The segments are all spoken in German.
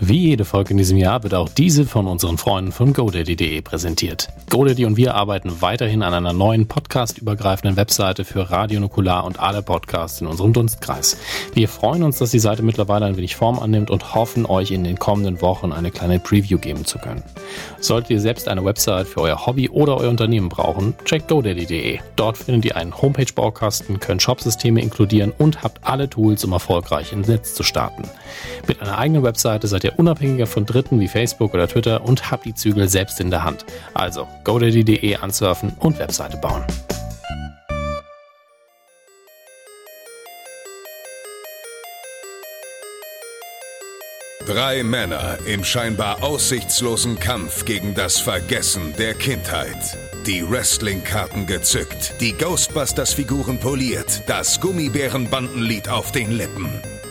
Wie jede Folge in diesem Jahr wird auch diese von unseren Freunden von GoDaddy.de präsentiert. GoDaddy und wir arbeiten weiterhin an einer neuen podcast-übergreifenden Webseite für Radio Nukular und alle Podcasts in unserem Dunstkreis. Wir freuen uns, dass die Seite mittlerweile ein wenig Form annimmt und hoffen, euch in den kommenden Wochen eine kleine Preview geben zu können. Solltet ihr selbst eine Website für euer Hobby oder euer Unternehmen brauchen, checkt GoDaddy.de. Dort findet ihr einen Homepage-Baukasten, könnt Shopsysteme inkludieren und habt alle Tools, um erfolgreich ins Netz zu starten. Mit einer eigenen Webseite seid ihr unabhängiger von Dritten wie Facebook oder Twitter und habt die Zügel selbst in der Hand. Also godaddy.de ansurfen und Webseite bauen. Drei Männer im scheinbar aussichtslosen Kampf gegen das Vergessen der Kindheit. Die Wrestling-Karten gezückt, die Ghostbusters-Figuren poliert, das Gummibärenbandenlied auf den Lippen.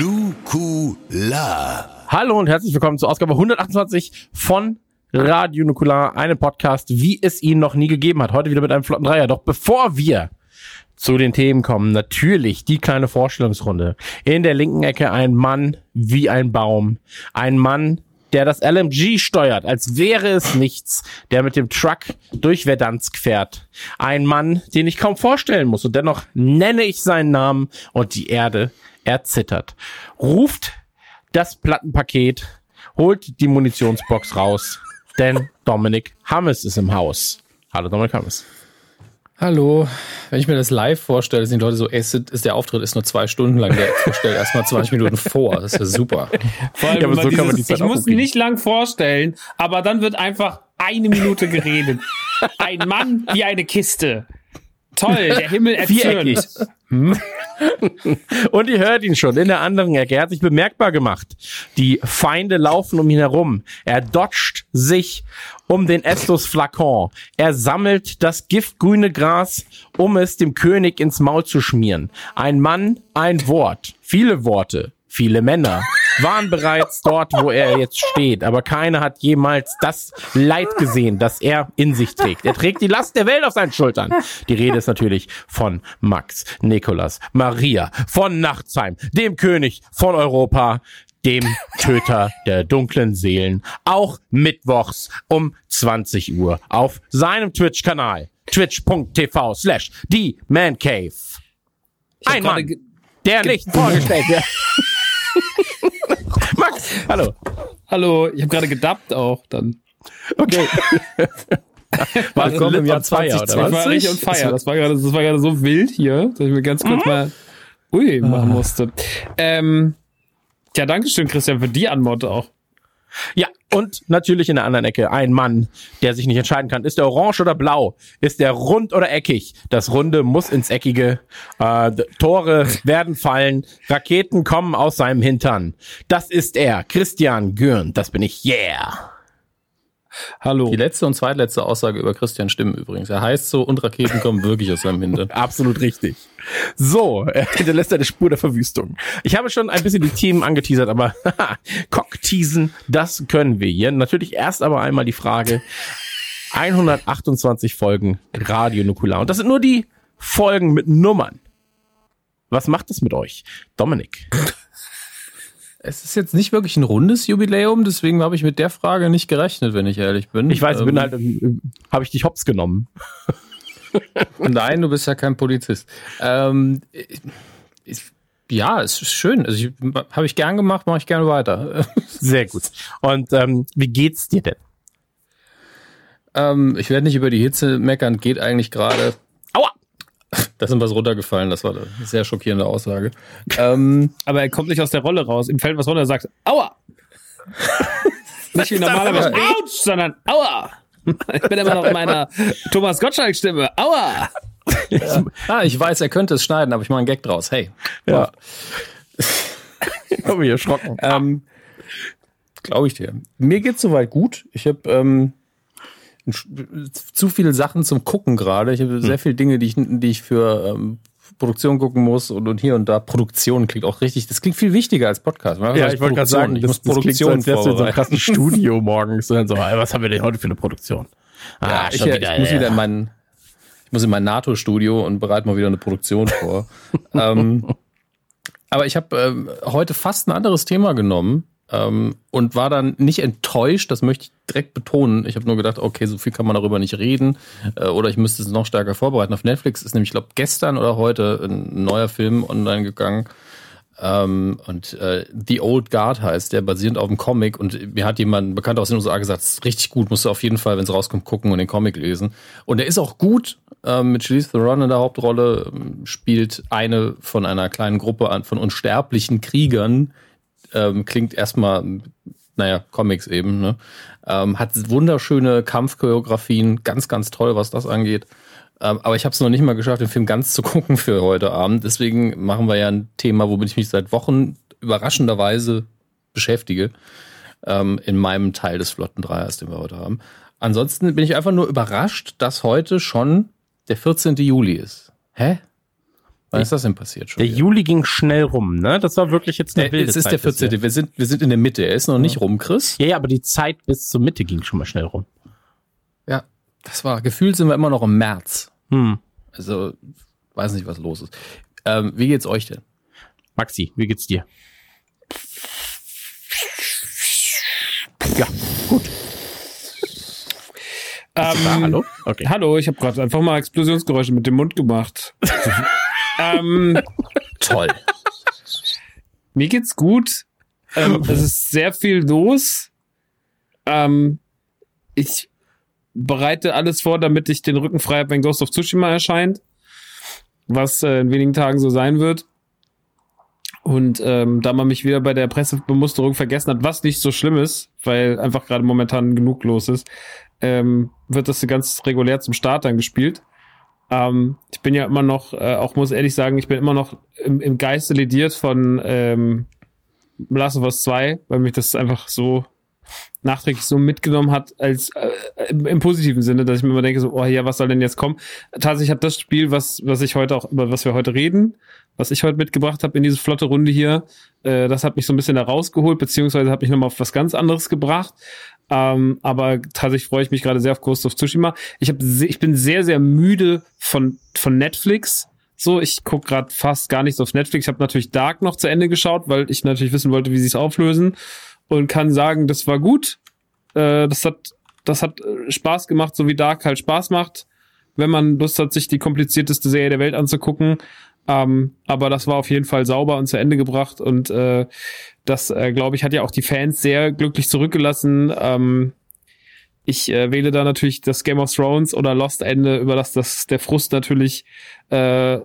Nukular. Hallo und herzlich willkommen zur Ausgabe 128 von Radio Nukular, einem Podcast, wie es ihn noch nie gegeben hat. Heute wieder mit einem flotten Dreier. Doch bevor wir zu den Themen kommen, natürlich die kleine Vorstellungsrunde. In der linken Ecke ein Mann wie ein Baum. Ein Mann, der das LMG steuert, als wäre es nichts, der mit dem Truck durch Verdansk fährt. Ein Mann, den ich kaum vorstellen muss und dennoch nenne ich seinen Namen und die Erde erzittert. Ruft das Plattenpaket, holt die Munitionsbox raus, denn Dominik Hammes ist im Haus. Hallo Dominik Hammes. Hallo, wenn ich mir das live vorstelle, sind die Leute so, ey, ist, ist der Auftritt ist nur zwei Stunden lang, der stellt erstmal 20 Minuten vor. Das ist ja super. Vor allem Ja, so kann man dieses, die Zeit ich muss hinkriegen. nicht lang vorstellen, aber dann wird einfach eine Minute geredet. Ein Mann wie eine Kiste. Toll, der Himmel erzürnt. Und ihr hört ihn schon in der anderen Ecke. Er hat sich bemerkbar gemacht. Die Feinde laufen um ihn herum. Er dodgt sich um den Estus Flakon. Er sammelt das giftgrüne Gras, um es dem König ins Maul zu schmieren. Ein Mann, ein Wort. Viele Worte. Viele Männer waren bereits dort, wo er jetzt steht, aber keiner hat jemals das Leid gesehen, das er in sich trägt. Er trägt die Last der Welt auf seinen Schultern. Die Rede ist natürlich von Max, Nikolas, Maria, von Nachtsheim, dem König von Europa, dem Töter der dunklen Seelen, auch mittwochs um 20 Uhr auf seinem Twitch-Kanal twitch.tv slash die Man Cave. Ein Mann, der nicht vorgestellt wird. Max, hallo. Hallo, ich habe gerade gedubbt auch dann. Okay. War das Willkommen im Jahr Litz on Fire, oder 2020. was? Ich war richtig on fire. Das war gerade, das war gerade so wild hier, dass ich mir ganz kurz mal ui machen musste. Ähm, ja, danke schön, Christian, für die Anmod auch. Ja, und natürlich in der anderen Ecke ein Mann, der sich nicht entscheiden kann. Ist der orange oder blau? Ist der rund oder eckig? Das Runde muss ins Eckige. Äh, Tore werden fallen. Raketen kommen aus seinem Hintern. Das ist er, Christian Gürn. Das bin ich. Yeah. Hallo. Die letzte und zweitletzte Aussage über Christian stimmen übrigens. Er heißt so und Raketen kommen wirklich aus seinem Hintern. Absolut richtig. So, er hinterlässt eine Spur der Verwüstung. Ich habe schon ein bisschen die Themen angeteasert, aber Cockteasen, das können wir hier. Natürlich erst aber einmal die Frage, 128 Folgen Radio Nukular. Und das sind nur die Folgen mit Nummern. Was macht das mit euch? Dominik. Es ist jetzt nicht wirklich ein rundes Jubiläum, deswegen habe ich mit der Frage nicht gerechnet, wenn ich ehrlich bin. Ich weiß, ich Ähm, bin halt, ähm, habe ich dich hops genommen. Nein, du bist ja kein Polizist. Ähm, ich, ja, es ist schön. Also ich, habe ich gern gemacht, mache ich gerne weiter. Sehr gut. Und ähm, wie geht's dir denn? ähm, ich werde nicht über die Hitze meckern, geht eigentlich gerade. Aua! Da ist ihm was runtergefallen, das war eine sehr schockierende Aussage. ähm, Aber er kommt nicht aus der Rolle raus. Ihm fällt was runter, er sagt, aua! nicht wie normalerweise, ouch, sondern aua! Ich bin immer noch in meiner Thomas Gottschalk-Stimme. Aua! ah, ich weiß, er könnte es schneiden, aber ich mache einen Gag draus. Hey. Ja. habe mich erschrocken. Ähm, Glaube ich dir. Mir geht's soweit gut. Ich habe ähm, zu viele Sachen zum Gucken gerade. Ich habe sehr viele Dinge, die ich, die ich für ähm, Produktion gucken muss und, und hier und da. Produktion klingt auch richtig. Das klingt viel wichtiger als Podcast. Ja, ich wollte gerade Produktion. sagen, ich das, muss das klingt so, Produktion als so einem krassen Studio morgens. So, was haben wir denn heute für eine Produktion? Ja, ich, schon ich muss ja. wieder in mein, ich muss in mein NATO-Studio und bereite mal wieder eine Produktion vor. ähm, aber ich habe ähm, heute fast ein anderes Thema genommen ähm, und war dann nicht enttäuscht. Das möchte ich direkt betonen. Ich habe nur gedacht, okay, so viel kann man darüber nicht reden äh, oder ich müsste es noch stärker vorbereiten. Auf Netflix ist nämlich, ich glaube, gestern oder heute ein neuer Film online gegangen. Ähm, und äh, The Old Guard heißt der, basierend auf dem Comic. Und mir hat jemand bekannt aus den USA gesagt, es ist richtig gut, musst du auf jeden Fall, wenn es rauskommt, gucken und den Comic lesen. Und der ist auch gut. Ähm, mit Charlize Theron in der Hauptrolle ähm, spielt eine von einer kleinen Gruppe von unsterblichen Kriegern. Ähm, klingt erstmal, naja, Comics eben, ne? Ähm, hat wunderschöne Kampfchoreografien, ganz, ganz toll, was das angeht. Ähm, aber ich habe es noch nicht mal geschafft, den Film ganz zu gucken für heute Abend. Deswegen machen wir ja ein Thema, womit ich mich seit Wochen überraschenderweise beschäftige. Ähm, in meinem Teil des Flotten Dreiers, den wir heute haben. Ansonsten bin ich einfach nur überrascht, dass heute schon der 14. Juli ist. Hä? Wann ist das denn passiert schon? Der wieder? Juli ging schnell rum, ne? Das war wirklich jetzt eine Äh, wilde es ist Zeit der 14. bisher. Wir sind, wir sind in der Mitte. Er ist noch nicht rum, Chris. Ja, ja, aber die Zeit bis zur Mitte ging schon mal schnell rum. Ja. Das war, gefühlt sind wir immer noch im März. Hm. Also, weiß nicht, was los ist. Ähm, wie geht's euch denn? Maxi, wie geht's dir? Ja, gut. Ähm, hallo? Okay. Hallo, ich habe gerade einfach mal Explosionsgeräusche mit dem Mund gemacht. ähm, Toll. mir geht's gut. Ähm, es ist sehr viel los. Ähm, ich bereite alles vor, damit ich den Rücken frei habe, wenn Ghost of Tsushima erscheint. Was äh, in wenigen Tagen so sein wird. Und ähm, da man mich wieder bei der Pressebemusterung vergessen hat, was nicht so schlimm ist, weil einfach gerade momentan genug los ist, ähm, wird das ganz regulär zum Start dann gespielt. Ähm, ich bin ja immer noch, äh, auch muss ehrlich sagen, ich bin immer noch im, im Geiste lediert von ähm, Last of Us 2, weil mich das einfach so nachträglich so mitgenommen hat, als äh, im, im positiven Sinne, dass ich mir immer denke, so, oh ja, was soll denn jetzt kommen? Tatsächlich hat das Spiel, was, was ich heute auch, über was wir heute reden, was ich heute mitgebracht habe in diese flotte Runde hier, äh, das hat mich so ein bisschen da rausgeholt, beziehungsweise hat mich nochmal auf was ganz anderes gebracht. Ähm, aber tatsächlich freue ich mich gerade sehr auf Ghost of Tsushima. Ich, hab ich bin sehr, sehr müde von, von Netflix. So, ich guck gerade fast gar nichts auf Netflix. Ich habe natürlich Dark noch zu Ende geschaut, weil ich natürlich wissen wollte, wie sie es auflösen. Und kann sagen, das war gut. Äh, das hat, das hat äh, Spaß gemacht, so wie Dark halt Spaß macht, wenn man Lust hat, sich die komplizierteste Serie der Welt anzugucken. Ähm, aber das war auf jeden Fall sauber und zu Ende gebracht und äh, das, äh, glaube ich, hat ja auch die Fans sehr glücklich zurückgelassen. Ähm, ich äh, wähle da natürlich das Game of Thrones oder Lost Ende, über das, das der Frust natürlich äh,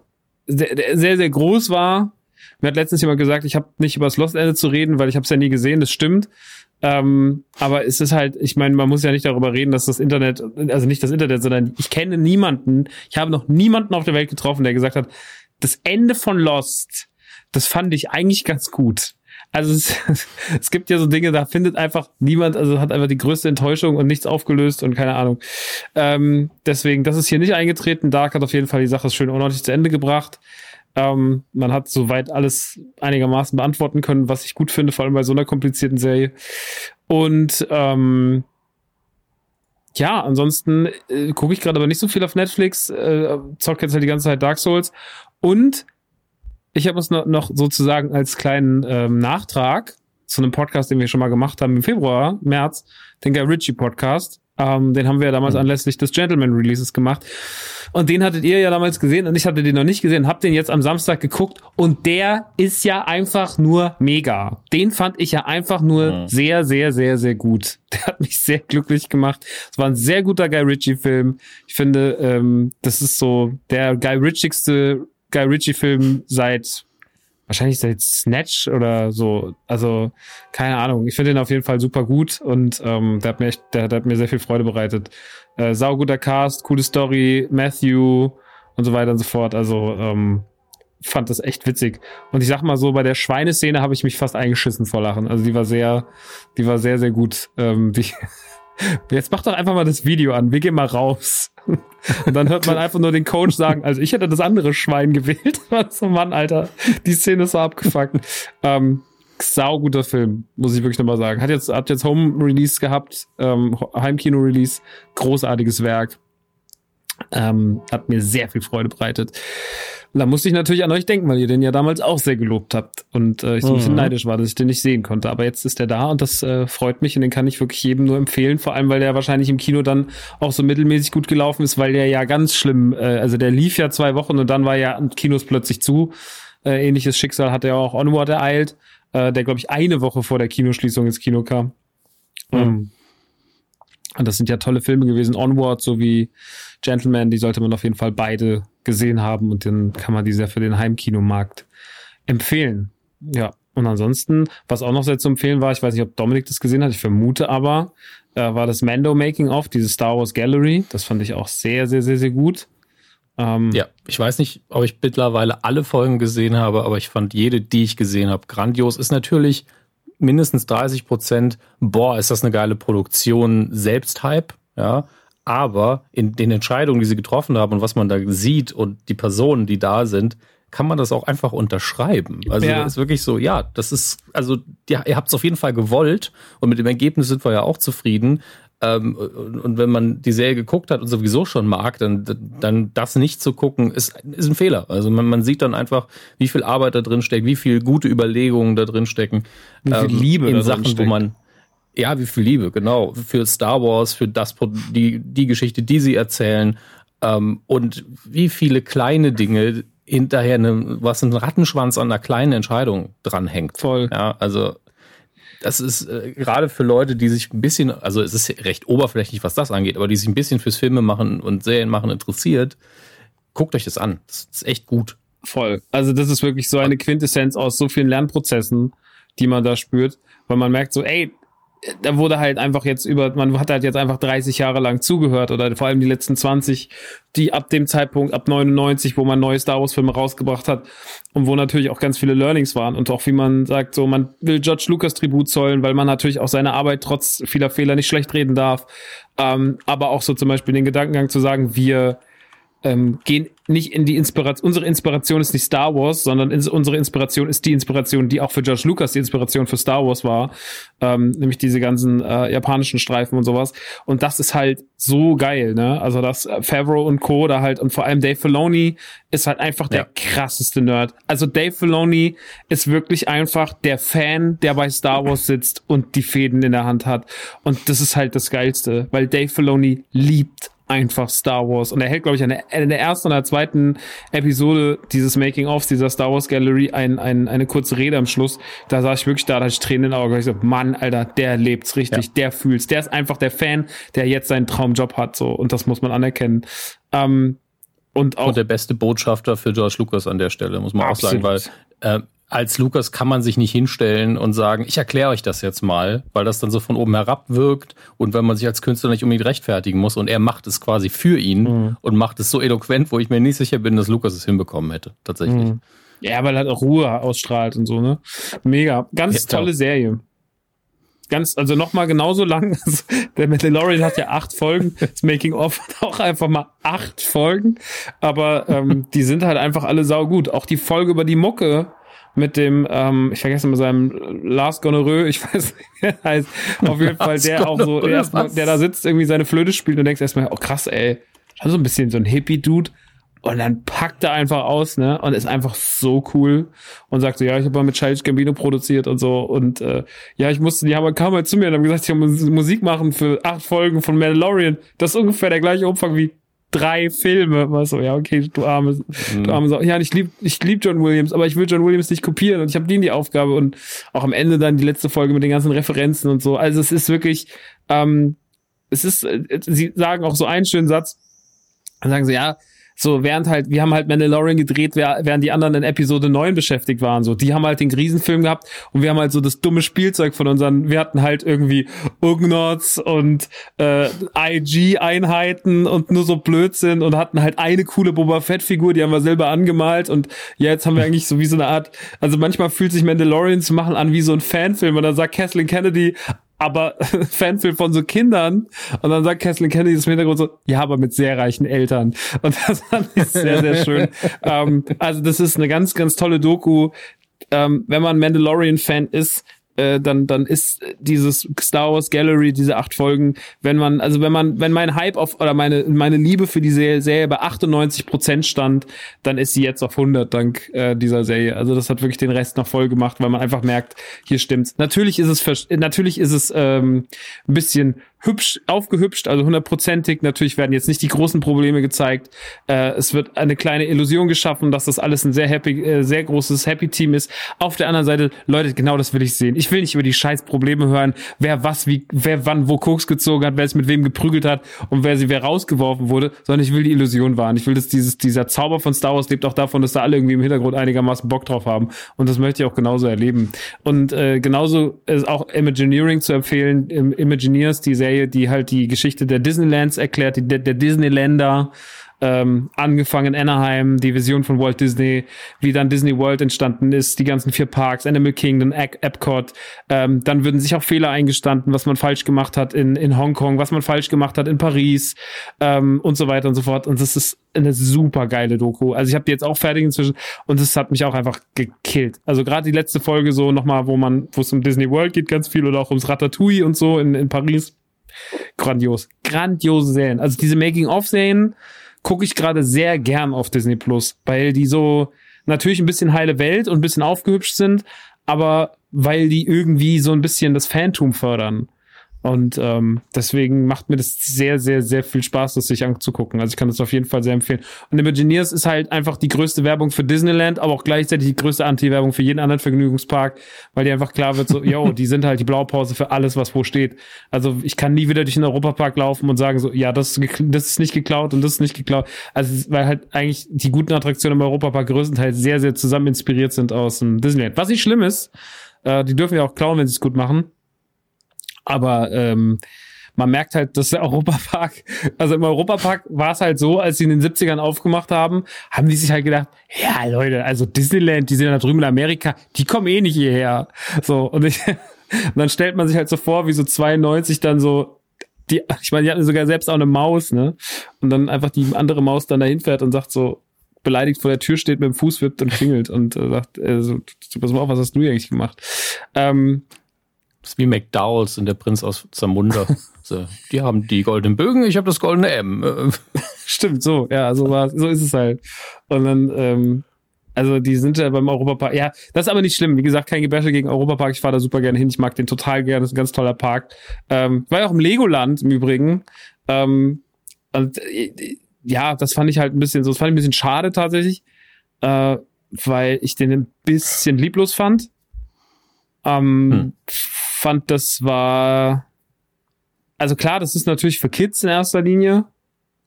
sehr, sehr, sehr groß war. Mir hat letztens jemand gesagt, ich habe nicht über das Lost Ende zu reden, weil ich habe es ja nie gesehen, das stimmt. Ähm, aber es ist halt, ich meine, man muss ja nicht darüber reden, dass das Internet, also nicht das Internet, sondern ich kenne niemanden, ich habe noch niemanden auf der Welt getroffen, der gesagt hat, das Ende von Lost, das fand ich eigentlich ganz gut. Also es, es gibt ja so Dinge, da findet einfach niemand, also hat einfach die größte Enttäuschung und nichts aufgelöst und keine Ahnung. Ähm, deswegen, das ist hier nicht eingetreten. Dark hat auf jeden Fall die Sache schön ordentlich zu Ende gebracht. Ähm, man hat soweit alles einigermaßen beantworten können, was ich gut finde, vor allem bei so einer komplizierten Serie. Und ähm, ja, ansonsten äh, gucke ich gerade aber nicht so viel auf Netflix, äh, zock jetzt halt die ganze Zeit Dark Souls. Und ich habe uns noch, noch sozusagen als kleinen ähm, Nachtrag zu einem Podcast, den wir schon mal gemacht haben im Februar, März, den Guy Ritchie Podcast. Ähm, den haben wir ja damals anlässlich des Gentleman Releases gemacht. Und den hattet ihr ja damals gesehen und ich hatte den noch nicht gesehen, hab den jetzt am Samstag geguckt und der ist ja einfach nur mega. Den fand ich ja einfach nur sehr, sehr, sehr, sehr gut. Der hat mich sehr glücklich gemacht. Es war ein sehr guter Guy Ritchie-Film. Ich finde, ähm, das ist so der Guy Ritchigste Guy Ritchie-Film seit wahrscheinlich seit Snatch oder so. Also, keine Ahnung. Ich finde den auf jeden Fall super gut und ähm, der hat mir echt, der, der hat mir sehr viel Freude bereitet. Äh, sauguter Cast, coole Story, Matthew und so weiter und so fort. Also, ähm, fand das echt witzig. Und ich sag mal so, bei der Schweineszene habe ich mich fast eingeschissen vor Lachen. Also die war sehr, die war sehr, sehr gut. Ähm, die, jetzt mach doch einfach mal das Video an. Wir gehen mal raus. Und dann hört man einfach nur den Coach sagen, also ich hätte das andere Schwein gewählt. so, Mann, Alter, die Szene ist so abgefuckt. Ähm, sauguter Film, muss ich wirklich nochmal sagen. Hat jetzt, hat jetzt Home-Release gehabt, ähm, Heimkino-Release, großartiges Werk. Ähm, hat mir sehr viel Freude bereitet. Und da musste ich natürlich an euch denken, weil ihr den ja damals auch sehr gelobt habt und äh, ich so ein bisschen mhm. neidisch war, dass ich den nicht sehen konnte. Aber jetzt ist der da und das äh, freut mich und den kann ich wirklich jedem nur empfehlen. Vor allem, weil der wahrscheinlich im Kino dann auch so mittelmäßig gut gelaufen ist, weil der ja ganz schlimm, äh, also der lief ja zwei Wochen und dann war ja Kinos plötzlich zu. Äh, ähnliches Schicksal hat er auch Onward ereilt, äh, der glaube ich eine Woche vor der Kinoschließung ins Kino kam. Mhm. Um, und das sind ja tolle Filme gewesen. Onward sowie Gentleman, die sollte man auf jeden Fall beide gesehen haben und dann kann man diese für den Heimkinomarkt empfehlen. Ja. Und ansonsten, was auch noch sehr zu empfehlen war, ich weiß nicht, ob Dominik das gesehen hat, ich vermute aber, äh, war das Mando Making of, diese Star Wars Gallery. Das fand ich auch sehr, sehr, sehr, sehr gut. Ähm, ja, ich weiß nicht, ob ich mittlerweile alle Folgen gesehen habe, aber ich fand jede, die ich gesehen habe, grandios. Ist natürlich mindestens 30 Prozent, boah, ist das eine geile Produktion, Selbsthype, ja. Aber in den Entscheidungen, die sie getroffen haben und was man da sieht und die Personen, die da sind, kann man das auch einfach unterschreiben. Also ja. ist wirklich so, ja, das ist, also ja, ihr habt es auf jeden Fall gewollt und mit dem Ergebnis sind wir ja auch zufrieden. Ähm, und wenn man die Serie geguckt hat und sowieso schon mag, dann, dann das nicht zu gucken, ist, ist ein Fehler. Also man, man sieht dann einfach, wie viel Arbeit da drin steckt, wie viel gute Überlegungen da drin stecken. Wie viel ähm, Liebe in Sachen, wo man ja, wie viel Liebe, genau. Für Star Wars, für das, die, die Geschichte, die sie erzählen. Ähm, und wie viele kleine Dinge hinterher, eine, was ein Rattenschwanz an einer kleinen Entscheidung dranhängt. Voll. Ja, also das ist äh, gerade für Leute, die sich ein bisschen, also es ist recht oberflächlich, was das angeht, aber die sich ein bisschen fürs Filme machen und Serien machen interessiert, guckt euch das an. Das ist echt gut. Voll. Also das ist wirklich so eine Quintessenz aus so vielen Lernprozessen, die man da spürt, weil man merkt so, ey, da wurde halt einfach jetzt über, man hat halt jetzt einfach 30 Jahre lang zugehört oder vor allem die letzten 20, die ab dem Zeitpunkt, ab 99, wo man neue Star Wars Filme rausgebracht hat und wo natürlich auch ganz viele Learnings waren und auch wie man sagt, so man will George Lucas Tribut zollen, weil man natürlich auch seine Arbeit trotz vieler Fehler nicht schlecht reden darf, ähm, aber auch so zum Beispiel den Gedankengang zu sagen, wir ähm, gehen nicht in die Inspiration. Unsere Inspiration ist nicht Star Wars, sondern ins, unsere Inspiration ist die Inspiration, die auch für George Lucas die Inspiration für Star Wars war, ähm, nämlich diese ganzen äh, japanischen Streifen und sowas. Und das ist halt so geil, ne? Also das äh, Favreau und Co. da halt und vor allem Dave Filoni ist halt einfach der ja. krasseste Nerd. Also Dave Filoni ist wirklich einfach der Fan, der bei Star Wars sitzt und die Fäden in der Hand hat. Und das ist halt das Geilste, weil Dave Filoni liebt einfach Star Wars. Und er hält, glaube ich, eine, in der ersten oder zweiten Episode dieses Making-ofs, dieser Star Wars Gallery, ein, ein, eine kurze Rede am Schluss. Da saß ich wirklich da, da hatte ich Tränen in den Augen. Ich so, Mann, Alter, der lebt's richtig, ja. der fühlt's. Der ist einfach der Fan, der jetzt seinen Traumjob hat, so. Und das muss man anerkennen. Ähm, und auch. Und der beste Botschafter für George Lucas an der Stelle, muss man absolut. auch sagen, weil, äh, als Lukas kann man sich nicht hinstellen und sagen, ich erkläre euch das jetzt mal, weil das dann so von oben herab wirkt und wenn man sich als Künstler nicht unbedingt rechtfertigen muss und er macht es quasi für ihn mhm. und macht es so eloquent, wo ich mir nicht sicher bin, dass Lukas es hinbekommen hätte, tatsächlich. Mhm. Ja, weil er halt auch Ruhe ausstrahlt und so, ne? Mega. Ganz ja, tolle Serie. Ganz, also nochmal genauso lang. Der Mandalorian hat ja acht Folgen. Das Making of hat auch einfach mal acht Folgen. Aber ähm, die sind halt einfach alle saugut. Auch die Folge über die Mucke mit dem, ähm, ich vergesse mal seinem Lars Gonorrhoe, ich weiß nicht, wie er heißt. Auf jeden Fall, der auch so, erstmal, der da sitzt, irgendwie seine Flöte spielt und denkst erstmal, oh krass, ey. Also ein bisschen so ein Hippie-Dude. Und dann packt er einfach aus, ne? Und ist einfach so cool. Und sagt so, ja, ich habe mal mit Childish Gambino produziert und so. Und äh, ja, ich musste, die haben kam halt zu mir und haben gesagt, ich habe Musik machen für acht Folgen von Mandalorian. Das ist ungefähr der gleiche Umfang wie drei Filme. War so, ja, okay, du arme, mhm. du arme Sau. Ja, ich lieb, ich lieb John Williams, aber ich will John Williams nicht kopieren und ich habe den die Aufgabe und auch am Ende dann die letzte Folge mit den ganzen Referenzen und so. Also es ist wirklich, ähm, es ist, äh, sie sagen auch so einen schönen Satz, dann sagen sie, ja, so, während halt, wir haben halt Mandalorian gedreht, während die anderen in Episode 9 beschäftigt waren. So, die haben halt den Riesenfilm gehabt und wir haben halt so das dumme Spielzeug von unseren, wir hatten halt irgendwie Ugnots und äh, IG-Einheiten und nur so Blödsinn und hatten halt eine coole Boba Fett-Figur, die haben wir selber angemalt und ja, jetzt haben wir eigentlich so wie so eine Art, also manchmal fühlt sich Mandalorian zu machen an wie so ein Fanfilm und dann sagt Kathleen Kennedy, aber Fanfilm von so Kindern. Und dann sagt Kathleen Kennedy im Hintergrund so, ja, aber mit sehr reichen Eltern. Und das fand ich sehr, sehr schön. ähm, also das ist eine ganz, ganz tolle Doku. Ähm, wenn man Mandalorian-Fan ist, äh, dann dann ist dieses Star Wars Gallery diese acht Folgen, wenn man also wenn man wenn mein Hype auf oder meine meine Liebe für die Serie bei 98 Prozent stand, dann ist sie jetzt auf 100 dank äh, dieser Serie. Also das hat wirklich den Rest noch voll gemacht, weil man einfach merkt, hier stimmt's. Natürlich ist es natürlich ist es ähm, ein bisschen hübsch aufgehübscht, also hundertprozentig. Natürlich werden jetzt nicht die großen Probleme gezeigt. Äh, es wird eine kleine Illusion geschaffen, dass das alles ein sehr happy, äh, sehr großes Happy Team ist. Auf der anderen Seite, Leute, genau das will ich sehen. Ich will nicht über die scheiß Probleme hören, wer was, wie, wer wann wo Koks gezogen hat, wer es mit wem geprügelt hat und wer sie wer rausgeworfen wurde, sondern ich will die Illusion wahren. Ich will, dass dieses, dieser Zauber von Star Wars lebt auch davon, dass da alle irgendwie im Hintergrund einigermaßen Bock drauf haben. Und das möchte ich auch genauso erleben. Und äh, genauso ist auch Imagineering zu empfehlen. Imagineers, die Serie Serie, die halt die Geschichte der Disneylands erklärt, die, der, der Disneyländer, ähm, angefangen in Anaheim, die Vision von Walt Disney, wie dann Disney World entstanden ist, die ganzen vier Parks, Animal Kingdom, Epcot. Ähm, dann würden sich auch Fehler eingestanden, was man falsch gemacht hat in, in Hongkong, was man falsch gemacht hat in Paris ähm, und so weiter und so fort. Und das ist eine super geile Doku. Also ich habe die jetzt auch fertig inzwischen und das hat mich auch einfach gekillt. Also gerade die letzte Folge so nochmal, wo man, wo es um Disney World geht ganz viel oder auch ums Ratatouille und so in, in Paris grandios. Grandiose Serien. Also diese Making-of-Serien gucke ich gerade sehr gern auf Disney Plus, weil die so natürlich ein bisschen heile Welt und ein bisschen aufgehübscht sind, aber weil die irgendwie so ein bisschen das Phantom fördern. Und ähm, deswegen macht mir das sehr, sehr, sehr viel Spaß, das sich anzugucken. Also ich kann das auf jeden Fall sehr empfehlen. Und Imagineers ist halt einfach die größte Werbung für Disneyland, aber auch gleichzeitig die größte Anti-Werbung für jeden anderen Vergnügungspark, weil die einfach klar wird, so, yo, die sind halt die Blaupause für alles, was wo steht. Also ich kann nie wieder durch den Europapark laufen und sagen so, ja, das, das ist nicht geklaut und das ist nicht geklaut. Also weil halt eigentlich die guten Attraktionen im Europapark größtenteils sehr, sehr zusammen inspiriert sind aus dem Disneyland. Was nicht schlimm ist, äh, die dürfen ja auch klauen, wenn sie es gut machen. Aber ähm, man merkt halt, dass der Europapark, also im Europapark war es halt so, als sie in den 70ern aufgemacht haben, haben die sich halt gedacht, ja Leute, also Disneyland, die sind da drüben in Amerika, die kommen eh nicht hierher. So, und, ich, und dann stellt man sich halt so vor, wie so 92 dann so die, ich meine, die hatten sogar selbst auch eine Maus, ne? Und dann einfach die andere Maus dann dahin fährt und sagt so, beleidigt vor der Tür steht, mit dem Fuß wippt und klingelt und äh, sagt, äh, so, pass mal auf, was hast du eigentlich gemacht? Ähm, das ist wie McDowells und der Prinz aus Zamunda. so, die haben die goldenen Bögen, ich habe das goldene M. Stimmt, so, ja, so war so ist es halt. Und dann, ähm, also die sind ja beim Europapark. Ja, das ist aber nicht schlimm. Wie gesagt, kein Gebäsche gegen Europapark. Ich fahre da super gerne hin. Ich mag den total gerne. Das ist ein ganz toller Park. Ähm, war ja auch im Legoland im Übrigen. Ähm, und, äh, ja, das fand ich halt ein bisschen so, das fand ich ein bisschen schade tatsächlich, äh, weil ich den ein bisschen lieblos fand. Ähm, hm fand, das war. Also klar, das ist natürlich für Kids in erster Linie.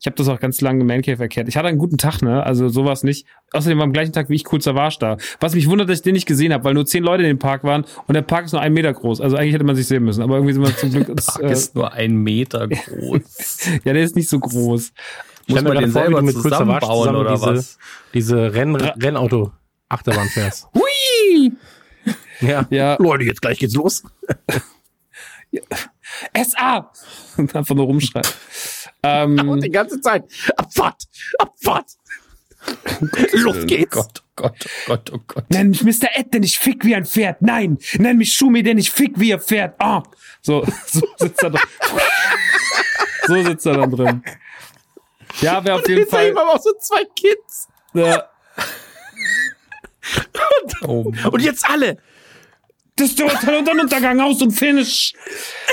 Ich habe das auch ganz lange im Mancave erklärt. Ich hatte einen guten Tag, ne? Also sowas nicht. Außerdem war am gleichen Tag wie ich kurz Savage da. Was mich wundert, dass ich den nicht gesehen habe, weil nur zehn Leute in dem Park waren und der Park ist nur einen Meter groß. Also eigentlich hätte man sich sehen müssen. Aber irgendwie sind wir zum Glück. der Park äh, ist nur ein Meter groß. ja, der ist nicht so groß. Muss man den selber mit zusammenbauen oder diese, was? Diese Renn Rennauto Achterbahn fährst. Hui! Ja. ja. Leute, jetzt gleich geht's los. ja. SA! Und einfach nur rumschreien. ähm, Und die ganze Zeit. Abfahrt! Abfahrt! Los geht's! Gott, oh Gott, oh Gott, oh Gott. Nenn mich Mr. Ed, denn ich fick wie ein Pferd. Nein! Nenn mich Schumi, denn ich fick wie ein Pferd. Ah! So, so sitzt er doch. so sitzt er dann drin. Ja, wer auf jeden Fall. Ich auch so zwei Kids. Ja. und, oh und jetzt alle das Total unter Untergang aus und finish.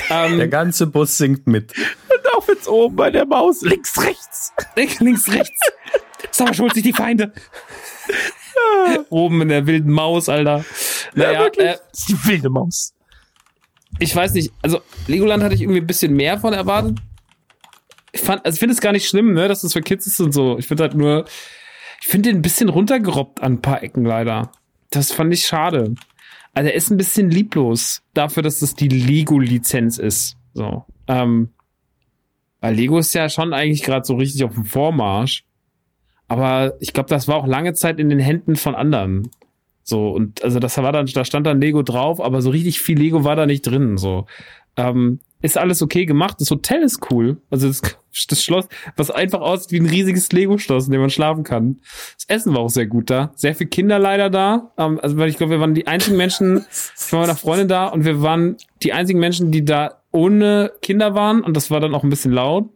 Ähm, der ganze Bus singt mit. Und auch jetzt oben bei der Maus. Links, rechts. Links, rechts. Sauer schult sich die Feinde. oben in der wilden Maus, Alter. Naja, ja, wirklich. Äh, die wilde Maus. Ich weiß nicht, also Legoland hatte ich irgendwie ein bisschen mehr von erwartet. ich fand, also ich finde es gar nicht schlimm, ne, dass das für Kids ist und so. Ich finde halt nur, ich finde den ein bisschen runtergerobbt an ein paar Ecken leider. Das fand ich schade. Also er ist ein bisschen lieblos dafür, dass das die Lego-Lizenz ist. So. Ähm, weil Lego ist ja schon eigentlich gerade so richtig auf dem Vormarsch. Aber ich glaube, das war auch lange Zeit in den Händen von anderen. So, und also das war dann, da stand dann Lego drauf, aber so richtig viel Lego war da nicht drin. So. Ähm, ist alles okay gemacht. Das Hotel ist cool. Also das, das Schloss, was einfach aussieht wie ein riesiges Lego-Schloss, in dem man schlafen kann. Das Essen war auch sehr gut da. Sehr viele Kinder leider da. Ähm, also weil ich glaube, wir waren die einzigen Menschen, ich war mit einer Freundin da und wir waren die einzigen Menschen, die da ohne Kinder waren und das war dann auch ein bisschen laut.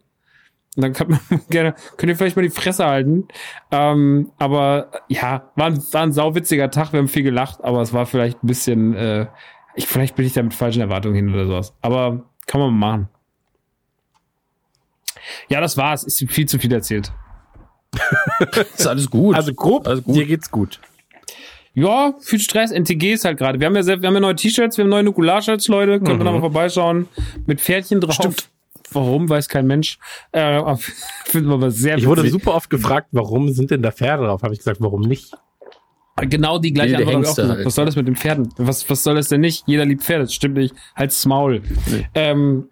Und dann kann man gerne, könnt ihr vielleicht mal die Fresse halten. Ähm, aber ja, war ein, war ein sauwitziger Tag, wir haben viel gelacht, aber es war vielleicht ein bisschen, äh, ich, vielleicht bin ich da mit falschen Erwartungen hin oder sowas. Aber kann man machen. Ja, das war's. Ist viel zu viel erzählt. ist alles gut. Also grob, Alles gut. dir geht's gut. Ja, viel Stress. NTG ist halt gerade. Wir haben ja sehr, wir haben ja neue T-Shirts, wir haben neue Nukular-Shirts, Leute. Könnt ihr da mal vorbeischauen. Mit Pferdchen drauf. Stimmt. Warum, weiß kein Mensch. Äh, Finden wir aber sehr Ich wurde witzig. super oft gefragt, warum sind denn da Pferde drauf? Habe ich gesagt, warum nicht? Genau die gleiche Wilde Antwort auch gesagt. halt. Was soll das mit den Pferden? Was, was soll das denn nicht? Jeder liebt Pferde. Das stimmt nicht. Halt's Maul. Ähm,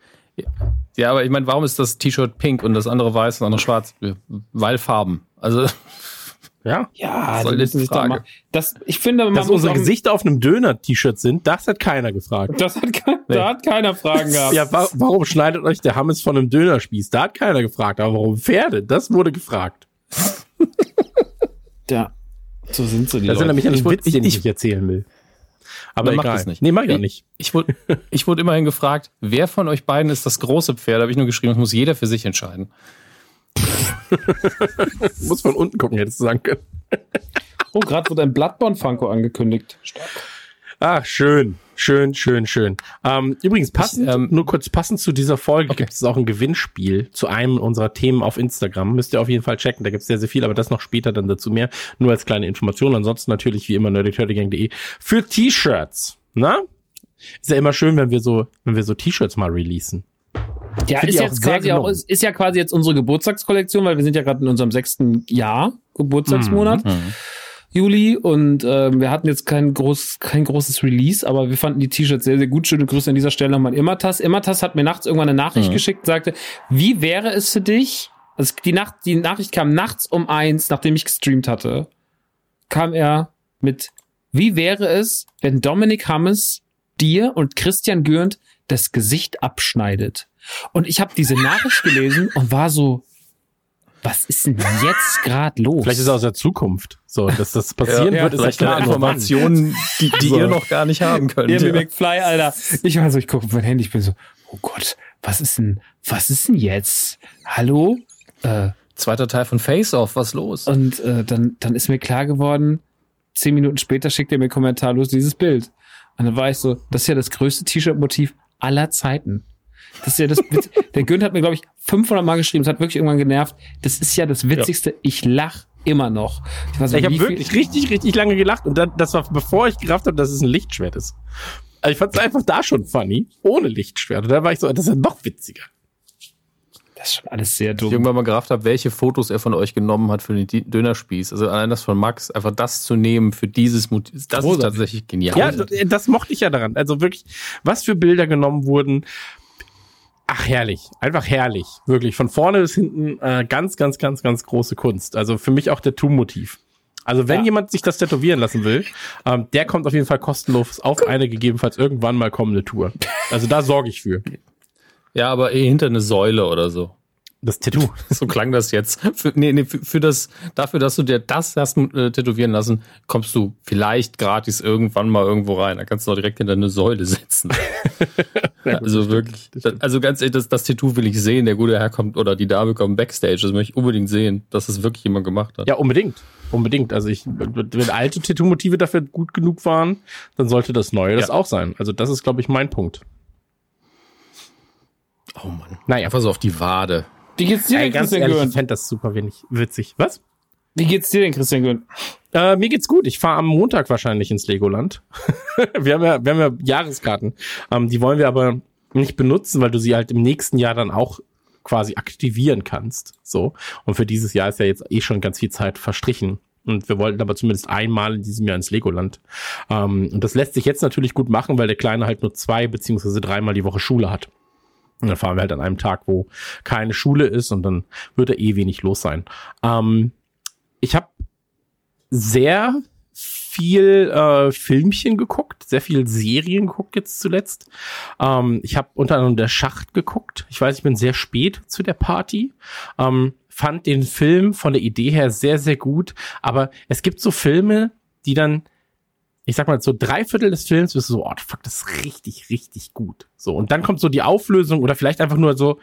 Ja, aber ich meine, warum ist das T-Shirt pink und das andere weiß und das andere schwarz? Weil Farben. Also, Ja. ja, soll das Frage? mal- Das, ich finde, man Dass muss unsere Gesichter auf einem Döner-T-Shirt sind, das hat keiner gefragt. Das hat, ke- da hat keiner Fragen gehabt. Ja, wa warum schneidet euch der Hammes von einem Dönerspieß? Da hat keiner gefragt. Aber warum Pferde? Das wurde gefragt. ja. So sind sie, die Das ist Leute. nämlich ein Ich wollt- Witz, den ich ich- erzählen will. Aber egal. das nicht. Nee, mach ich auch nicht. ich wurde, ich wurde immerhin gefragt, wer von euch beiden ist das große Pferd? Da habe ich nur geschrieben, das muss jeder für sich entscheiden. Muss von unten gucken, hättest du sagen können. Oh, gerade wurde ein Bloodborne-Funko angekündigt. Stark. Ach, schön. Schön, schön, schön. Ähm, übrigens, passend, Ich, ähm, nur kurz passend zu dieser Folge Okay. gibt es auch ein Gewinnspiel zu einem unserer Themen auf Instagram. Müsst ihr auf jeden Fall checken. Da gibt es sehr, sehr viel, aber das noch später dann dazu mehr. Nur als kleine Information. Ansonsten natürlich wie immer nerdyturdygang.de für T-Shirts. Na? Ist ja immer schön, wenn wir so, wenn wir so T-Shirts mal releasen. Ja, Find ist jetzt quasi auch, ist, ist ja quasi jetzt unsere Geburtstagskollektion, weil wir sind ja gerade in unserem sechsten Jahr, Geburtstagsmonat, Juli, und ähm, wir hatten jetzt kein, groß, kein großes Release, aber wir fanden die T-Shirts sehr, sehr gut. Schöne Grüße an dieser Stelle nochmal an Immertas. Immertas hat mir nachts irgendwann eine Nachricht geschickt und sagte, wie wäre es für dich, also die, Nacht, die Nachricht kam nachts um eins, nachdem ich gestreamt hatte, kam er mit, wie wäre es, wenn Dominik Hammes dir und Christian Gürnt das Gesicht abschneidet? Und ich habe diese Nachricht gelesen und war so, was ist denn jetzt gerade los? Vielleicht ist es aus der Zukunft. So, dass das passieren Ja, wird, ist ja Vielleicht klar. eine nur wann. Information, die, die So. ihr noch gar nicht haben könnt. Hier, Ja. wie McFly, Alter. Ich war so, ich gucke auf mein Handy, ich bin so, oh Gott, was ist denn, was ist denn jetzt? Hallo? Äh, Zweiter Teil von Face Off, was los? und äh, dann, dann ist mir klar geworden, zehn Minuten später schickt er mir kommentarlos dieses Bild. Und dann war ich so, das ist ja das größte T-Shirt-Motiv aller Zeiten. Das ist ja das, Witz- der Günd hat mir, glaube ich, 500 Mal geschrieben, es hat wirklich irgendwann genervt. Das ist ja das Witzigste. Ich lach immer noch. Ich, Ich habe wirklich richtig, richtig lange gelacht und dann, das war bevor ich gerafft habe, dass es ein Lichtschwert ist. Also ich fand es einfach da schon funny, ohne Lichtschwert. Und da war ich so, das ist ja noch witziger. Das ist schon alles sehr ich dumm. irgendwann mal gerafft habe, welche Fotos er von euch genommen hat für den Dönerspieß. Also allein das von Max, einfach das zu nehmen für dieses Motiv, das ist Großartig. tatsächlich genial. Ja, das, das mochte ich ja daran. Also wirklich, was für Bilder genommen wurden. Ach, herrlich. Einfach herrlich. Wirklich. Von vorne bis hinten äh, ganz, ganz, ganz, ganz große Kunst. Also für mich auch der Tu-Motiv. Also wenn Ja. jemand sich das tätowieren lassen will, ähm, der kommt auf jeden Fall kostenlos auf eine gegebenenfalls irgendwann mal kommende Tour. Also da sorge ich für. ja, aber eh hinter eine Säule oder so. Das Tattoo. So klang das jetzt. Für, nee, nee, für, für das, dafür, dass du dir das hast äh, tätowieren lassen, kommst du vielleicht gratis irgendwann mal irgendwo rein. Da kannst du auch direkt hinter eine Säule sitzen. also wirklich. Also ganz ehrlich, das, das Tattoo will ich sehen. Der gute Herr kommt oder die Dame kommt backstage. Das möchte ich unbedingt sehen, dass das wirklich jemand gemacht hat. Ja, unbedingt. Unbedingt. Also ich, wenn alte Tattoo-Motive dafür gut genug waren, dann sollte das neue das Ja. auch sein. Also das ist, glaube ich, mein Punkt. Oh Mann. Naja. Einfach so auf die Wade. Wie geht's dir denn, Christian ehrlich, ich fände das super wenig witzig. Was? Wie geht's dir denn, Christian Gürnt? Äh, mir geht's gut. Ich fahre am Montag wahrscheinlich ins Legoland. wir, haben ja, wir haben ja Jahreskarten. Ähm, die wollen wir aber nicht benutzen, weil du sie halt im nächsten Jahr dann auch quasi aktivieren kannst. So. Und für dieses Jahr ist ja jetzt eh schon ganz viel Zeit verstrichen. Und wir wollten aber zumindest einmal in diesem Jahr ins Legoland. Ähm, und das lässt sich jetzt natürlich gut machen, weil der Kleine halt nur zwei beziehungsweise dreimal die Woche Schule hat. Und dann fahren wir halt an einem Tag, wo keine Schule ist und dann wird er eh wenig los sein. Ähm, ich habe sehr viel äh, Filmchen geguckt, sehr viel Serien geguckt jetzt zuletzt. Ähm, ich habe unter anderem der Schacht geguckt. Ich weiß, ich bin sehr spät zu der Party. Ähm, fand den Film von der Idee her sehr, sehr gut. Aber es gibt so Filme, die dann, ich sag mal, so drei Viertel des Films bist du so, oh, fuck, das ist richtig, richtig gut. So, und dann kommt so die Auflösung oder vielleicht einfach nur so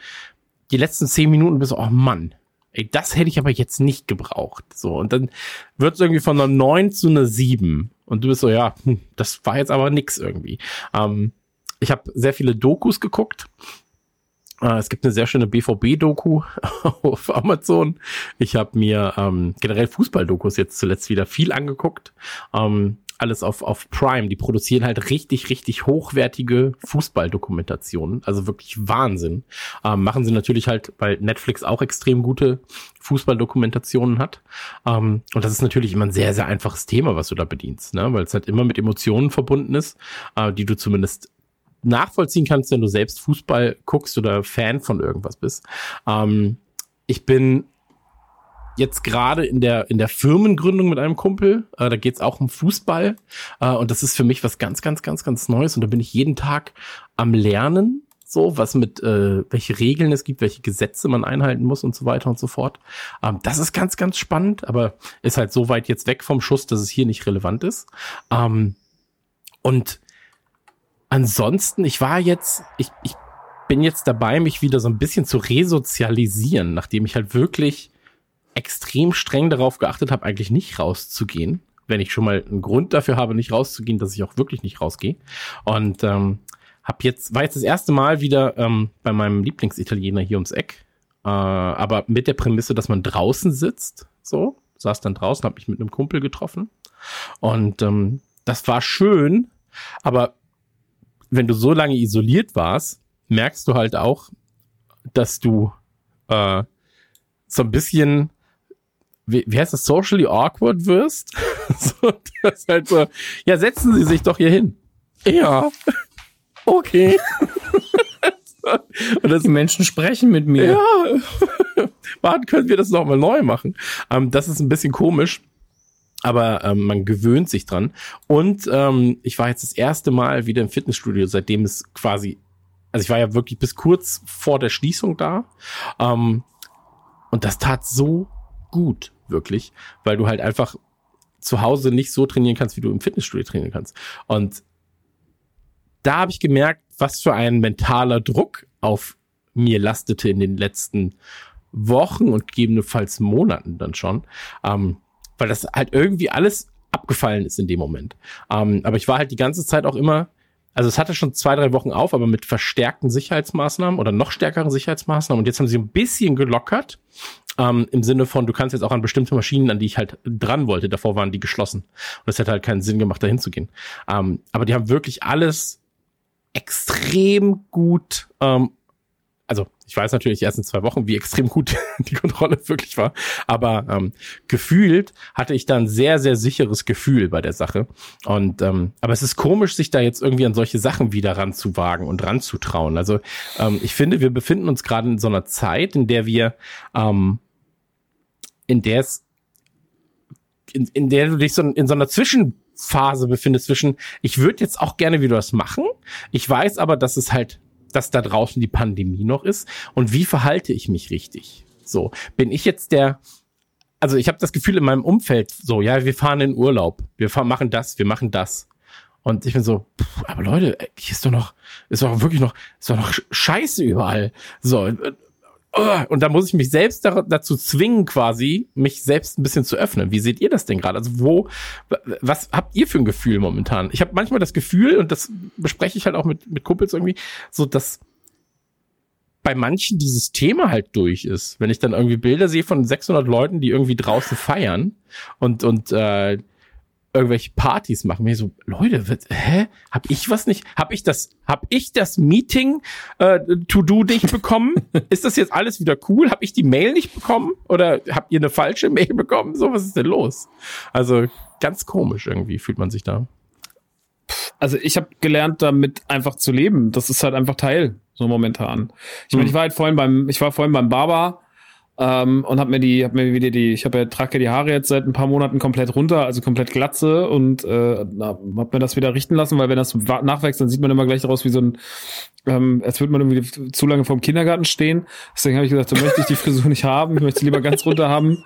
die letzten zehn Minuten bist du, oh Mann, ey, das hätte ich aber jetzt nicht gebraucht. So, und dann wird es irgendwie von einer 9 zu einer 7. Und du bist so, ja, hm, das war jetzt aber nix irgendwie. Ähm, ich habe sehr viele Dokus geguckt. Äh, es gibt eine sehr schöne BVB-Doku auf Amazon. Ich habe mir ähm, generell Fußball-Dokus jetzt zuletzt wieder viel angeguckt. Ähm, alles auf, auf Prime. Die produzieren halt richtig, richtig hochwertige Fußballdokumentationen. Also wirklich Wahnsinn. Ähm, machen sie natürlich halt, weil Netflix auch extrem gute Fußballdokumentationen hat. Ähm, und das ist natürlich immer ein sehr, sehr einfaches Thema, was du da bedienst, ne? weil es halt immer mit Emotionen verbunden ist, äh, die du zumindest nachvollziehen kannst, wenn du selbst Fußball guckst oder Fan von irgendwas bist. Ähm, ich bin jetzt gerade in der in der Firmengründung mit einem Kumpel. Äh, da geht's auch um Fußball äh, und das ist für mich was ganz ganz ganz ganz Neues und da bin ich jeden Tag am lernen, so was mit äh, welche Regeln es gibt, welche Gesetze man einhalten muss und so weiter und so fort. Ähm, das ist ganz ganz spannend, aber ist halt so weit jetzt weg vom Schuss, dass es hier nicht relevant ist. Ähm, und ansonsten, ich war jetzt ich ich bin jetzt dabei, mich wieder so ein bisschen zu resozialisieren, nachdem ich halt wirklich extrem streng darauf geachtet habe, eigentlich nicht rauszugehen. Wenn ich schon mal einen Grund dafür habe, nicht rauszugehen, dass ich auch wirklich nicht rausgehe. Und ähm, hab jetzt, war jetzt das erste Mal wieder ähm, bei meinem Lieblingsitaliener hier ums Eck. Äh, aber mit der Prämisse, dass man draußen sitzt. So, saß dann draußen, habe mich mit einem Kumpel getroffen. Und ähm, das war schön, aber wenn du so lange isoliert warst, merkst du halt auch, dass du äh, so ein bisschen wie, wie heißt das, socially awkward wirst. so, das ist halt so, ja, setzen Sie sich doch hier hin. Ja. Okay. Und das, die Menschen sprechen mit mir. Ja. Wann können wir das nochmal neu machen? Ähm, das ist ein bisschen komisch. Aber ähm, man gewöhnt sich dran. Und ähm, ich war jetzt das erste Mal wieder im Fitnessstudio, seitdem es quasi, also ich war ja wirklich bis kurz vor der Schließung da. Ähm, und das tat so gut wirklich, weil du halt einfach zu Hause nicht so trainieren kannst, wie du im Fitnessstudio trainieren kannst. Und da habe ich gemerkt, was für ein mentaler Druck auf mir lastete in den letzten Wochen und gegebenenfalls Monaten dann schon, ähm, weil das halt irgendwie alles abgefallen ist in dem Moment. Ähm, aber ich war halt die ganze Zeit auch immer, also es hatte schon zwei, drei Wochen auf, aber mit verstärkten Sicherheitsmaßnahmen oder noch stärkeren Sicherheitsmaßnahmen und jetzt haben sie ein bisschen gelockert ähm, Im Sinne von, du kannst jetzt auch an bestimmte Maschinen, an die ich halt dran wollte, davor waren die geschlossen. Und es hätte halt keinen Sinn gemacht, da hinzugehen. Ähm, aber die haben wirklich alles extrem gut ähm, also ich weiß natürlich die ersten zwei Wochen, wie extrem gut die Kontrolle wirklich war, aber ähm, gefühlt hatte ich da ein sehr, sehr sicheres Gefühl bei der Sache. Und ähm, aber es ist komisch, sich da jetzt irgendwie an solche Sachen wieder ranzuwagen und ranzutrauen. Also ähm, ich finde, wir befinden uns gerade in so einer Zeit, in der wir, ähm, in der es, in, in der du dich so in so einer Zwischenphase befindest zwischen, ich würde jetzt auch gerne wieder was machen. Ich weiß aber, dass es halt dass da draußen die Pandemie noch ist und wie verhalte ich mich richtig? So, bin ich jetzt der, also ich habe das Gefühl in meinem Umfeld so, ja, wir fahren in Urlaub, wir fahren, machen das, wir machen das. Und ich bin so, pff, aber Leute, hier ist doch noch, ist doch wirklich noch, ist doch noch Scheiße überall. So, und da muss ich mich selbst dazu zwingen, quasi, mich selbst ein bisschen zu öffnen. Wie seht ihr das denn gerade? Also wo, was habt ihr für ein Gefühl momentan? Ich habe manchmal das Gefühl, und das bespreche ich halt auch mit, mit Kumpels irgendwie, so dass bei manchen dieses Thema halt durch ist. Wenn ich dann irgendwie Bilder sehe von 600 Leuten, die irgendwie draußen feiern und, und, äh, irgendwelche Partys machen. Mir so, Leute, was, hä? Hab ich was nicht? Hab ich das, hab ich das Meeting äh, To-Do nicht bekommen? ist das jetzt alles wieder cool? Hab ich die Mail nicht bekommen? Oder habt ihr eine falsche Mail bekommen? So, was ist denn los? Also ganz komisch irgendwie fühlt man sich da. Also ich habe gelernt, damit einfach zu leben. Das ist halt einfach Teil, so momentan. Ich meine, Mhm. ich war halt vorhin beim, ich war vorhin beim Barber ähm, und hab mir die, hab mir wieder die, ich habe ja trage die Haare jetzt seit ein paar Monaten komplett runter, also komplett glatze und äh, na, hab mir das wieder richten lassen, weil wenn das nachwächst, dann sieht man immer gleich aus wie so ein, ähm, als würde man irgendwie zu lange vorm Kindergarten stehen. Deswegen habe ich gesagt, so möchte ich die Frisur nicht haben, ich möchte sie lieber ganz runter haben.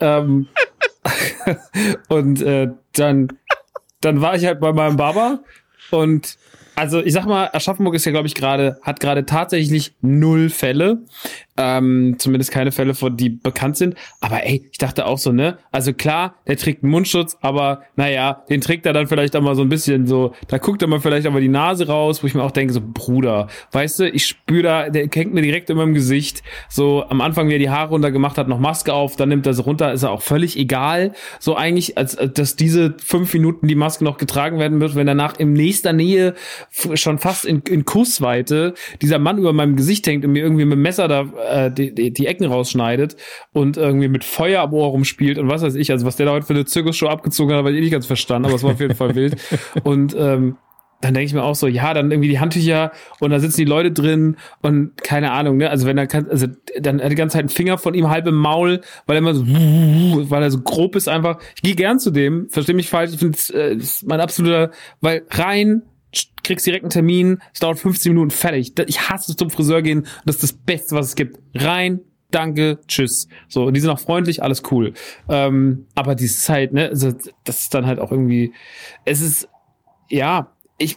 ähm, und äh, dann dann war ich halt bei meinem Barber und also ich sag mal, Aschaffenburg ist ja, glaube ich, gerade, hat gerade tatsächlich null Fälle. Ähm, zumindest keine Fälle, von die bekannt sind. Aber ey, ich dachte auch so, ne? Also klar, der trägt einen Mundschutz, aber naja, den trägt er dann vielleicht auch mal so ein bisschen so, da guckt er mal vielleicht aber die Nase raus, wo ich mir auch denke, so, Bruder, weißt du, ich spüre da, der hängt mir direkt in meinem Gesicht. So am Anfang, wie er die Haare runter gemacht hat, noch Maske auf, dann nimmt er sie runter, ist er auch völlig egal. So eigentlich, als, dass diese fünf Minuten die Maske noch getragen werden wird, wenn danach in nächster Nähe schon fast in, in Kussweite dieser Mann über meinem Gesicht hängt und mir irgendwie mit dem Messer da äh, die, die, die Ecken rausschneidet und irgendwie mit Feuer am Ohr rumspielt und was weiß ich, also was der da heute für eine Zirkusshow abgezogen hat, habe ich eh nicht ganz verstanden, aber es war auf jeden Fall wild. Und ähm, dann denke ich mir auch so, ja, dann irgendwie die Handtücher und da sitzen die Leute drin und keine Ahnung, ne? Also wenn er kann, also dann hat die ganze Zeit ein Finger von ihm halb im Maul, weil er immer so, weil er so grob ist einfach. Ich gehe gern zu dem, versteh mich falsch, ich finde es äh, ist mein absoluter, weil rein kriegst direkt einen Termin, es dauert 15 Minuten fertig. Ich hasse es zum Friseur gehen, das ist das Beste, was es gibt. Rein, danke, tschüss. So, die sind auch freundlich, alles cool. Ähm, aber die Zeit, ne, also das ist dann halt auch irgendwie, es ist, ja, ich,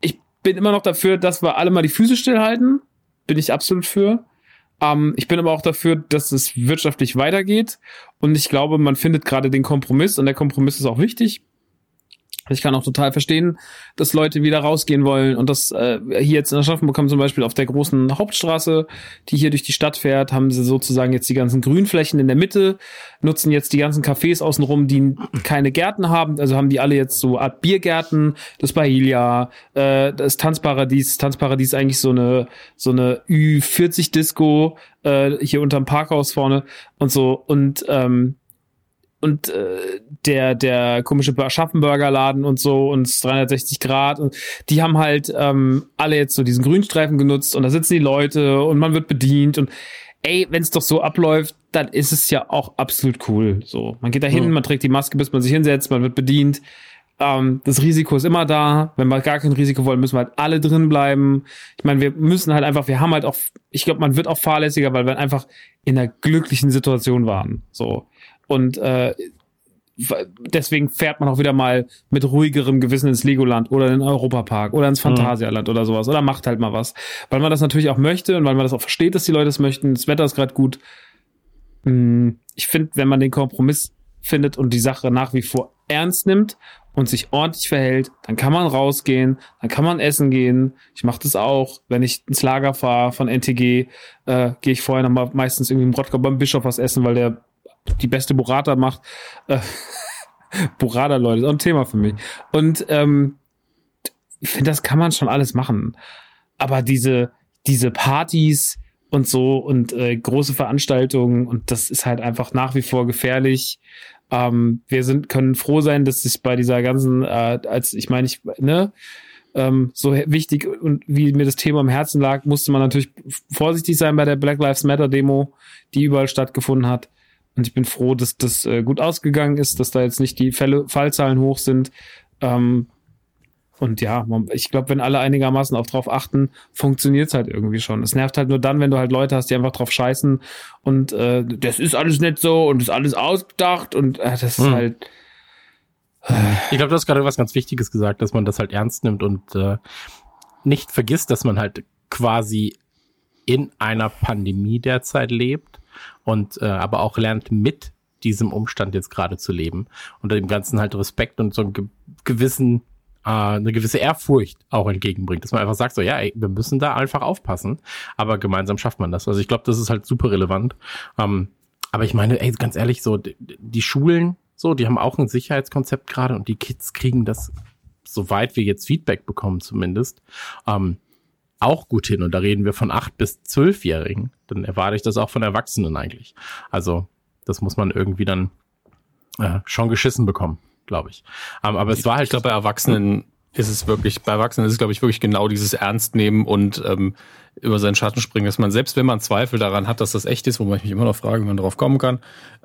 ich bin immer noch dafür, dass wir alle mal die Füße stillhalten. Bin ich absolut für. Ähm, ich bin aber auch dafür, dass es wirtschaftlich weitergeht. Und ich glaube, man findet gerade den Kompromiss und der Kompromiss ist auch wichtig. Ich kann auch total verstehen, dass Leute wieder rausgehen wollen und das äh, hier jetzt in Aschaffenburg zum Beispiel auf der großen Hauptstraße, die hier durch die Stadt fährt, haben sie sozusagen jetzt die ganzen Grünflächen in der Mitte, nutzen jetzt die ganzen Cafés außenrum, die keine Gärten haben, also haben die alle jetzt so Art Biergärten, das Bailia, äh, das Tanzparadies, Tanzparadies eigentlich so eine so eine Ü40 Disco äh, hier unterm Parkhaus vorne und so. Und ähm, und äh, der der komische Aschaffenburger-Laden und so und 360 Grad und die haben halt ähm, alle jetzt so diesen Grünstreifen genutzt und da sitzen die Leute und man wird bedient und ey, wenn es doch so abläuft, dann ist es ja auch absolut cool. So, man geht da hin, Ja. man trägt die Maske, bis man sich hinsetzt, man wird bedient. Ähm, das Risiko ist immer da. Wenn wir gar kein Risiko wollen, müssen wir halt alle drin bleiben. Ich meine, wir müssen halt einfach, wir haben halt auch, ich glaube, man wird auch fahrlässiger, weil wir einfach in einer glücklichen Situation waren. So. Und äh, deswegen fährt man auch wieder mal mit ruhigerem Gewissen ins Legoland oder in den Europapark oder ins Phantasialand oder sowas oder macht halt mal was. Weil man das natürlich auch möchte und weil man das auch versteht, dass die Leute es möchten. Das Wetter ist gerade gut. Hm, Ich finde, wenn man den Kompromiss findet und die Sache nach wie vor ernst nimmt und sich ordentlich verhält, dann kann man rausgehen, dann kann man essen gehen. Ich mache das auch, wenn ich ins Lager fahre von NTG, äh, gehe ich vorher noch mal meistens irgendwie im Rottgau beim Bischof was essen, weil der die beste Burrata macht. Äh, Burrata, Leute, ist auch ein Thema für mich. Und ähm, ich finde, das kann man schon alles machen. Aber diese, diese Partys und so und äh, große Veranstaltungen und das ist halt einfach nach wie vor gefährlich. Ähm, wir sind, können froh sein, dass es bei dieser ganzen, äh, als ich meine, ich, ne, ähm, so wichtig und wie mir das Thema am Herzen lag, musste man natürlich vorsichtig sein bei der Black Lives Matter Demo, die überall stattgefunden hat. Und ich bin froh, dass das äh, gut ausgegangen ist, dass da jetzt nicht die Fälle, Fallzahlen hoch sind. Ähm, und ja, man, ich glaube, wenn alle einigermaßen auch drauf achten, funktioniert's halt irgendwie schon. Es nervt halt nur dann, wenn du halt Leute hast, die einfach drauf scheißen und äh, das ist alles nicht so und ist alles ausgedacht und äh, das ist Hm. halt Ich glaube, du hast gerade was ganz Wichtiges gesagt, dass man das halt ernst nimmt und äh, nicht vergisst, dass man halt quasi in einer Pandemie derzeit lebt und äh, aber auch lernt mit diesem Umstand jetzt gerade zu leben und dem Ganzen halt Respekt und so einen ge gewissen äh, eine gewisse Ehrfurcht auch entgegenbringt, dass man einfach sagt so ja, ey, wir müssen da einfach aufpassen, aber gemeinsam schafft man das. Also ich glaube, das ist halt super relevant. Ähm, aber ich meine, ey, ganz ehrlich, so d- die Schulen So, die haben auch ein Sicherheitskonzept gerade und die Kids kriegen das, soweit wir jetzt Feedback bekommen zumindest, ähm, auch gut hin. Und da reden wir von acht bis zwölfjährigen. Dann erwarte ich das auch von Erwachsenen eigentlich. Also das muss man irgendwie dann äh, schon geschissen bekommen, glaube ich. Ähm, aber es war halt. Ich glaube, bei Erwachsenen ist es wirklich, bei Erwachsenen ist es, glaube ich, wirklich genau dieses Ernst nehmen und ähm, über seinen Schatten springen, dass man, selbst wenn man Zweifel daran hat, dass das echt ist, wo man mich immer noch frage, wie man darauf kommen kann,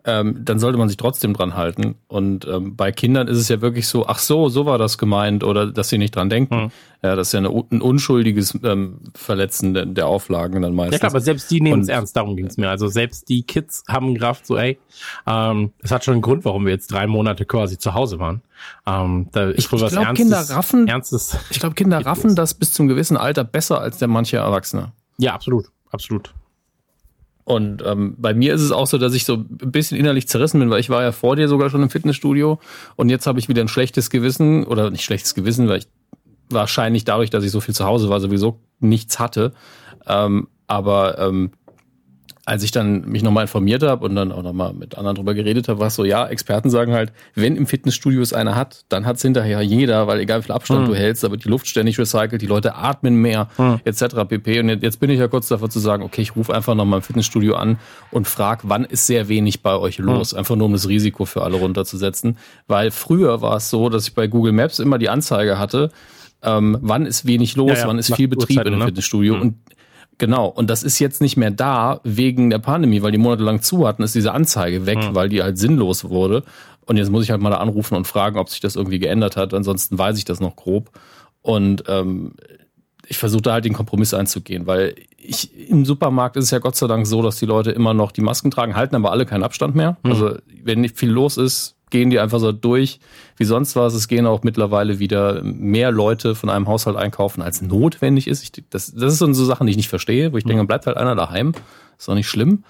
ähm, dann sollte man sich trotzdem dran halten. Und ähm, bei Kindern ist es ja wirklich so, ach so, so war das gemeint oder dass sie nicht dran denken. Mhm. Ja, das ist ja eine, ein unschuldiges ähm, Verletzen der, der Auflagen dann meistens. Ja klar, aber selbst die nehmen es ernst, darum ging es mir. Also selbst die Kids haben Kraft, so ey, ähm, es hat schon einen Grund, warum wir jetzt drei Monate quasi zu Hause waren. Ähm, ich, ich glaube, Kinder raffen, Ernstes. Ich glaube, Kinder raffen das bis zum gewissen Alter besser als der manche Erwachsene. Ja, absolut, absolut. Und ähm, bei mir ist es auch so, dass ich so ein bisschen innerlich zerrissen bin, weil ich war ja vor dir sogar schon im Fitnessstudio und jetzt habe ich wieder ein schlechtes Gewissen oder nicht schlechtes Gewissen, weil ich wahrscheinlich dadurch, dass ich so viel zu Hause war, sowieso nichts hatte. Ähm, aber ähm, als ich dann mich nochmal informiert habe und dann auch nochmal mit anderen drüber geredet habe, war es so, ja, Experten sagen halt, wenn im Fitnessstudio es einer hat, dann hat es hinterher jeder, weil egal wie viel Abstand mhm. du hältst, da wird die Luft ständig recycelt, die Leute atmen mehr, mhm. etc. pp. Und jetzt bin ich ja kurz davor zu sagen, okay, ich rufe einfach nochmal im Fitnessstudio an und frage, wann ist sehr wenig bei euch los? Mhm. Einfach nur um das Risiko für alle runterzusetzen. Weil früher war es so, dass ich bei Google Maps immer die Anzeige hatte, ähm, wann ist wenig los, ja, ja. wann ist viel Betrieb Uhrzeit, in dem ne? Fitnessstudio. Mhm. Und Genau, und das ist jetzt nicht mehr da wegen der Pandemie, weil die monatelang zu hatten, ist diese Anzeige weg, mhm. weil die halt sinnlos wurde. Und jetzt muss ich halt mal da anrufen und fragen, ob sich das irgendwie geändert hat. Ansonsten weiß ich das noch grob. Und ähm, ich versuche da halt den Kompromiss einzugehen, weil ich im Supermarkt ist es ja Gott sei Dank so, dass die Leute immer noch die Masken tragen, halten aber alle keinen Abstand mehr. Mhm. Also wenn nicht viel los ist, gehen die einfach so durch wie sonst was. Es gehen auch mittlerweile wieder mehr Leute von einem Haushalt einkaufen, als notwendig ist. Ich, das, das ist so Sachen, die ich nicht verstehe, wo ich denke, dann bleibt halt einer daheim. Ist doch nicht schlimm.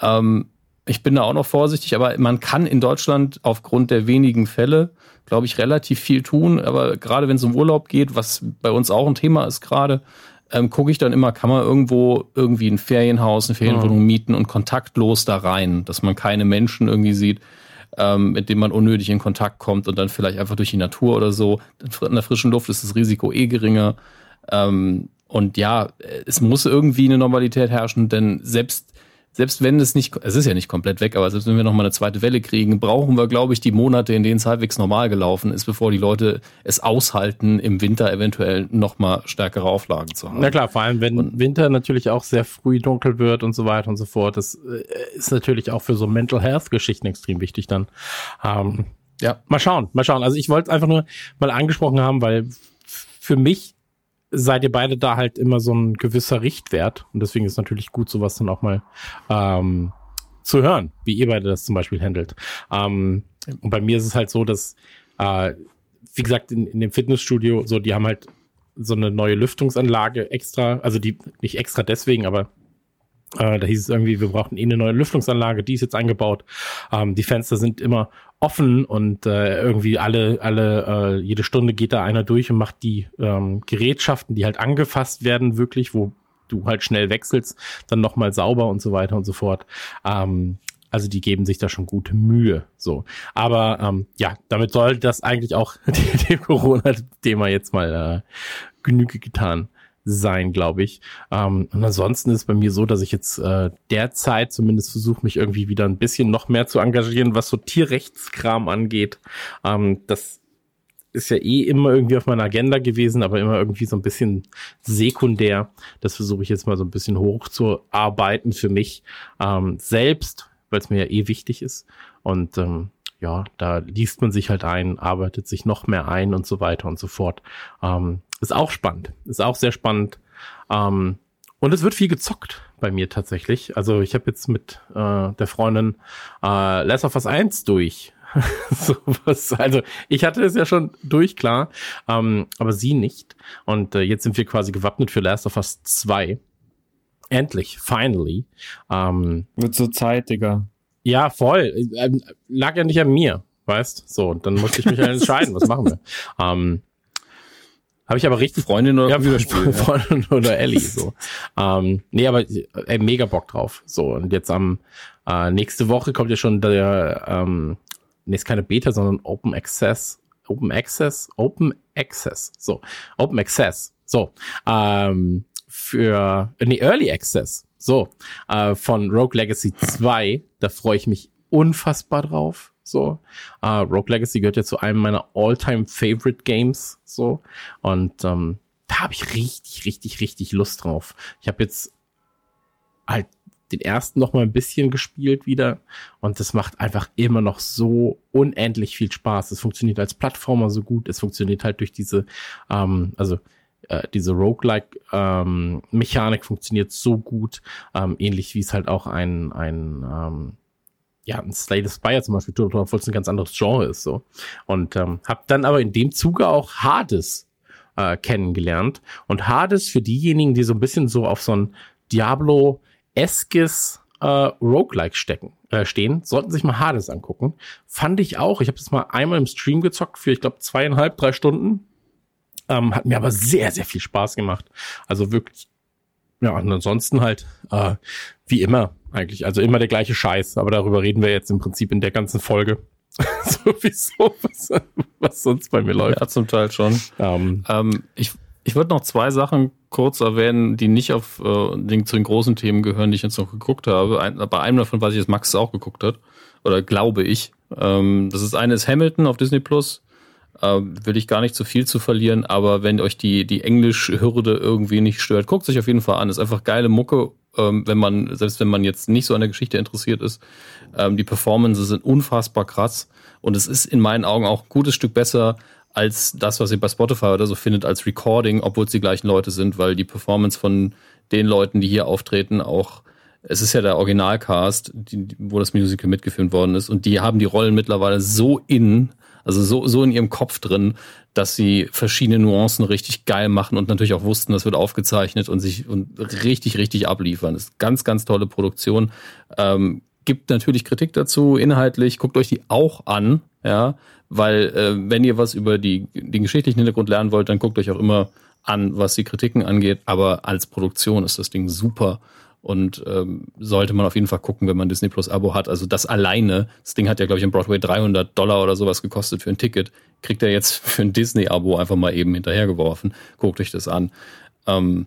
Ähm, ich bin da auch noch vorsichtig, aber man kann in Deutschland aufgrund der wenigen Fälle, glaube ich, relativ viel tun. Aber gerade wenn es um Urlaub geht, was bei uns auch ein Thema ist gerade, ähm, gucke ich dann immer, kann man irgendwo irgendwie ein Ferienhaus, eine Ferienwohnung mieten und kontaktlos da rein, dass man keine Menschen irgendwie sieht ähm, mit dem man unnötig in Kontakt kommt und dann vielleicht einfach durch die Natur oder so. In der frischen Luft ist das Risiko eh geringer. Ähm, und ja, es muss irgendwie eine Normalität herrschen, denn selbst selbst wenn es nicht, es ist ja nicht komplett weg, aber selbst wenn wir nochmal eine zweite Welle kriegen, brauchen wir, glaube ich, die Monate, in denen es halbwegs normal gelaufen ist, bevor die Leute es aushalten, im Winter eventuell nochmal stärkere Auflagen zu haben. Na klar, vor allem, wenn und, Winter natürlich auch sehr früh dunkel wird und so weiter und so fort. Das äh, ist natürlich auch für so Mental Health Geschichten extrem wichtig dann. Ähm, ja, mal schauen, mal schauen. Also ich wollte es einfach nur mal angesprochen haben, weil für mich seid ihr beide da halt immer so ein gewisser Richtwert. Und deswegen ist natürlich gut, sowas dann auch mal ähm, zu hören, wie ihr beide das zum Beispiel handelt. Ähm, und bei mir ist es halt so, dass, äh, wie gesagt, in, in dem Fitnessstudio, so, die haben halt so eine neue Lüftungsanlage extra, also die nicht extra deswegen, aber äh, da hieß es irgendwie, wir brauchen eh eine neue Lüftungsanlage, die ist jetzt eingebaut. Ähm, die Fenster sind immer offen und äh, irgendwie alle, alle, äh, jede Stunde geht da einer durch und macht die ähm, Gerätschaften, die halt angefasst werden, wirklich, wo du halt schnell wechselst, dann nochmal sauber und so weiter und so fort. Ähm, also die geben sich da schon gute Mühe. So. Aber ähm, ja, damit soll das eigentlich auch dem Corona-Thema jetzt mal äh, Genüge getan sein, glaube ich. Ähm, und ansonsten ist bei mir so, dass ich jetzt äh, derzeit zumindest versuche, mich irgendwie wieder ein bisschen noch mehr zu engagieren, was so Tierrechtskram angeht. Ähm, das ist ja eh immer irgendwie auf meiner Agenda gewesen, aber immer irgendwie so ein bisschen sekundär. Das versuche ich jetzt mal so ein bisschen hochzuarbeiten für mich ähm, selbst, weil es mir ja eh wichtig ist. Und ähm, ja, da liest man sich halt ein, arbeitet sich noch mehr ein und so weiter und so fort. Ähm, ist auch spannend. Ist auch sehr spannend. Ähm, und es wird viel gezockt bei mir tatsächlich. Also ich habe jetzt mit äh, der Freundin äh, Last of Us 1 durch. so was, also ich hatte es ja schon durch, klar, ähm, aber sie nicht. Und äh, jetzt sind wir quasi gewappnet für Last of Us 2. Endlich, finally. Ähm, Wird so Zeit, Digga. Ja, voll. Ähm, lag ja nicht an mir, weißt? So, dann musste ich mich entscheiden, was machen wir. Ähm, habe ich aber richtig Freundin oder ja, Computerspiel, Freundin oder Ellie so. ähm, nee, aber ey, mega Bock drauf. So und jetzt am äh, nächste Woche kommt ja schon der ähm, nee, ist keine Beta, sondern Open Access, Open Access, Open Access, so, Open Access, so, ähm, für, nee, Early Access, so, äh, von Rogue Legacy 2, da freue ich mich unfassbar drauf. So, äh, Rogue Legacy gehört ja zu einem meiner all-time favorite Games. So, und ähm, da habe ich richtig, richtig, richtig Lust drauf. Ich habe jetzt halt den ersten noch mal ein bisschen gespielt wieder und das macht einfach immer noch so unendlich viel Spaß. Es funktioniert als Plattformer so gut, es funktioniert halt durch diese, ähm, also äh, diese Roguelike ähm, funktioniert so gut, ähm, ähnlich wie es halt auch ein ein ähm, ja, ein Slay the Spire zum Beispiel tut, obwohl es ein ganz anderes Genre ist, so. Und ähm, habe dann aber in dem Zuge auch Hades äh, kennengelernt. Und Hades für diejenigen, die so ein bisschen so auf so ein Diablo-eskes äh, Roguelike stecken, äh, stehen, sollten sich mal Hades angucken. Fand ich auch. Ich habe das mal einmal im Stream gezockt für, ich glaube, zweieinhalb, drei Stunden. Ähm, hat mir aber sehr, sehr viel Spaß gemacht. Also wirklich, ja, und ansonsten halt, äh, wie immer, eigentlich. Also immer der gleiche Scheiß, aber darüber reden wir jetzt im Prinzip in der ganzen Folge. Sowieso, was, was sonst bei mir läuft. Ja, zum Teil schon. Ähm, Ähm, ich ich würde noch zwei Sachen kurz erwähnen, die nicht auf äh, den, zu den großen Themen gehören, die ich jetzt noch geguckt habe. Ein, bei einem davon weiß ich, dass Max auch geguckt hat. Oder glaube ich. Ähm, das ist eine ist Hamilton auf Disney Plus. Äh, will ich gar nicht zu viel zu verlieren, aber wenn euch die, die Englisch-Hürde irgendwie nicht stört, guckt sich auf jeden Fall an. ist einfach geile Mucke, ähm, wenn man, selbst wenn man jetzt nicht so an der Geschichte interessiert ist. Ähm, die Performances sind unfassbar krass. Und es ist in meinen Augen auch ein gutes Stück besser als das, was ihr bei Spotify oder so findet als Recording, obwohl es die gleichen Leute sind, weil die Performance von den Leuten, die hier auftreten, auch es ist ja der Originalcast, die, wo das Musical mitgefilmt worden ist, und die haben die Rollen mittlerweile so in, also so, so in ihrem Kopf drin, dass sie verschiedene Nuancen richtig geil machen und natürlich auch wussten, das wird aufgezeichnet und sich und richtig, richtig abliefern. Das ist ganz, ganz tolle Produktion. Ähm, gibt natürlich Kritik dazu, inhaltlich, guckt euch die auch an, ja, weil äh, wenn ihr was über die, den geschichtlichen Hintergrund lernen wollt, dann guckt euch auch immer an, was die Kritiken angeht, aber als Produktion ist das Ding super und ähm, sollte man auf jeden Fall gucken, wenn man Disney Plus Abo hat. Also das alleine, das Ding hat ja glaube ich im Broadway 300 Dollar oder sowas gekostet für ein Ticket, kriegt er jetzt für ein Disney Abo einfach mal eben hinterhergeworfen. Guckt euch das an. Ähm,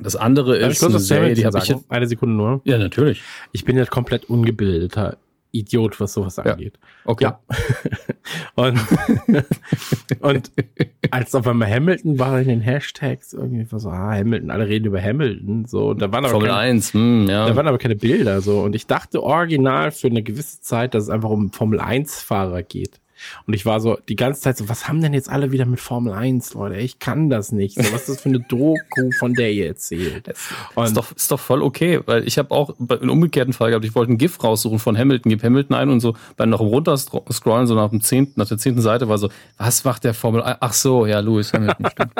das andere ist eine Serie, die habe ich jetzt, Eine Sekunde nur. ja natürlich. Ich bin ja komplett ungebildeter Idiot, was sowas Ja. angeht. Okay. Ja. und, und als auf einmal Hamilton war in den Hashtags irgendwie so, ah, Hamilton, alle reden über Hamilton, so, und da waren aber Formel keine, 1, hm, ja. da waren aber keine Bilder, so, und ich dachte original für eine gewisse Zeit, dass es einfach um Formel 1 Fahrer geht. Und ich war so die ganze Zeit so, was haben denn jetzt alle wieder mit Formel 1, Leute? Ich kann das nicht. So, was ist das für eine Doku, von der ihr erzählt? Und ist doch, ist doch voll okay, weil ich habe auch einen umgekehrten Fall gehabt. Ich wollte ein GIF raussuchen von Hamilton, gib Hamilton ein und so beim noch runterscrollen, so nach dem zehnten, nach der zehnten Seite war so, was macht der Formel 1? Ach so, ja, Lewis Hamilton, stimmt.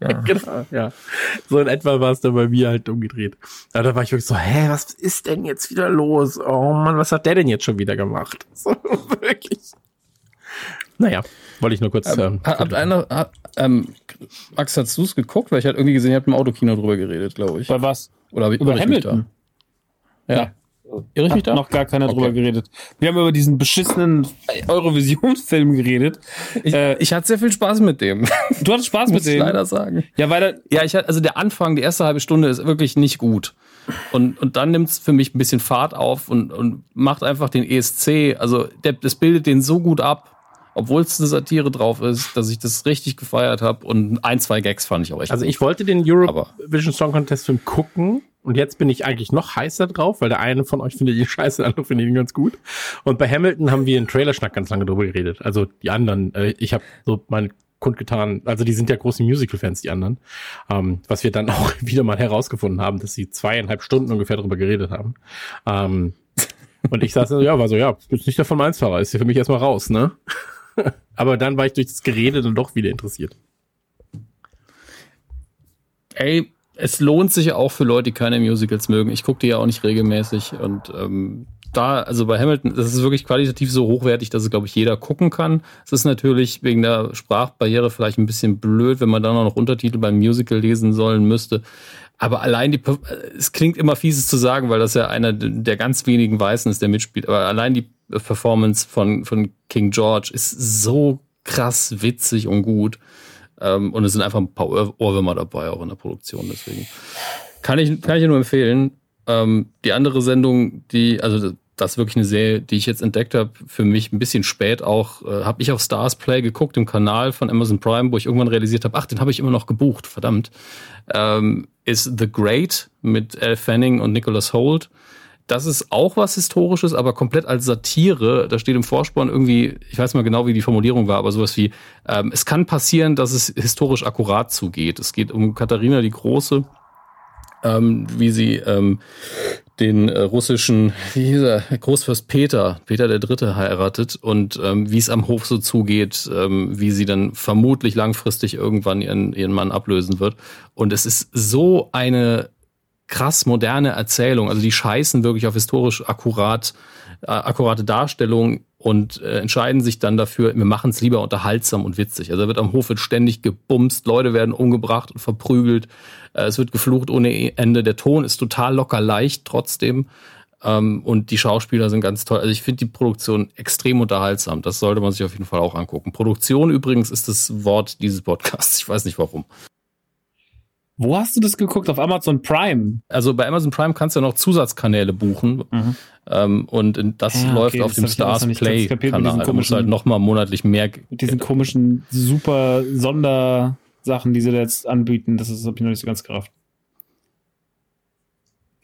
genau, ja. So in etwa war es dann bei mir halt umgedreht. Ja, da war ich wirklich so, hä, was ist denn jetzt wieder los? Oh Mann, was hat der denn jetzt schon wieder gemacht? So, wirklich. Naja, wollte ich nur kurz. Ähm, Ha- Habt einer, ha- ähm, Max, hast du es geguckt? Weil ich hatte irgendwie gesehen, ihr habt im Autokino drüber geredet, glaube ich. Bei was? Oder hab ich- Über Hamilton? Da? Ja. Irre ich mich Hat da? noch gar keiner Okay. drüber geredet. Wir haben über diesen beschissenen Eurovisionsfilm geredet. Ich, Äh, ich hatte sehr viel Spaß mit dem. Du hattest Spaß muss mit ich dem. leider sagen. Ja, weil er, Ja, ich hatte, also der Anfang, die erste halbe Stunde ist wirklich nicht gut. Und, und dann nimmt's für mich ein bisschen Fahrt auf und, und macht einfach den ESC, also der, das bildet den so gut ab, obwohl es eine Satire drauf ist, dass ich das richtig gefeiert habe und ein, zwei Gags fand ich auch echt also ich wollte den Eurovision Song Contest Film gucken und jetzt bin ich eigentlich noch heißer drauf, weil der eine von euch findet ihn scheiße, der andere findet ihn ganz gut. Und bei Hamilton haben wir in Trailerschnack ganz lange drüber geredet. Also die anderen, äh, ich habe so mein kundgetan, also die sind ja große Musical-Fans, die anderen, ähm, was wir dann auch wieder mal herausgefunden haben, dass sie zweieinhalb Stunden ungefähr drüber geredet haben. Ähm, und ich saß so, ja, war so, ja, ist nicht der von 1 Fahrer, ist ja für mich erstmal raus, ne? Aber dann war ich durch das Gerede dann doch wieder interessiert. Ey, es lohnt sich auch für Leute, die keine Musicals mögen. Ich gucke die ja auch nicht regelmäßig und ähm, da, also bei Hamilton, das ist wirklich qualitativ so hochwertig, dass es, glaube ich, jeder gucken kann. Es ist natürlich wegen der Sprachbarriere vielleicht ein bisschen blöd, wenn man dann auch noch Untertitel beim Musical lesen sollen müsste. Aber allein die, es klingt immer fieses zu sagen, weil das ja einer der ganz wenigen Weißen ist, der mitspielt. Aber allein die Performance von, von King George ist so krass witzig und gut. Ähm, und es sind einfach ein paar Ohrwürmer dabei, auch in der Produktion. Deswegen kann ich, kann ich nur empfehlen. Ähm, die andere Sendung, die, also das ist wirklich eine Serie, die ich jetzt entdeckt habe, für mich ein bisschen spät auch, äh, habe ich auf Stars Play geguckt im Kanal von Amazon Prime, wo ich irgendwann realisiert habe, ach, den habe ich immer noch gebucht, verdammt. Ähm, ist The Great mit Elle Fanning und Nicholas Holt. Das ist auch was Historisches, aber komplett als Satire. Da steht im Vorspann irgendwie, ich weiß mal genau, wie die Formulierung war, aber sowas wie, ähm, es kann passieren, dass es historisch akkurat zugeht. Es geht um Katharina die Große, ähm, wie sie ähm, den äh, russischen, wie hieß er, Großfürst Peter, Peter der Dritte heiratet und ähm, wie es am Hof so zugeht, ähm, wie sie dann vermutlich langfristig irgendwann ihren, ihren Mann ablösen wird. Und es ist so eine krass moderne Erzählung. Also die scheißen wirklich auf historisch akkurat, äh, akkurate Darstellung und äh, entscheiden sich dann dafür, wir machen es lieber unterhaltsam und witzig. Also wird am Hof wird ständig gebumst, Leute werden umgebracht und verprügelt, es wird geflucht ohne Ende. Der Ton ist total locker leicht trotzdem. Ähm, und die Schauspieler sind ganz toll. Also ich finde die Produktion extrem unterhaltsam. Das sollte man sich auf jeden Fall auch angucken. Produktion übrigens ist das Wort dieses Podcasts. Ich weiß nicht warum. Wo hast du das geguckt? Auf Amazon Prime? Also bei Amazon Prime kannst du ja noch Zusatzkanäle buchen. Mhm. Ähm, und das ja, läuft okay, auf dem Stars Play Kanal. Da musst du halt nochmal monatlich mehr. Mit diesen komischen super Sondersachen, die sie da jetzt anbieten, das habe ich noch nicht so ganz gerafft.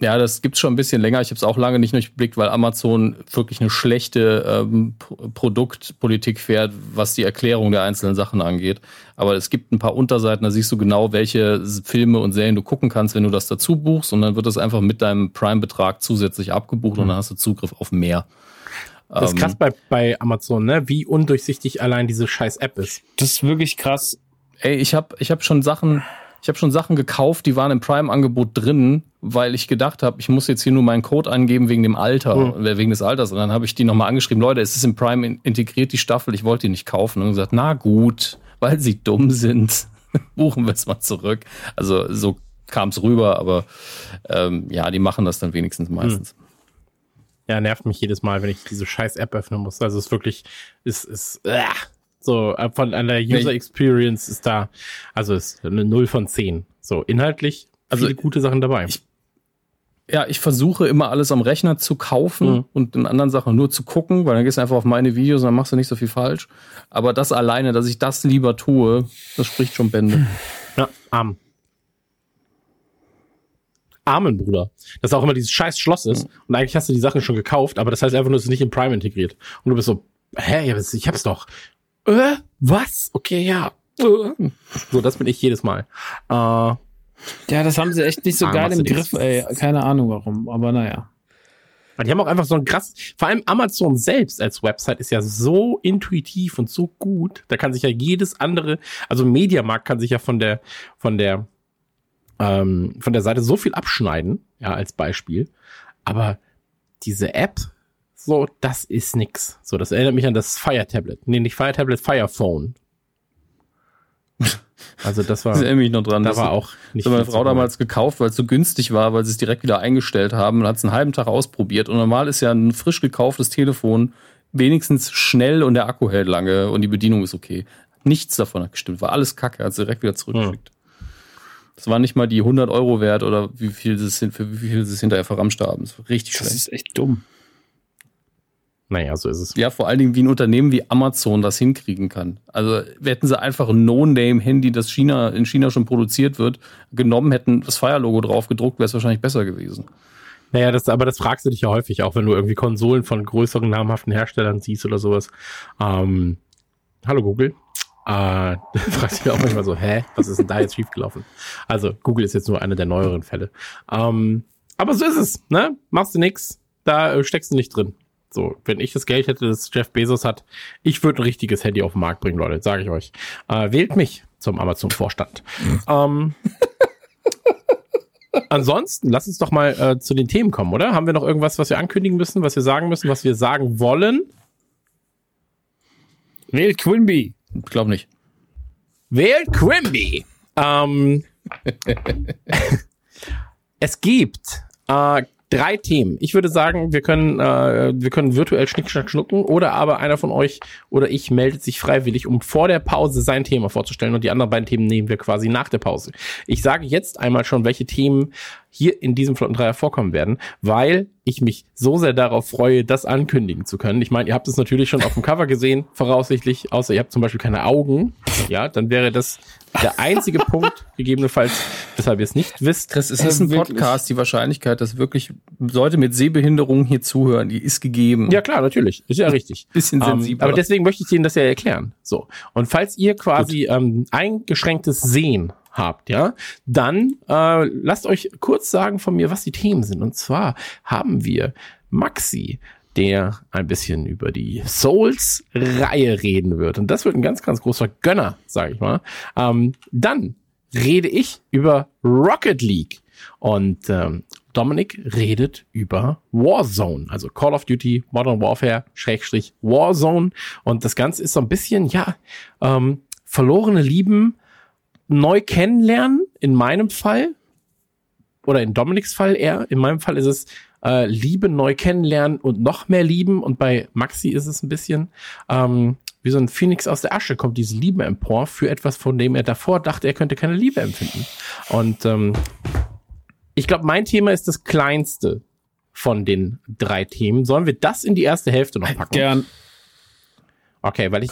Ja, das gibt's schon ein bisschen länger. Ich habe es auch lange nicht durchblickt, weil Amazon wirklich eine schlechte ähm, Produktpolitik fährt, was die Erklärung der einzelnen Sachen angeht. Aber es gibt ein paar Unterseiten, da siehst du genau, welche Filme und Serien du gucken kannst, wenn du das dazu buchst. Und dann wird das einfach mit deinem Prime-Betrag zusätzlich abgebucht mhm. und dann hast du Zugriff auf mehr. Das ist krass ähm, bei, bei Amazon, ne? Wie undurchsichtig allein diese scheiß App ist. Das ist wirklich krass. Ey, ich habe ich hab schon Sachen ich habe schon Sachen gekauft, die waren im Prime-Angebot drin, weil ich gedacht habe, ich muss jetzt hier nur meinen Code eingeben wegen dem Alter, mhm. wegen des Alters. Und dann habe ich die nochmal angeschrieben, Leute, es ist im Prime integriert, die Staffel, ich wollte die nicht kaufen. Und gesagt, na gut, weil sie dumm sind, buchen wir es mal zurück. Also so kam es rüber, aber ähm, ja, die machen das dann wenigstens meistens. Mhm. Ja, nervt mich jedes Mal, wenn ich diese scheiß App öffnen muss. Also es ist wirklich, es ist, äh, so, äh, von einer User Experience ist da, also ist eine 0 von 10. So, inhaltlich, also viele gute Sachen dabei. Ich, ja, ich versuche immer alles am Rechner zu kaufen mhm. und in anderen Sachen nur zu gucken, weil dann gehst du einfach auf meine Videos und dann machst du nicht so viel falsch. Aber das alleine, dass ich das lieber tue, das spricht schon Bände. Ja, arm. Armen, Bruder. Das auch immer dieses scheiß Schloss ist. Mhm. Und eigentlich hast du die Sachen schon gekauft, aber das heißt einfach nur, es ist nicht in Prime integriert. Und du bist so, hä, ich hab's doch äh, was? Okay, ja. Äh. So, das bin ich jedes Mal. Äh, ja, das haben sie echt nicht so ah, geil im Griff, ey. Keine Ahnung warum, aber naja. Die haben auch einfach so ein krass, vor allem Amazon selbst als Website ist ja so intuitiv und so gut. Da kann sich ja jedes andere, also Mediamarkt kann sich ja von der, von der, ähm, von der Seite so viel abschneiden, ja, als Beispiel. Aber diese App so, das ist nix. So, das erinnert mich an das Fire Tablet. Nee, nicht Fire Tablet, Fire Phone. Also das war. Das erinnere mich noch dran. Da war auch nicht. Das hat meine Frau damals gekauft, weil es so günstig war, weil sie es direkt wieder eingestellt haben und hat es einen halben Tag ausprobiert. Und normal ist ja ein frisch gekauftes Telefon wenigstens schnell und der Akku hält lange und die Bedienung ist okay. Nichts davon hat gestimmt. War alles Kacke. Hat sie direkt wieder zurückgeschickt. Hm. Das war nicht mal die 100 Euro wert oder wie viel das sind, für wie viel sie es hinterher verramscht haben. Das war richtig schlecht. Das ist echt dumm. Naja, so ist es. Ja, vor allen Dingen wie ein Unternehmen wie Amazon das hinkriegen kann. Also hätten sie einfach ein No-Name-Handy, das China, in China schon produziert wird, genommen, hätten das Fire-Logo drauf gedruckt, wäre es wahrscheinlich besser gewesen. Naja, das, aber das fragst du dich ja häufig, auch wenn du irgendwie Konsolen von größeren namhaften Herstellern siehst oder sowas. Ähm, hallo Google. Äh, fragst du dich auch manchmal so, hä, was ist denn da jetzt schiefgelaufen? Also Google ist jetzt nur einer der neueren Fälle. Ähm, aber so ist es, ne? Machst du nix, da äh, steckst du nicht drin. So, wenn ich das Geld hätte, das Jeff Bezos hat, ich würde ein richtiges Handy auf den Markt bringen, Leute, sage ich euch. Äh, wählt mich zum Amazon-Vorstand. ähm, ansonsten, lass uns doch mal äh, zu den Themen kommen, oder? Haben wir noch irgendwas, was wir ankündigen müssen, was wir sagen müssen, was wir sagen wollen? Wählt Quimby. Ich glaube nicht. Wählt Quimby. Ähm, es gibt äh, drei Themen. Ich würde sagen, wir können, äh, wir können virtuell Schnick, Schnack, schnucken oder aber einer von euch oder ich meldet sich freiwillig, um vor der Pause sein Thema vorzustellen und die anderen beiden Themen nehmen wir quasi nach der Pause. Ich sage jetzt einmal schon, welche Themen hier in diesem Flottendreier vorkommen werden, weil ich mich so sehr darauf freue, das ankündigen zu können. Ich meine, ihr habt es natürlich schon auf dem Cover gesehen, voraussichtlich, außer ihr habt zum Beispiel keine Augen. Ja, dann wäre das der einzige Punkt, gegebenenfalls, weshalb ihr es nicht wisst. Chris, es ist ein Podcast. Die Wahrscheinlichkeit, dass wirklich Leute mit Sehbehinderung hier zuhören, die ist gegeben. Ja, klar, natürlich. Ist ja richtig. Bisschen Ähm, sensibler. aber deswegen möchte ich Ihnen das ja erklären. So. Und falls ihr quasi ähm, eingeschränktes Sehen habt, ja, dann äh, lasst euch kurz sagen von mir, was die Themen sind. Und zwar haben wir Maxi, der ein bisschen über die Souls-Reihe reden wird. Und das wird ein ganz, ganz großer Gönner, sage ich mal. Ähm, dann rede ich über Rocket League. Und ähm, Dominik redet über Warzone, also Call of Duty Modern Warfare, Schrägstrich Warzone. Und das Ganze ist so ein bisschen, ja, ähm, verlorene Lieben neu kennenlernen, in meinem Fall. Oder in Dominiks Fall eher. In meinem Fall ist es äh, Liebe neu kennenlernen und noch mehr lieben. Und bei Maxi ist es ein bisschen ähm, wie so ein Phoenix aus der Asche kommt diese Liebe empor für etwas, von dem er davor dachte, er könnte keine Liebe empfinden. Und ähm, ich glaube, mein Thema ist das kleinste von den drei Themen. Sollen wir das in die erste Hälfte noch packen? Gern. Okay, weil ich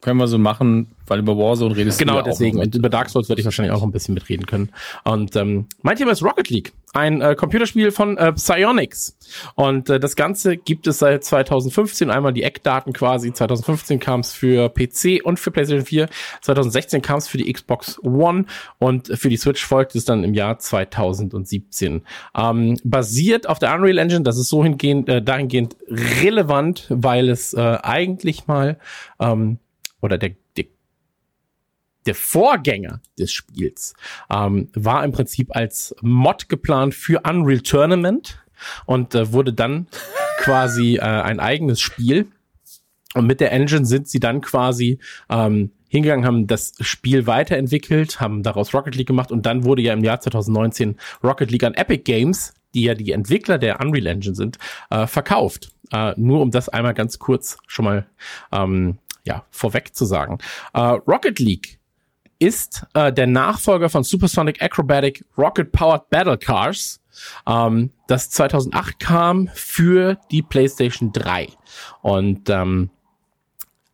Können wir so machen, weil über Warzone redest du genau ja auch deswegen noch und über Dark Souls werde ich wahrscheinlich auch ein bisschen mitreden können. Und ähm, mein Thema ist Rocket League, ein äh, Computerspiel von äh, Psyonix. Und äh, das Ganze gibt es seit 2015. Einmal die Eckdaten quasi. 2015 kam es für PC und für PlayStation 4. 2016 kam es für die Xbox One und für die Switch folgt es dann im Jahr 2017. Ähm, basiert auf der Unreal Engine. Das ist so hingehend, äh, dahingehend relevant, weil es äh, eigentlich mal ähm, oder der, der der Vorgänger des Spiels ähm, war im Prinzip als Mod geplant für Unreal Tournament und äh, wurde dann quasi äh, ein eigenes Spiel. Und mit der Engine sind sie dann quasi ähm, hingegangen, haben das Spiel weiterentwickelt, haben daraus Rocket League gemacht und dann wurde ja im Jahr 2019 Rocket League an Epic Games, die ja die Entwickler der Unreal Engine sind, äh, verkauft. Äh, nur um das einmal ganz kurz schon mal ähm, ja, vorweg zu sagen. Äh, Rocket League ist äh, der Nachfolger von Supersonic Acrobatic Rocket Powered Battle Cars, ähm, das 2008 kam für die PlayStation 3. Und ähm,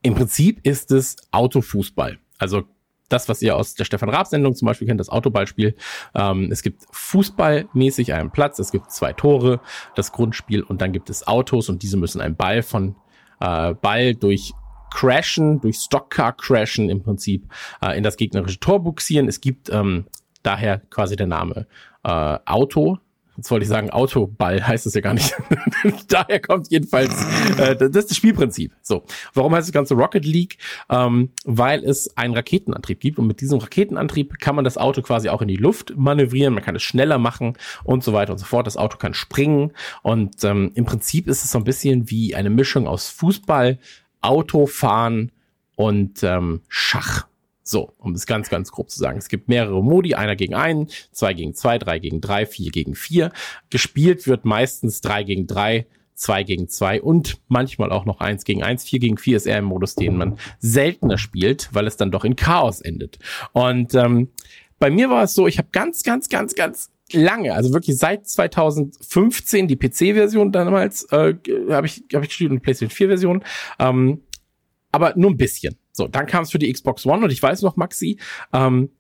im Prinzip ist es Autofußball. Also das, was ihr aus der Stefan Raab-Sendung zum Beispiel kennt, das Autoballspiel. Ähm, es gibt fußballmäßig einen Platz, es gibt zwei Tore, das Grundspiel und dann gibt es Autos und diese müssen einen Ball von äh, Ball durch Crashen, durch Stockcar Crashen im Prinzip äh, in das gegnerische Tor buxieren. Es gibt ähm, daher quasi der Name äh, Auto. Jetzt wollte ich sagen, Autoball heißt es ja gar nicht. Daher kommt jedenfalls, äh, das ist das Spielprinzip. So, warum heißt das Ganze Rocket League? Ähm, weil es einen Raketenantrieb gibt und mit diesem Raketenantrieb kann man das Auto quasi auch in die Luft manövrieren, man kann es schneller machen und so weiter und so fort. Das Auto kann springen und ähm, im Prinzip ist es so ein bisschen wie eine Mischung aus Fußball, Autofahren und ähm, Schach. So, um es ganz, ganz grob zu sagen. Es gibt mehrere Modi, einer gegen einen, zwei gegen zwei, drei gegen drei, vier gegen vier. Gespielt wird meistens drei gegen drei, zwei gegen zwei und manchmal auch noch eins gegen eins. Vier gegen vier ist eher ein Modus, den man seltener spielt, weil es dann doch in Chaos endet. Und ähm, bei mir war es so, ich habe ganz, ganz, ganz, ganz lange, also wirklich seit 2015 die PC-Version damals äh, habe ich, hab ich gespielt und die PlayStation 4-Version, ähm, aber nur ein bisschen. So, dann kam es für die Xbox One und ich weiß noch, Maxi, ähm,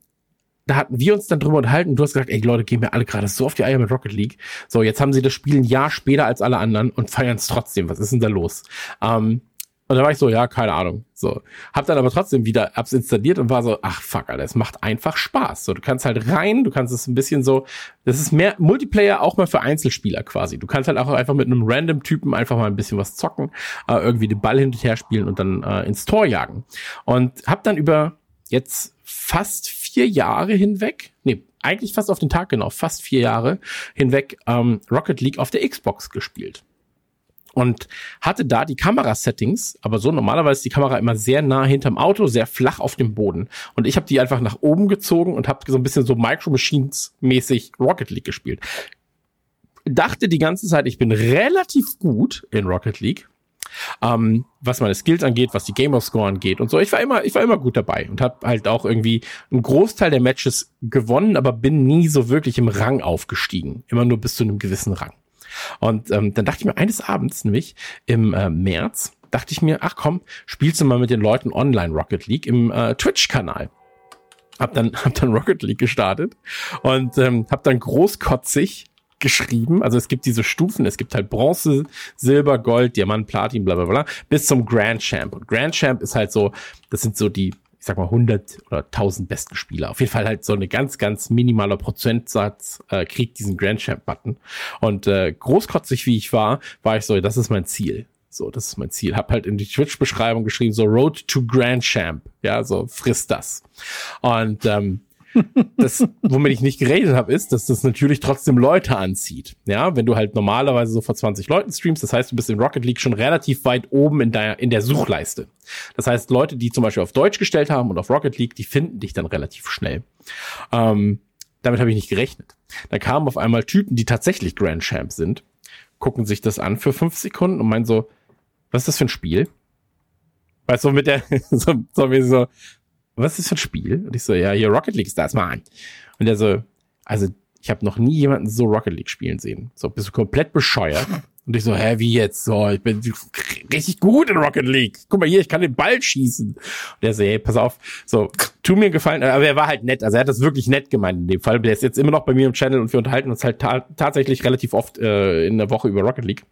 da hatten wir uns dann drüber unterhalten und du hast gesagt, ey Leute, gehen mir alle gerade so auf die Eier mit Rocket League. So, jetzt haben sie das Spiel ein Jahr später als alle anderen und feiern es trotzdem. Was ist denn da los? Ähm, und da war ich so, ja, keine Ahnung. So. Hab dann aber trotzdem wieder Apps installiert und war so, ach fuck, Alter, es macht einfach Spaß. So, du kannst halt rein, du kannst es ein bisschen so, das ist mehr Multiplayer auch mal für Einzelspieler quasi. Du kannst halt auch einfach mit einem random Typen einfach mal ein bisschen was zocken, äh, irgendwie den Ball hin und her spielen und dann äh, ins Tor jagen. Und hab dann über jetzt fast vier Jahre hinweg, nee, eigentlich fast auf den Tag genau, fast vier Jahre hinweg ähm, Rocket League auf der Xbox gespielt und hatte da die Kamerasettings, aber so normalerweise die Kamera immer sehr nah hinterm Auto, sehr flach auf dem Boden. Und ich habe die einfach nach oben gezogen und habe so ein bisschen so Micro Machines mäßig Rocket League gespielt. Dachte die ganze Zeit, ich bin relativ gut in Rocket League. Ähm, was meine Skills angeht, was die Gamerscore angeht und so. Ich war immer, ich war immer gut dabei und habe halt auch irgendwie einen Großteil der Matches gewonnen, aber bin nie so wirklich im Rang aufgestiegen. Immer nur bis zu einem gewissen Rang. Und ähm, dann dachte ich mir eines Abends, nämlich im äh, März, dachte ich mir, ach komm, spielst du mal mit den Leuten online Rocket League im äh, Twitch-Kanal. Hab dann, hab dann Rocket League gestartet und ähm, hab dann großkotzig geschrieben. Also es gibt diese Stufen, es gibt halt Bronze, Silber, Gold, Diamant, Platin, bla bla bla, bis zum Grand Champ. Und Grand Champ ist halt so, das sind so die ich sag mal 100 oder 1000 besten Spieler. Auf jeden Fall halt so eine ganz, ganz minimaler Prozentsatz äh, kriegt diesen Grand Champ Button. Und äh, großkotzig wie ich war, war ich so, das ist mein Ziel. So, das ist mein Ziel. Hab halt in die Twitch-Beschreibung geschrieben, so Road to Grand Champ. Ja, so frisst das. Und ähm, das, womit ich nicht geredet habe, ist, dass das natürlich trotzdem Leute anzieht. Ja, wenn du halt normalerweise so vor 20 Leuten streamst, das heißt, du bist in Rocket League schon relativ weit oben in der, in der Suchleiste. Das heißt, Leute, die zum Beispiel auf Deutsch gestellt haben und auf Rocket League, die finden dich dann relativ schnell. Ähm, damit habe ich nicht gerechnet. Da kamen auf einmal Typen, die tatsächlich Grand Champs sind, gucken sich das an für fünf Sekunden und meinen so, was ist das für ein Spiel? Weißt du, mit der, so, so, so, was ist das für ein Spiel? Und ich so, ja, hier Rocket League Stars, Mann. Und er so, also ich habe noch nie jemanden so Rocket League spielen sehen. So, bist du komplett bescheuert? Und ich so, hä, wie jetzt? So, ich bin richtig gut in Rocket League. Guck mal hier, ich kann den Ball schießen. Und er so, hey, pass auf, so, tu mir gefallen. Aber er war halt nett, also er hat das wirklich nett gemeint in dem Fall. Der ist jetzt immer noch bei mir im Channel und wir unterhalten uns halt ta tatsächlich relativ oft äh, in der Woche über Rocket League.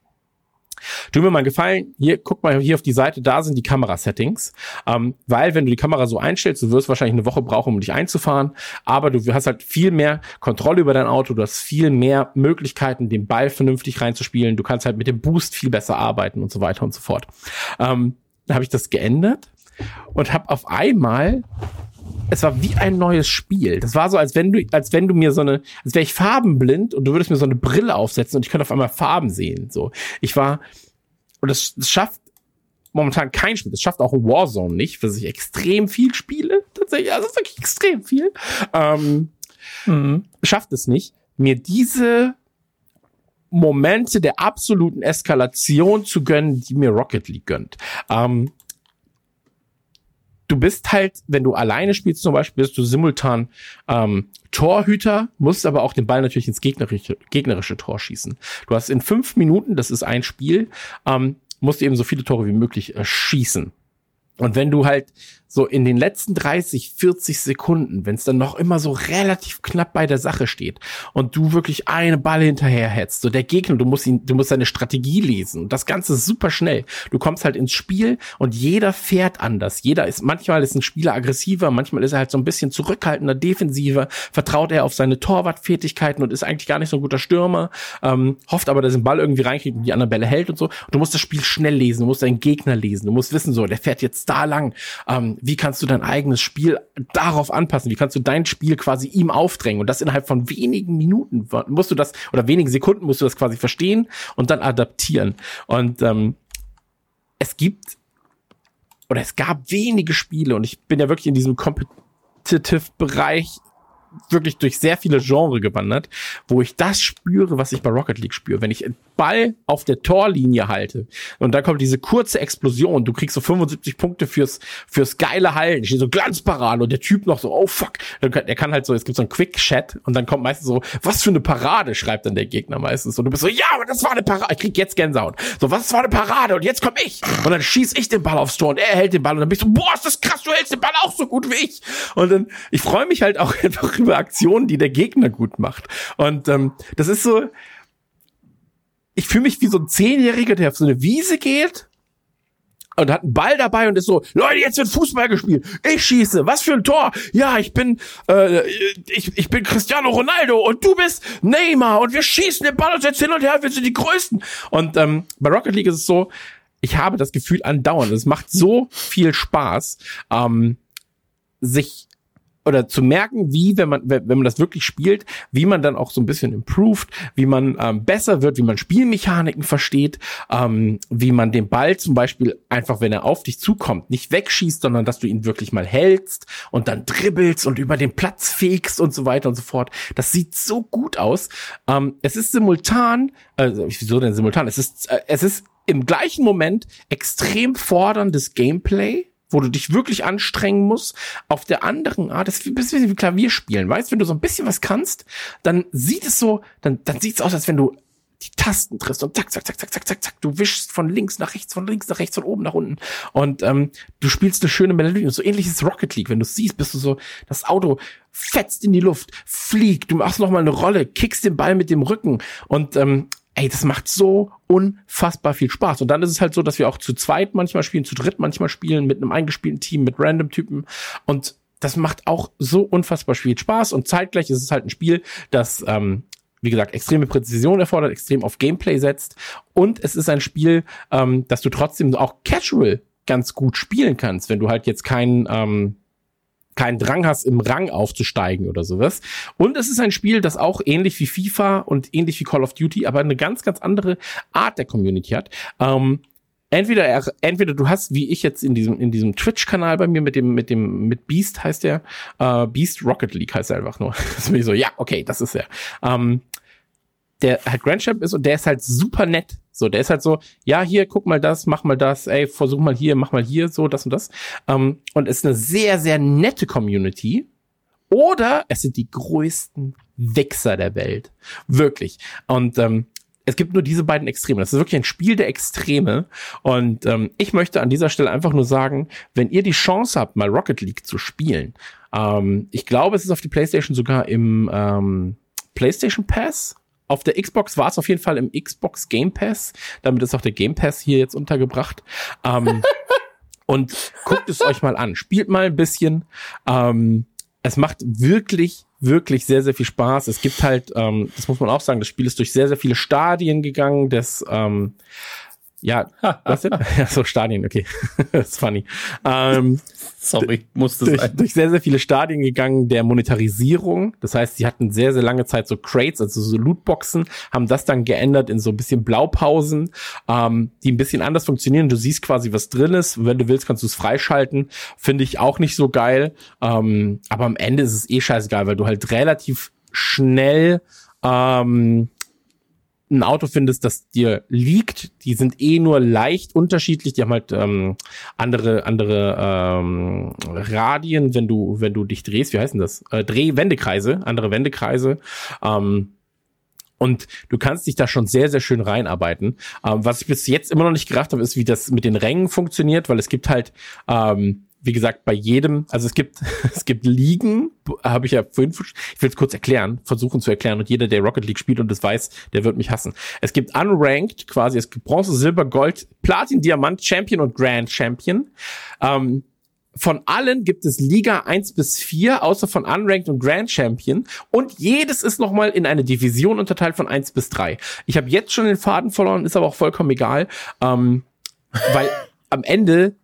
Tu mir mal einen Gefallen, hier, guck mal hier auf die Seite, da sind die Kamerasettings. Ähm, weil wenn du die Kamera so einstellst, du wirst wahrscheinlich eine Woche brauchen, um dich einzufahren, aber du hast halt viel mehr Kontrolle über dein Auto, du hast viel mehr Möglichkeiten, den Ball vernünftig reinzuspielen, du kannst halt mit dem Boost viel besser arbeiten und so weiter und so fort. Ähm, dann habe ich das geändert und habe auf einmal es war wie ein neues Spiel. Das war so, als wenn du, als wenn du mir so eine, als wäre ich farbenblind und du würdest mir so eine Brille aufsetzen und ich könnte auf einmal Farben sehen. So, ich war und das, das schafft momentan kein Spiel. Das schafft auch Warzone nicht, was ich extrem viel spiele. Tatsächlich, also wirklich extrem viel. Ähm, mhm. Schafft es nicht, mir diese Momente der absoluten Eskalation zu gönnen, die mir Rocket League gönnt. Ähm, du bist halt, wenn du alleine spielst zum Beispiel, bist du simultan ähm, Torhüter, musst aber auch den Ball natürlich ins gegnerische, gegnerische Tor schießen. Du hast in fünf Minuten, das ist ein Spiel, ähm, musst du eben so viele Tore wie möglich äh, schießen. Und wenn du halt so in den letzten 30, 40 Sekunden, wenn es dann noch immer so relativ knapp bei der Sache steht und du wirklich eine Ball hinterher hetzt, so der Gegner, du musst ihn, du musst seine Strategie lesen und das Ganze ist super schnell. Du kommst halt ins Spiel und jeder fährt anders. Jeder ist, manchmal ist ein Spieler aggressiver, manchmal ist er halt so ein bisschen zurückhaltender, defensiver, vertraut er auf seine Torwartfertigkeiten und ist eigentlich gar nicht so ein guter Stürmer, ähm, hofft aber, dass er den Ball irgendwie reinkriegt und die anderen Bälle hält und so. Du musst das Spiel schnell lesen, du musst deinen Gegner lesen, du musst wissen, so, der fährt jetzt da lang, ähm, wie kannst du dein eigenes Spiel darauf anpassen? Wie kannst du dein Spiel quasi ihm aufdrängen? Und das innerhalb von wenigen Minuten musst du das, oder wenigen Sekunden musst du das quasi verstehen und dann adaptieren. Und ähm, es gibt oder es gab wenige Spiele und ich bin ja wirklich in diesem Competitive-Bereich wirklich durch sehr viele Genre gewandert, wo ich das spüre, was ich bei Rocket League spüre. Wenn ich Ball auf der Torlinie halte. Und da kommt diese kurze Explosion, du kriegst so 75 Punkte fürs, fürs geile Hallen, steht so Glanzparade und der Typ noch so, oh fuck, der kann halt so, es gibt so einen Quick-Chat und dann kommt meistens so, was für eine Parade, schreibt dann der Gegner meistens. Und du bist so, ja, aber das war eine Parade, ich krieg jetzt Gänsehaut. So, was war eine Parade und jetzt komm ich. Und dann schieß ich den Ball aufs Tor und er hält den Ball und dann bist du, boah, ist das krass, du hältst den Ball auch so gut wie ich. Und dann, ich freue mich halt auch einfach über Aktionen, die der Gegner gut macht. Und ähm, das ist so, ich fühle mich wie so ein Zehnjähriger, der auf so eine Wiese geht und hat einen Ball dabei und ist so, Leute, jetzt wird Fußball gespielt. Ich schieße. Was für ein Tor. Ja, ich bin, äh, ich, ich bin Cristiano Ronaldo und du bist Neymar und wir schießen den Ball und jetzt hin und her, wir sind die Größten. Und ähm, bei Rocket League ist es so, ich habe das Gefühl andauernd. Es macht so viel Spaß, ähm, sich oder zu merken, wie, wenn man, wenn man das wirklich spielt, wie man dann auch so ein bisschen improved, wie man ähm, besser wird, wie man Spielmechaniken versteht, ähm, wie man den Ball zum Beispiel einfach, wenn er auf dich zukommt, nicht wegschießt, sondern dass du ihn wirklich mal hältst und dann dribbelst und über den Platz fegst und so weiter und so fort. Das sieht so gut aus. Ähm, es ist simultan, also wieso denn simultan? Es ist, äh, es ist im gleichen Moment extrem forderndes Gameplay wo du dich wirklich anstrengen musst. Auf der anderen Art, das ist ein bisschen wie Klavierspielen, weißt, wenn du so ein bisschen was kannst, dann sieht es so, dann, dann sieht es aus, als wenn du die Tasten triffst und zack, zack, zack, zack, zack, zack, zack, du wischst von links nach rechts, von links nach rechts, von oben nach unten. Und ähm, du spielst eine schöne Melodie. Und so ähnlich ist Rocket League, wenn du siehst, bist du so, das Auto fetzt in die Luft, fliegt, du machst noch mal eine Rolle, kickst den Ball mit dem Rücken. Und ähm, ey, das macht so unfassbar viel Spaß. Und dann ist es halt so, dass wir auch zu zweit manchmal spielen, zu dritt manchmal spielen, mit einem eingespielten Team, mit random Typen. Und das macht auch so unfassbar viel Spaß. Und zeitgleich ist es halt ein Spiel, das, ähm, wie gesagt, extreme Präzision erfordert, extrem auf Gameplay setzt. Und es ist ein Spiel, ähm, das du trotzdem auch casual ganz gut spielen kannst, wenn du halt jetzt keinen ähm, keinen Drang hast, im Rang aufzusteigen oder sowas. Und es ist ein Spiel, das auch ähnlich wie FIFA und ähnlich wie Call of Duty, aber eine ganz, ganz andere Art der Community hat. Ähm, entweder entweder du hast wie ich jetzt in diesem in diesem Twitch Kanal bei mir mit dem mit dem mit Beast heißt der äh, Beast Rocket League heißt er einfach nur das bin ich so ja okay das ist er ähm, der halt Grand Champ ist und der ist halt super nett so, der ist halt so, ja, hier, guck mal das, mach mal das, ey, versuch mal hier, mach mal hier, so, das und das. Ähm, und ist eine sehr, sehr nette Community. Oder es sind die größten Wichser der Welt. Wirklich. Und ähm, es gibt nur diese beiden Extreme. Das ist wirklich ein Spiel der Extreme. Und ähm, ich möchte an dieser Stelle einfach nur sagen, wenn ihr die Chance habt, mal Rocket League zu spielen, ähm, ich glaube, es ist auf die PlayStation sogar im ähm, PlayStation Pass auf der Xbox war es auf jeden Fall im Xbox Game Pass. Damit ist auch der Game Pass hier jetzt untergebracht. Ähm, und guckt es euch mal an. Spielt mal ein bisschen. Ähm, es macht wirklich, wirklich sehr, sehr viel Spaß. Es gibt halt, ähm, das muss man auch sagen, das Spiel ist durch sehr, sehr viele Stadien gegangen. Das, ähm, ja, was denn? ja, so Stadien, okay. das ist funny. Ähm, Sorry, musste durch, sein. durch sehr, sehr viele Stadien gegangen der Monetarisierung. Das heißt, sie hatten sehr, sehr lange Zeit so Crates, also so Lootboxen, haben das dann geändert in so ein bisschen Blaupausen, ähm, die ein bisschen anders funktionieren. Du siehst quasi, was drin ist. Wenn du willst, kannst du es freischalten. Finde ich auch nicht so geil. Ähm, aber am Ende ist es eh scheißegal, weil du halt relativ schnell ähm, ein Auto findest, das dir liegt, die sind eh nur leicht unterschiedlich, die haben halt ähm, andere andere ähm, Radien, wenn du wenn du dich drehst, wie heißen das? Äh, Drehwendekreise, andere Wendekreise. Ähm, und du kannst dich da schon sehr, sehr schön reinarbeiten. Ähm, was ich bis jetzt immer noch nicht gerafft habe, ist, wie das mit den Rängen funktioniert, weil es gibt halt ähm, wie gesagt, bei jedem, also es gibt, es gibt Ligen, habe ich ja vorhin, ich will es kurz erklären, versuchen zu erklären und jeder, der Rocket League spielt und das weiß, der wird mich hassen. Es gibt Unranked, quasi, es gibt Bronze, Silber, Gold, Platin, Diamant, Champion und Grand Champion. Ähm, von allen gibt es Liga 1 bis 4, außer von Unranked und Grand Champion. Und jedes ist nochmal in eine Division unterteilt von 1 bis 3. Ich habe jetzt schon den Faden verloren, ist aber auch vollkommen egal. Ähm, weil am Ende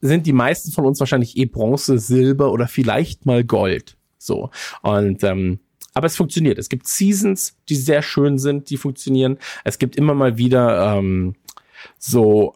sind die meisten von uns wahrscheinlich eh Bronze, Silber oder vielleicht mal Gold. So. Und ähm, aber es funktioniert. Es gibt Seasons, die sehr schön sind, die funktionieren. Es gibt immer mal wieder ähm, so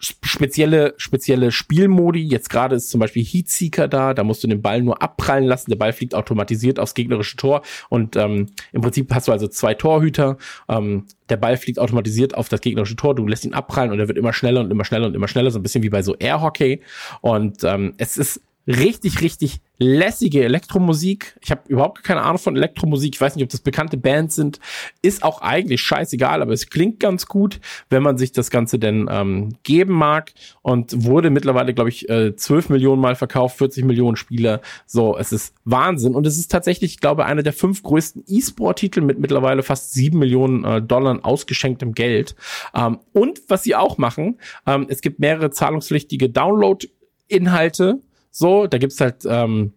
spezielle, spezielle Spielmodi. Jetzt gerade ist zum Beispiel Heatseeker da, da musst du den Ball nur abprallen lassen. Der Ball fliegt automatisiert aufs gegnerische Tor und ähm, im Prinzip hast du also zwei Torhüter. Ähm, der Ball fliegt automatisiert auf das gegnerische Tor, du lässt ihn abprallen und er wird immer schneller und immer schneller und immer schneller, so ein bisschen wie bei so Airhockey. Und ähm, es ist richtig, richtig lässige Elektromusik. Ich habe überhaupt keine Ahnung von Elektromusik. Ich weiß nicht, ob das bekannte Bands sind. Ist auch eigentlich scheißegal, aber es klingt ganz gut, wenn man sich das Ganze denn ähm, geben mag. Und wurde mittlerweile, glaube ich, äh, 12 Millionen Mal verkauft, 40 Millionen Spieler. So, es ist Wahnsinn. Und es ist tatsächlich, ich glaube, einer der fünf größten E-Sport-Titel mit mittlerweile fast sieben Millionen äh, Dollar ausgeschenktem Geld. Ähm, und was sie auch machen, ähm, es gibt mehrere zahlungspflichtige Download-Inhalte so, da gibt's halt ähm,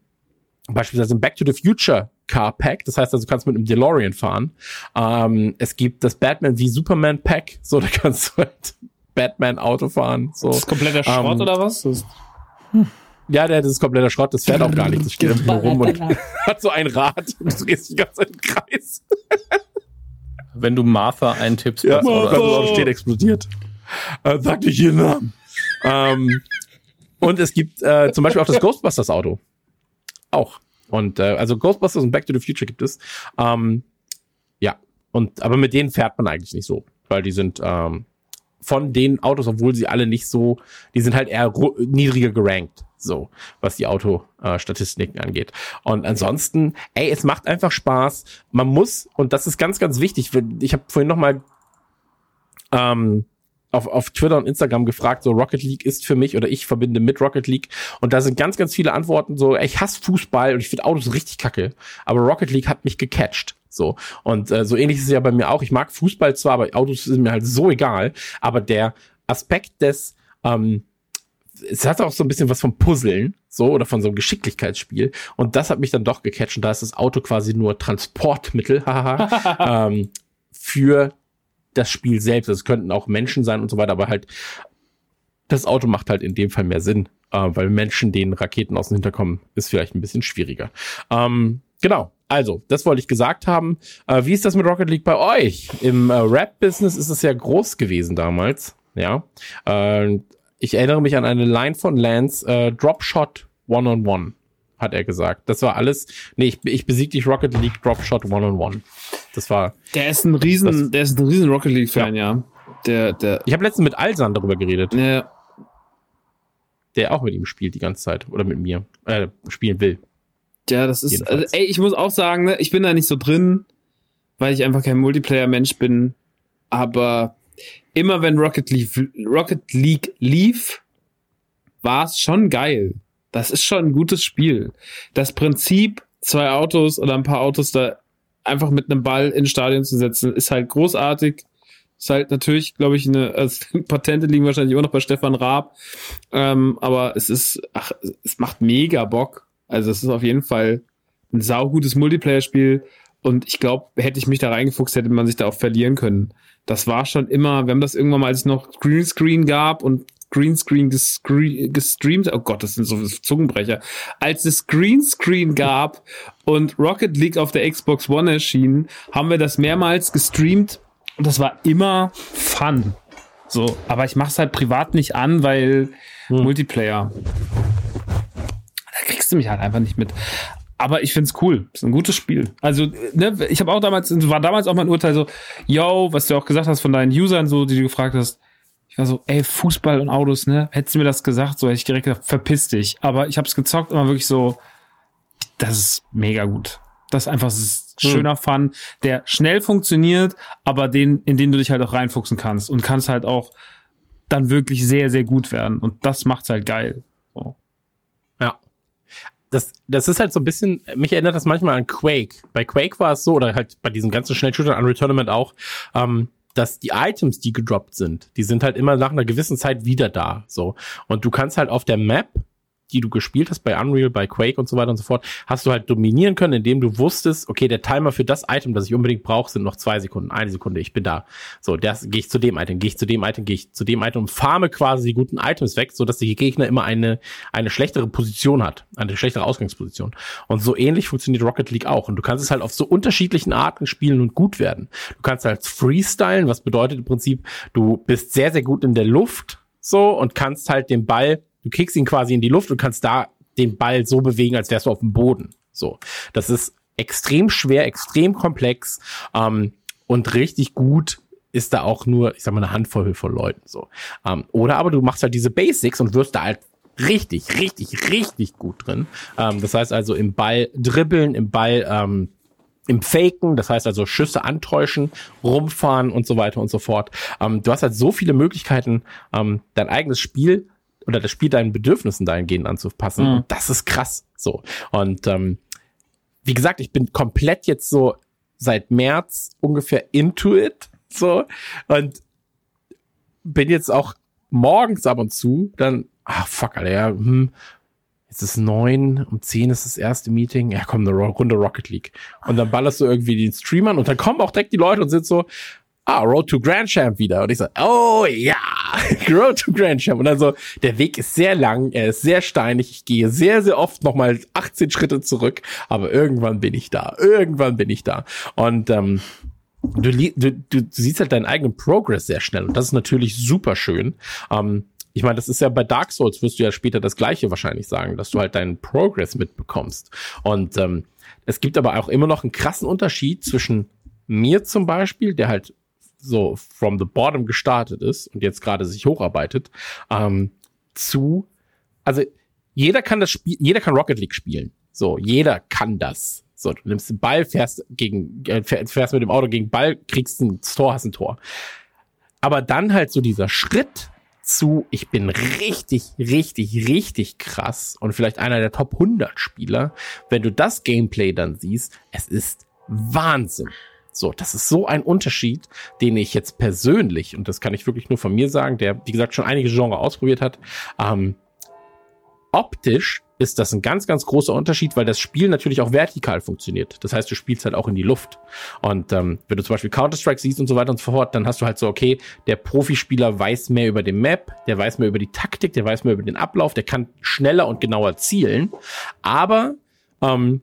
beispielsweise ein Back to the Future Car Pack, das heißt also, du kannst mit einem DeLorean fahren. Ähm, es gibt das Batman wie Superman Pack, so da kannst du halt Batman Auto fahren. So. Das ist kompletter Schrott ähm, oder was? Das Ja, der, das ist kompletter Schrott, das fährt auch gar nicht. Das steht einfach nur rum und hat so ein Rad und du drehst dich ganz im Kreis. Wenn du Martha eintippst, Ja, was Auto steht explodiert. Äh, sag nicht ihren Namen. ähm, und es gibt äh, zum Beispiel auch das Ghostbusters Auto. Auch. Und äh, also Ghostbusters und Back to the Future gibt es. Ähm, ja. Und aber mit denen fährt man eigentlich nicht so, weil die sind ähm, von den Autos, obwohl sie alle nicht so, die sind halt eher niedriger gerankt, so was die Autostatistiken angeht. Und ansonsten, ey, es macht einfach Spaß. Man muss und das ist ganz, ganz wichtig. Ich habe vorhin noch mal ähm, auf, auf Twitter und Instagram gefragt, so Rocket League ist für mich oder ich verbinde mit Rocket League und da sind ganz, ganz viele Antworten so, ey, ich hasse Fußball und ich finde Autos richtig kacke, aber Rocket League hat mich gecatcht. So. Und äh, so ähnlich ist es ja bei mir auch. Ich mag Fußball zwar, aber Autos sind mir halt so egal. Aber der Aspekt des, ähm, es hat auch so ein bisschen was vom Puzzeln, so, oder von so einem Geschicklichkeitsspiel. Und das hat mich dann doch gecatcht. Und da ist das Auto quasi nur Transportmittel, haha, ähm, für das Spiel selbst. Es könnten auch Menschen sein und so weiter, aber halt das Auto macht halt in dem Fall mehr Sinn, äh, weil Menschen, denen Raketen aus dem Hinterkommen, ist vielleicht ein bisschen schwieriger. Ähm, genau. Also, das wollte ich gesagt haben. Äh, wie ist das mit Rocket League bei euch? Im äh, Rap-Business ist es ja groß gewesen damals. Ja. Äh, ich erinnere mich an eine Line von Lance, äh, Dropshot One-on-One, hat er gesagt. Das war alles. Nee, ich, ich besieg dich Rocket League Dropshot One-on-One. Das war. Der ist ein riesen, Das- der ist ein riesen Rocket League Fan, ja. Der, der, Ich habe letztens mit Alsan darüber geredet. ja, der auch mit ihm spielt die ganze Zeit oder mit mir äh, spielen will. ja, das ist, also, ey, ich muss auch sagen, ne, ich bin da nicht so drin, weil ich einfach kein Multiplayer-Mensch bin. Aber immer wenn Rocket League, Rocket League lief, war es schon geil. Das ist schon ein gutes Spiel. Das Prinzip, zwei Autos oder ein paar Autos da einfach mit einem Ball ins Stadion zu setzen, ist halt großartig. Ist halt natürlich, glaube ich, eine, also Patente liegen wahrscheinlich immer noch bei Stefan Raab. Ähm, aber es ist, ach, es macht mega Bock. Also es ist auf jeden Fall ein saugutes Multiplayer-Spiel. Und ich glaube, hätte ich mich da reingefuchst, hätte man sich da auch verlieren können. Das war schon immer, wir haben das irgendwann mal, als es noch Greenscreen gab und Greenscreen gestreamt, oh Gott, das sind so Zungenbrecher. Als es Greenscreen gab und Rocket League auf der Xbox One erschien, haben wir das mehrmals gestreamt und das war immer fun. So, aber ich mach's halt privat nicht an, weil Multiplayer. Da kriegst du mich halt einfach nicht mit. Aber ich find's cool. Ist ein gutes Spiel. Also, ne, ich habe auch damals, war damals auch mein Urteil so, yo, was du auch gesagt hast von deinen Usern, so, die du gefragt hast. Ich war so, ey, Fußball und Autos, ne? Hättest du mir das gesagt, so hätte ich direkt gesagt, verpiss dich. Aber ich hab's gezockt und war wirklich so, das ist mega gut. Das ist einfach das ist schöner Fun, der schnell funktioniert, aber den, in den du dich halt auch reinfuchsen kannst und kannst halt auch dann wirklich sehr, sehr gut werden. Und das macht's halt geil. So. Ja. Das, das ist halt so ein bisschen, mich erinnert das manchmal an Quake. Bei Quake war es so, oder halt bei diesen ganzen Schnellshootern, Unreal Tournament auch, ähm, dass die Items, die gedroppt sind, die sind halt immer nach einer gewissen Zeit wieder da. So. Und du kannst halt auf der Map, die du gespielt hast bei Unreal, bei Quake und so weiter und so fort, hast du halt dominieren können, indem du wusstest, okay, der Timer für das Item, das ich unbedingt brauche, sind noch zwei Sekunden, eine Sekunde, ich bin da. So, das gehe ich zu dem Item, gehe ich zu dem Item, gehe ich zu dem Item und farme quasi die guten Items weg, so dass Gegner immer eine, eine schlechtere Position hat, eine schlechtere Ausgangsposition. Und so ähnlich funktioniert Rocket League auch. Und du kannst es halt auf so unterschiedlichen Arten spielen und gut werden. Du kannst halt freestylen, was bedeutet im Prinzip, du bist sehr, sehr gut in der Luft, so, und kannst halt den Ball du kickst ihn quasi in die Luft und kannst da den Ball so bewegen, als wärst du auf dem Boden. So, das ist extrem schwer, extrem komplex ähm, und richtig gut ist da auch nur, ich sag mal, eine Handvoll von Leuten so. Ähm, oder aber du machst halt diese Basics und wirst da halt richtig, richtig, richtig gut drin. Ähm, das heißt also im Ball dribbeln, im Ball ähm, im Faken, das heißt also Schüsse antäuschen, rumfahren und so weiter und so fort. Ähm, du hast halt so viele Möglichkeiten, ähm, dein eigenes Spiel oder das Spiel deinen Bedürfnissen dahingehend anzupassen. Mhm. Und das ist krass. So. Und ähm, wie gesagt, ich bin komplett jetzt so seit März ungefähr into it. So. Und bin jetzt auch morgens ab und zu dann, ah, fuck, Alter, ja, hm, jetzt ist neun, um zehn ist das erste Meeting, ja komm, eine Runde Rocket League. Und dann ballerst du irgendwie den Stream an und dann kommen auch direkt die Leute und sind so, ah, Road to Grand Champ wieder. Und ich so, oh ja, Road to Grand Champ. Und dann so, der Weg ist sehr lang, er ist sehr steinig, ich gehe sehr, sehr oft nochmal 18 Schritte zurück, aber irgendwann bin ich da, irgendwann bin ich da. Und ähm, du, du, du siehst halt deinen eigenen Progress sehr schnell und das ist natürlich super schön. Ähm, ich meine, das ist ja bei Dark Souls, wirst du ja später das gleiche wahrscheinlich sagen, dass du halt deinen Progress mitbekommst. Und ähm, es gibt aber auch immer noch einen krassen Unterschied zwischen mir zum Beispiel, der halt so from the bottom gestartet ist und jetzt gerade sich hocharbeitet, ähm, zu, also jeder kann das Spiel, jeder kann Rocket League spielen. So, jeder kann das. So, du nimmst den Ball, fährst gegen, äh, fährst mit dem Auto gegen Ball, kriegst ein Tor, hast ein Tor. Aber dann halt so dieser Schritt zu, ich bin richtig, richtig, richtig krass und vielleicht einer der Top 100 Spieler. Wenn du das Gameplay dann siehst, es ist Wahnsinn. So, das ist so ein Unterschied, den ich jetzt persönlich, und das kann ich wirklich nur von mir sagen, der, wie gesagt, schon einige Genre ausprobiert hat, ähm, optisch ist das ein ganz, ganz großer Unterschied, weil das Spiel natürlich auch vertikal funktioniert. Das heißt, du spielst halt auch in die Luft. Und ähm, wenn du zum Beispiel Counter-Strike siehst und so weiter und so fort, dann hast du halt so, okay, der Profispieler weiß mehr über den Map, der weiß mehr über die Taktik, der weiß mehr über den Ablauf, der kann schneller und genauer zielen. Aber ähm,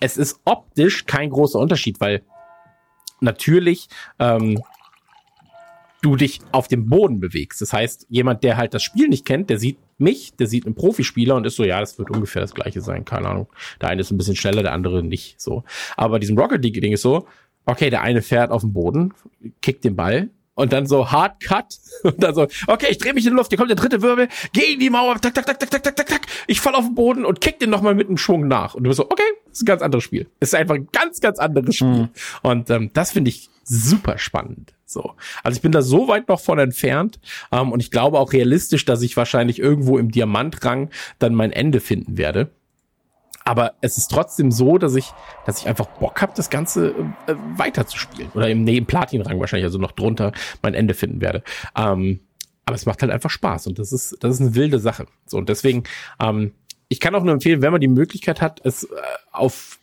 es ist optisch kein großer Unterschied, weil natürlich ähm, du dich auf dem Boden bewegst. Das heißt, jemand, der halt das Spiel nicht kennt, der sieht mich, der sieht einen Profispieler und ist so, ja, das wird ungefähr das gleiche sein, keine Ahnung. Der eine ist ein bisschen schneller, der andere nicht, so. Aber bei diesem Rocket League Ding ist so, okay, der eine fährt auf dem Boden, kickt den Ball, und dann so Hard Cut und dann so, okay, ich drehe mich in die Luft, hier kommt der dritte Wirbel, gegen die Mauer, tak, tak, tak, tak, tak, tak, tak, tak, ich fall auf den Boden und kick den nochmal mit einem Schwung nach. Und du bist so, okay, ist ein ganz anderes Spiel. Ist einfach ein ganz, ganz anderes Spiel. Mhm. Und ähm, das finde ich super spannend. So. Also ich bin da so weit noch von entfernt ähm, und ich glaube auch realistisch, dass ich wahrscheinlich irgendwo im Diamantrang dann mein Ende finden werde. Aber es ist trotzdem so, dass ich, dass ich einfach Bock habe, das Ganze äh, weiterzuspielen. Oder im, nee, im Platin-Rang wahrscheinlich, also noch drunter mein Ende finden werde. Ähm, aber es macht halt einfach Spaß und das ist, das ist eine wilde Sache. So, und deswegen, ähm, ich kann auch nur empfehlen, wenn man die Möglichkeit hat, es äh, auf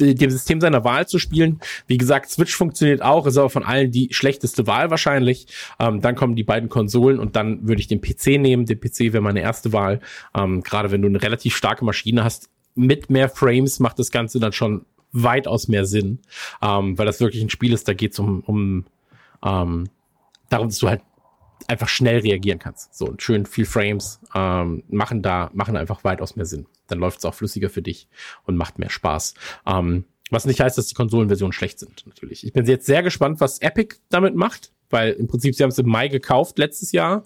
dem System seiner Wahl zu spielen. Wie gesagt, Switch funktioniert auch, ist aber von allen die schlechteste Wahl wahrscheinlich. Ähm, dann kommen die beiden Konsolen und dann würde ich den PC nehmen. Der PC wäre meine erste Wahl. Ähm, Gerade wenn du eine relativ starke Maschine hast, mit mehr Frames macht das Ganze dann schon weitaus mehr Sinn, ähm, weil das wirklich ein Spiel ist, da geht es um, um ähm, darum, dass du halt einfach schnell reagieren kannst. So und schön viel Frames ähm, machen da machen einfach weitaus mehr Sinn. Dann läuft es auch flüssiger für dich und macht mehr Spaß. Ähm, was nicht heißt, dass die Konsolenversionen schlecht sind, natürlich. Ich bin jetzt sehr gespannt, was Epic damit macht, weil im Prinzip sie haben es im Mai gekauft letztes Jahr.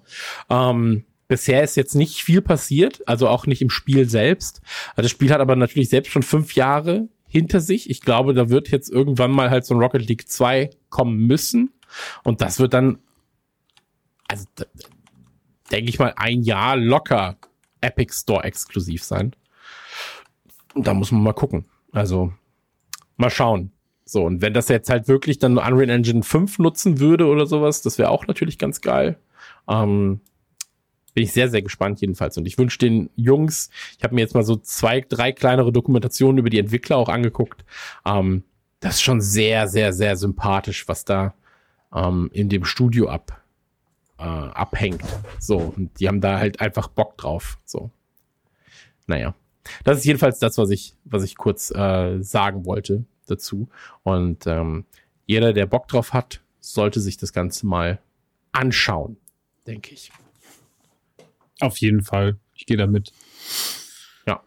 Ähm, Bisher ist jetzt nicht viel passiert, also auch nicht im Spiel selbst. Also das Spiel hat aber natürlich selbst schon fünf Jahre hinter sich. Ich glaube, da wird jetzt irgendwann mal halt so ein Rocket League 2 kommen müssen. Und das wird dann, also denke ich mal, ein Jahr locker Epic Store exklusiv sein. Und da muss man mal gucken. Also mal schauen. So, und wenn das jetzt halt wirklich dann Unreal Engine 5 nutzen würde oder sowas, das wäre auch natürlich ganz geil. Ähm, bin ich sehr, sehr gespannt jedenfalls. Und ich wünsche den Jungs, ich habe mir jetzt mal so zwei, drei kleinere Dokumentationen über die Entwickler auch angeguckt. Ähm, das ist schon sehr, sehr, sehr sympathisch, was da ähm, in dem Studio ab, äh, abhängt. So, und die haben da halt einfach Bock drauf. So. Naja. Das ist jedenfalls das, was ich, was ich kurz äh, sagen wollte dazu. Und ähm, jeder, der Bock drauf hat, sollte sich das Ganze mal anschauen, denke ich. Auf jeden Fall. Ich gehe damit. Ja.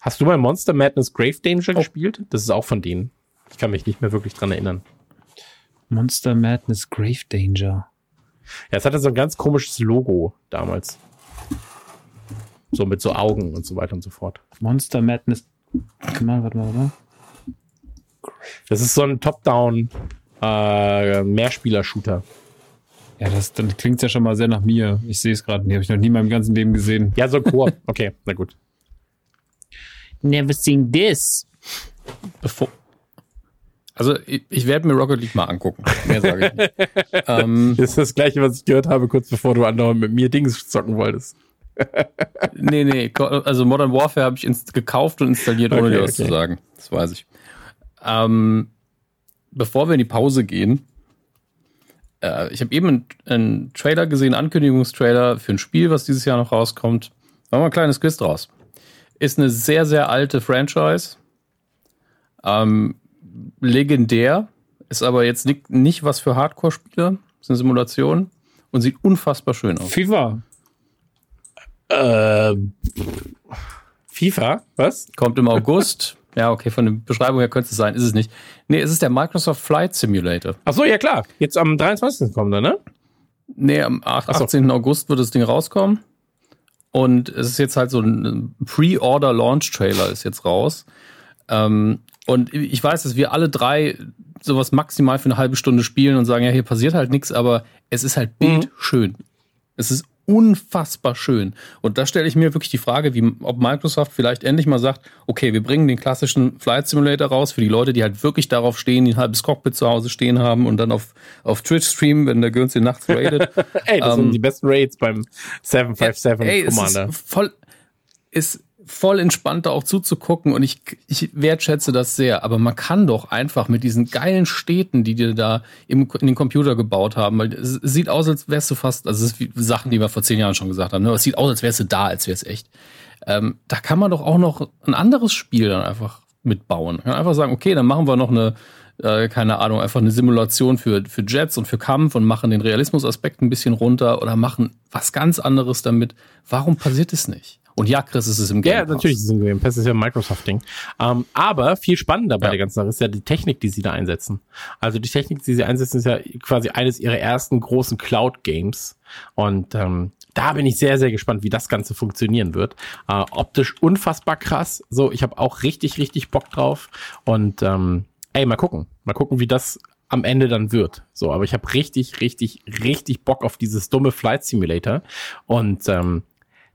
Hast du mal Monster Madness Grave Danger oh. gespielt? Das ist auch von denen. Ich kann mich nicht mehr wirklich dran erinnern. Monster Madness Grave Danger. Ja, es hatte so ein ganz komisches Logo damals. So mit so Augen und so weiter und so fort. Monster Madness. Mal, warte mal, warte Das ist so ein Top-Down äh, Mehrspieler-Shooter. Ja, das dann klingt ja schon mal sehr nach mir. Ich sehe es gerade. Die habe ich noch nie in meinem ganzen Leben gesehen. Ja, so Koop. Okay, na gut. Never seen this. Bevor, also ich, ich werde mir Rocket League mal angucken. Mehr sage ich nicht. ähm, das ist das gleiche, was ich gehört habe, kurz bevor du andauernd mit mir Dings zocken wolltest. nee, nee, also Modern Warfare habe ich gekauft und installiert, ohne okay, dir was okay. zu sagen. Das weiß ich. Ähm, bevor wir in die Pause gehen, äh, ich habe eben einen, einen Trailer gesehen, Ankündigungstrailer für ein Spiel, was dieses Jahr noch rauskommt. Machen wir ein kleines Quiz draus. Ist eine sehr, sehr alte Franchise. Ähm, legendär. Ist aber jetzt nicht, nicht was für Hardcore-Spieler. Ist eine Simulation und sieht unfassbar schön aus. FIFA. Äh, FIFA? Was? Kommt im August. Ja, okay, von der Beschreibung her könnte es sein, ist es nicht. Nee, es ist der Microsoft Flight Simulator. Ach so, ja klar. Jetzt am 23. kommt er, ne? Nee, am 8, 18. August wird das Ding rauskommen. Und es ist jetzt halt so ein Pre-Order-Launch-Trailer ist jetzt raus. Ähm, und ich weiß, dass wir alle drei sowas maximal für eine halbe Stunde spielen und sagen, ja, hier passiert halt nichts, aber es ist halt bildschön. Es ist unfassbar schön. Und da stelle ich mir wirklich die Frage, wie, ob Microsoft vielleicht endlich mal sagt, okay, wir bringen den klassischen Flight Simulator raus für die Leute, die halt wirklich darauf stehen, die ein halbes Cockpit zu Hause stehen haben und dann auf, auf Twitch streamen, wenn der Gürns den nachts raidet. Ey, das Ähm, sind die besten Raids beim 757 Ey, Commander. ist voll, ist voll entspannt da auch zuzugucken und ich, ich wertschätze das sehr. Aber man kann doch einfach mit diesen geilen Städten, die dir da im, in den Computer gebaut haben, weil es, sieht aus, als wärst du fast, also es ist wie Sachen, die wir vor zehn Jahren schon gesagt haben, ne? es sieht aus, als wärst du da, als wär's echt. Ähm, da kann man doch auch noch ein anderes Spiel dann einfach mitbauen. Man kann einfach sagen, okay, dann machen wir noch eine, äh, keine Ahnung, einfach eine Simulation für, für Jets und für Kampf und machen den Realismusaspekt ein bisschen runter oder machen was ganz anderes damit. Warum passiert es nicht? Und ja, Chris, es ist im Game Ja, Pass. natürlich ist es ein Game Pass, ist ja ein Microsoft-Ding. Ähm, aber viel spannender bei Ja. der ganzen Sache ist ja die Technik, die sie da einsetzen. Also die Technik, die sie einsetzen, ist ja quasi eines ihrer ersten großen Cloud-Games. Und ähm, da bin ich sehr, sehr gespannt, wie das Ganze funktionieren wird. Äh, optisch unfassbar krass. So, ich habe auch richtig, richtig Bock drauf. Und ähm, ey, mal gucken. Mal gucken, wie das am Ende dann wird. So, aber ich habe richtig, richtig, richtig Bock auf dieses dumme Flight Simulator. Und ähm,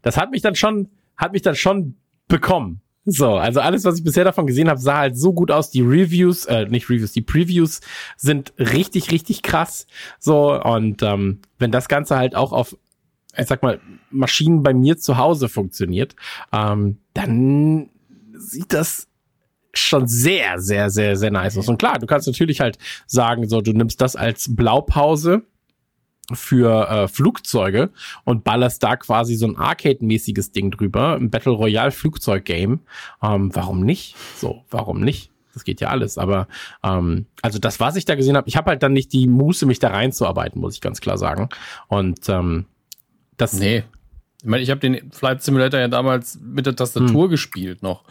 das hat mich dann schon, hat mich dann schon bekommen. So, also alles, was ich bisher davon gesehen habe, sah halt so gut aus. Die Reviews, äh, nicht Reviews, die Previews sind richtig, richtig krass. So, und ähm, wenn das Ganze halt auch auf, ich sag mal, Maschinen bei mir zu Hause funktioniert, ähm, dann sieht das schon sehr, sehr, sehr, sehr nice aus. Und klar, du kannst natürlich halt sagen, so, du nimmst das als Blaupause für äh, Flugzeuge und ballerst da quasi so ein Arcade-mäßiges Ding drüber, ein Battle Royale Flugzeug-Game. Ähm, warum nicht? So, warum nicht? Das geht ja alles. Aber ähm, also das, was ich da gesehen habe, ich habe halt dann nicht die Muße, mich da reinzuarbeiten, muss ich ganz klar sagen. Und ähm, das Nee. Ich meine, ich habe den Flight Simulator ja damals mit der Tastatur Hm. gespielt noch,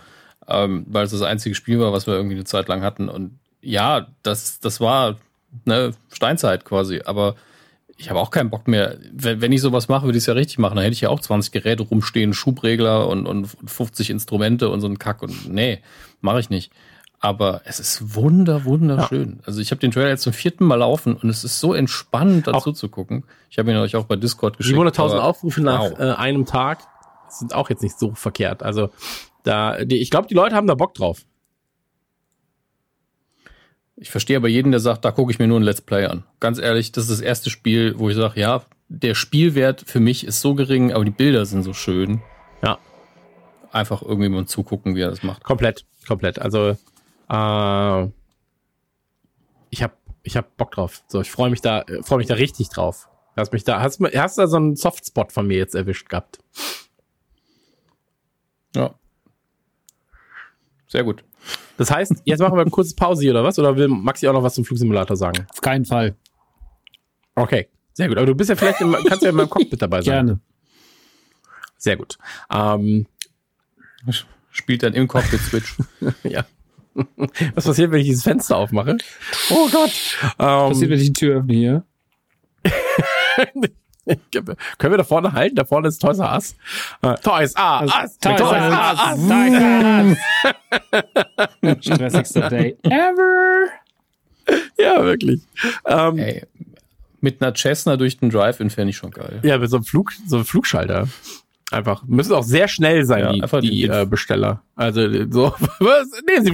ähm, weil es das einzige Spiel war, was wir irgendwie eine Zeit lang hatten. Und ja, das, das war ne, Steinzeit quasi, aber ich habe auch keinen Bock mehr. Wenn, wenn ich sowas mache, würde ich es ja richtig machen. Dann hätte ich ja auch 20 Geräte rumstehen, Schubregler und, und 50 Instrumente und so ein Kack. Und nee, mache ich nicht. Aber es ist wunder, wunderschön. Also ich habe den Trailer jetzt zum vierten Mal laufen und es ist so entspannend dazu zu gucken. Ich habe ihn euch auch bei Discord geschickt. 700.000 aber- Aufrufe nach Wow. äh, einem Tag sind auch jetzt nicht so verkehrt. Also da, die, ich glaube, die Leute haben da Bock drauf. Ich verstehe aber jeden, der sagt, da gucke ich mir nur ein Let's Play an. Ganz ehrlich, das ist das erste Spiel, wo ich sage, ja, der Spielwert für mich ist so gering, aber die Bilder sind so schön. Ja. Einfach irgendwie mal zugucken, wie er das macht. Komplett, komplett. Also äh, ich habe ich hab Bock drauf. So, ich freue mich da, freue mich da richtig drauf. Hast mich da, hast, hast da so einen Softspot von mir jetzt erwischt gehabt. Ja. Sehr gut. Das heißt, jetzt machen wir eine kurze Pause hier oder was? Oder will Maxi auch noch was zum Flugsimulator sagen? Auf keinen Fall. Okay, sehr gut. Aber du bist ja vielleicht, in, kannst ja in meinem Cockpit dabei sein. Gerne. Sehr gut. Ähm, Spielt dann im Cockpit Switch. ja. Was passiert, wenn ich dieses Fenster aufmache? Oh Gott. Passiert, Ähm, wenn ich die Tür öffne hier. können wir da vorne halten? Da vorne ist Toys R Us. Äh, Toys R Us. Toys R Us. Stressigster Day ever. Ja, wirklich. Ähm, Ey, mit einer Cessna durch den Drive-In fände ich schon geil. Ja, mit so einem Flug, so einem Flugschalter. Einfach. Müssen auch sehr schnell sein, Ja, die, einfach die den- äh, Besteller. Also so, was? Nee, sie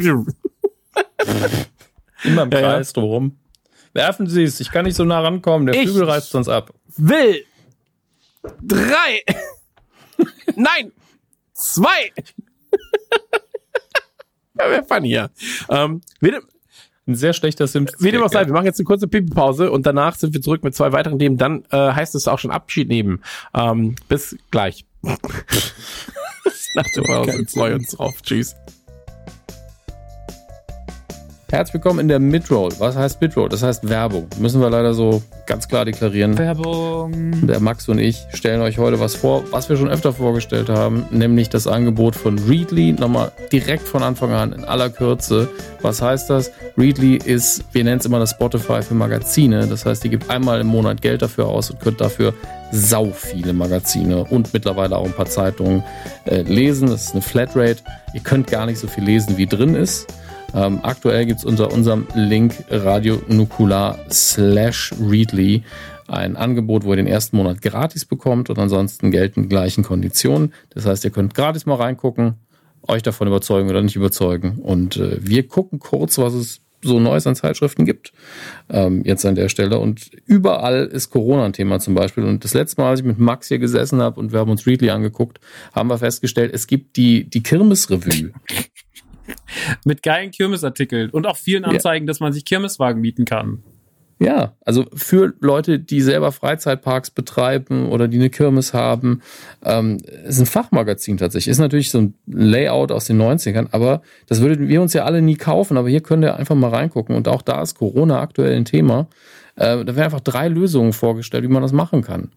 Immer im Ja, ja. Kreis drumherum. Werfen Sie es, ich kann nicht so nah rankommen, der Ich- Flügel reißt sonst ab. Will drei. Nein! Zwei! ja, wer funny, ja. Ähm, Ein sehr schlechter Simpsons. Wie dem auch sei, wir machen jetzt eine kurze Pipi-Pause und danach sind wir zurück mit zwei weiteren Themen. Dann äh, heißt es auch schon Abschied nehmen. Ähm, bis gleich. Nach der Pause freuen uns drauf. Tschüss. Herzlich willkommen in der Midroll. Was heißt Midroll? Das heißt Werbung. Müssen wir leider so ganz klar deklarieren. Werbung. Der Max und ich stellen euch heute was vor, was wir schon öfter vorgestellt haben, nämlich das Angebot von Readly. Nochmal direkt von Anfang an in aller Kürze. Was heißt das? Readly ist, wir nennen es immer das Spotify für Magazine. Das heißt, ihr gebt einmal im Monat Geld dafür aus und könnt dafür sau viele Magazine und mittlerweile auch ein paar Zeitungen äh, lesen. Das ist eine Flatrate. Ihr könnt gar nicht so viel lesen, wie drin ist. Ähm, aktuell gibt es unter unserem Link Radio Nukular slash Readly ein Angebot, wo ihr den ersten Monat gratis bekommt und ansonsten gelten gleichen Konditionen. Das heißt, ihr könnt gratis mal reingucken, euch davon überzeugen oder nicht überzeugen. Und äh, wir gucken kurz, was es so Neues an Zeitschriften gibt. Ähm, jetzt an der Stelle. Und überall ist Corona ein Thema zum Beispiel. Und das letzte Mal, als ich mit Max hier gesessen habe und wir haben uns Readly angeguckt, haben wir festgestellt, es gibt die, die Kirmesrevue. Mit geilen Kirmesartikeln und auch vielen Anzeigen, ja. dass man sich Kirmeswagen mieten kann. Ja, also für Leute, die selber Freizeitparks betreiben oder die eine Kirmes haben, ähm, ist ein Fachmagazin tatsächlich. Ist natürlich so ein Layout aus den 90ern, aber das würden wir uns ja alle nie kaufen. Aber hier könnt ihr einfach mal reingucken. Und auch da ist Corona aktuell ein Thema. Äh, da werden einfach drei Lösungen vorgestellt, wie man das machen kann.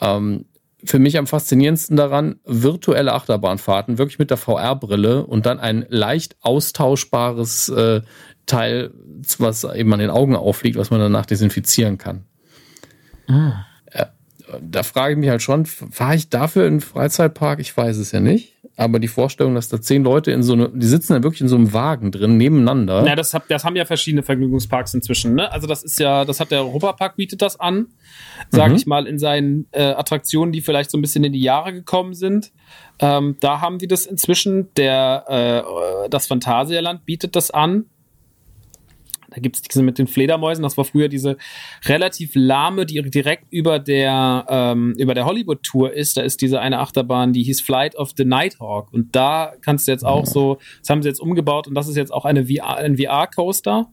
Ähm, für mich am faszinierendsten daran, virtuelle Achterbahnfahrten, wirklich mit der VR-Brille und dann ein leicht austauschbares äh, Teil, was eben an den Augen auffliegt, was man danach desinfizieren kann. Ah. Äh, da frage ich mich halt schon, fahre ich dafür in einen Freizeitpark? Ich weiß es ja nicht. Aber die Vorstellung, dass da zehn Leute in so eine, die sitzen dann wirklich in so einem Wagen drin, nebeneinander. Ja, das, hab, das haben ja verschiedene Vergnügungsparks inzwischen, ne? Also das ist ja, das hat der Europapark bietet das an, sage mhm. ich mal, in seinen äh, Attraktionen, die vielleicht so ein bisschen in die Jahre gekommen sind. Ähm, da haben die das inzwischen. Der, äh, das Phantasialand bietet das an. Da gibt es diese mit den Fledermäusen. Das war früher diese relativ lahme, die direkt über der, ähm, über der Hollywood-Tour ist. Da ist diese eine Achterbahn, die hieß Flight of the Nighthawk. Und da kannst du jetzt auch so, das haben sie jetzt umgebaut und das ist jetzt auch eine VR, ein VR-Coaster.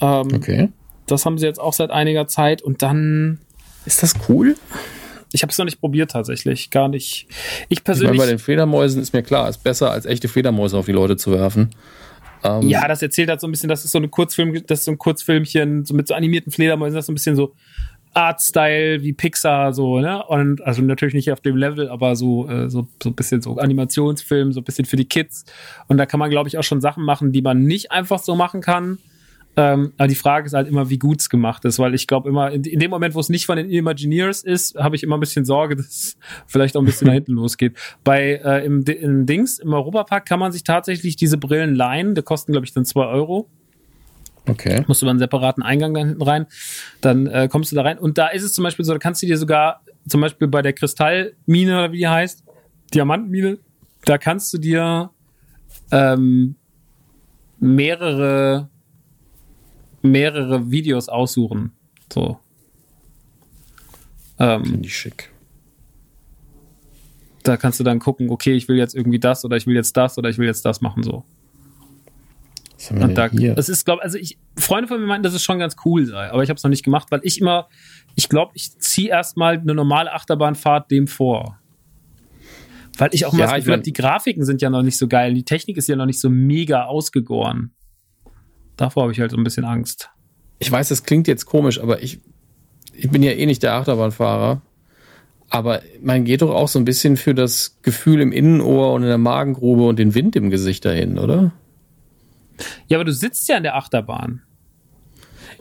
Ähm, okay. Das haben sie jetzt auch seit einiger Zeit. Und dann. Ist das cool? Ich habe es noch nicht probiert tatsächlich, gar nicht. Ich persönlich. Ich meine, bei den Fledermäusen ist mir klar, ist besser als echte Fledermäuse auf die Leute zu werfen. Ähm, ja, das erzählt halt so ein bisschen, das ist so eine Kurzfilm, das ist so ein Kurzfilmchen, so mit so animierten Fledermäusen, das ist so ein bisschen so Art-Style wie Pixar, so, ne? Und also natürlich nicht auf dem Level, aber so, äh, so, so ein bisschen so Animationsfilm, so ein bisschen für die Kids. Und da kann man, glaube ich, auch schon Sachen machen, die man nicht einfach so machen kann. Ähm, aber die Frage ist halt immer, wie gut es gemacht ist, weil ich glaube immer, in, in, dem Moment, wo es nicht von den Imagineers ist, habe ich immer ein bisschen Sorge, dass es vielleicht auch ein bisschen nach hinten losgeht. Bei äh, im, im Dings, im Europapark kann man sich tatsächlich diese Brillen leihen, die kosten, glaube ich, dann zwei Euro. Okay. Musst du über einen separaten Eingang dann hinten rein. Dann äh, kommst du da rein. Und da ist es zum Beispiel so, da kannst du dir sogar, zum Beispiel bei der Kristallmine oder wie die heißt, Diamantmine, da kannst du dir ähm, mehrere mehrere Videos aussuchen. So. Ähm, Finde ich schick. Da kannst du dann gucken, okay, ich will jetzt irgendwie das oder ich will jetzt das oder ich will jetzt das machen, so. Was haben wir da, hier? es ist, glaube also ich, Freunde von mir meinten, dass es schon ganz cool sei, aber ich habe es noch nicht gemacht, weil ich immer, ich glaube, ich ziehe erstmal eine normale Achterbahnfahrt dem vor. Weil ich auch mal ja, das Gefühl habe, die Grafiken sind ja noch nicht so geil, die Technik ist ja noch nicht so mega ausgegoren. Davor habe ich halt so ein bisschen Angst. Ich weiß, das klingt jetzt komisch, aber ich, ich bin ja eh nicht der Achterbahnfahrer. Aber man geht doch auch so ein bisschen für das Gefühl im Innenohr und in der Magengrube und den Wind im Gesicht dahin, oder? Ja, aber du sitzt ja in der Achterbahn.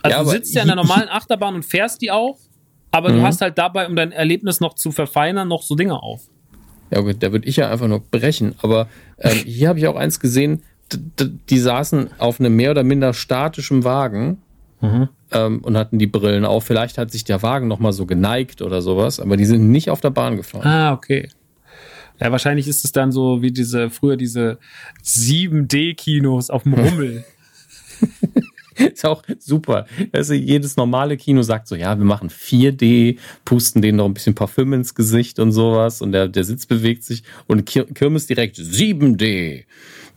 Also ja, du sitzt ja in der normalen Achterbahn und fährst die auch, aber mhm. du hast halt dabei, um dein Erlebnis noch zu verfeinern, noch so Dinge auf. Ja gut, da würde ich ja einfach nur brechen. Aber ähm, hier habe ich auch eins gesehen, die saßen auf einem mehr oder minder statischen Wagen mhm. ähm, und hatten die Brillen auf. Vielleicht hat sich der Wagen noch mal so geneigt oder sowas, aber die sind nicht auf der Bahn gefahren. Ah, okay. Ja, wahrscheinlich ist es dann so wie diese, früher diese 7D-Kinos auf dem Rummel. ist auch super. Also jedes normale Kino sagt so, ja, wir machen 4D, pusten denen noch ein bisschen Parfüm ins Gesicht und sowas und der, der Sitz bewegt sich und Kirmes direkt 7D.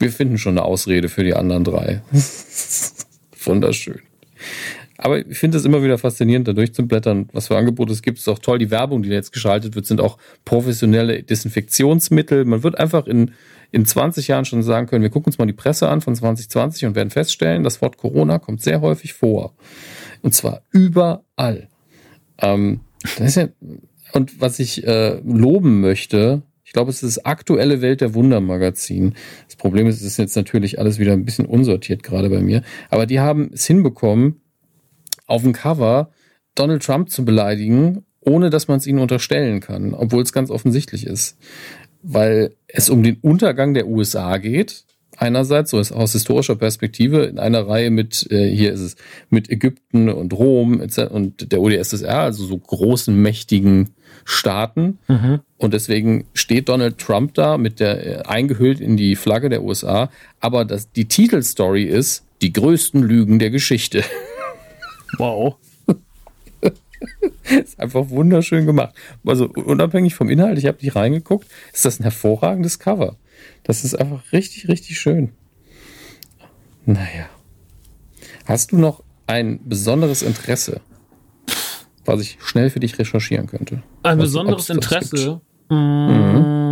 Wir finden schon eine Ausrede für die anderen drei. wunderschön. Aber ich finde es immer wieder faszinierend, da durchzublättern, was für Angebote es gibt. Es ist auch toll, die Werbung, die jetzt geschaltet wird, sind auch professionelle Desinfektionsmittel. Man wird einfach in, in 20 Jahren schon sagen können, wir gucken uns mal die Presse an von 2020 und werden feststellen, das Wort Corona kommt sehr häufig vor. Und zwar überall. Ähm, ja, und was ich äh, loben möchte, ich glaube, es ist das aktuelle Welt der Wunder Magazin. Das Problem ist, es ist jetzt natürlich alles wieder ein bisschen unsortiert gerade bei mir. Aber die haben es hinbekommen, auf dem Cover Donald Trump zu beleidigen, ohne dass man es ihnen unterstellen kann, obwohl es ganz offensichtlich ist. Weil es um den Untergang der USA geht, einerseits, so ist aus historischer Perspektive, in einer Reihe mit, äh, hier ist es, mit Ägypten und Rom und der UdSSR, also so großen, mächtigen Staaten. Mhm. Und deswegen steht Donald Trump da mit der, äh, eingehüllt in die Flagge der USA. Aber das, die Titelstory ist, die größten Lügen der Geschichte. Wow. ist einfach wunderschön gemacht. Also unabhängig vom Inhalt, ich habe nicht reingeguckt, ist das ein hervorragendes Cover. Das ist einfach richtig, richtig schön. Naja. Hast du noch ein besonderes Interesse, was ich schnell für dich recherchieren könnte? Ein was, besonderes Interesse? Mhm.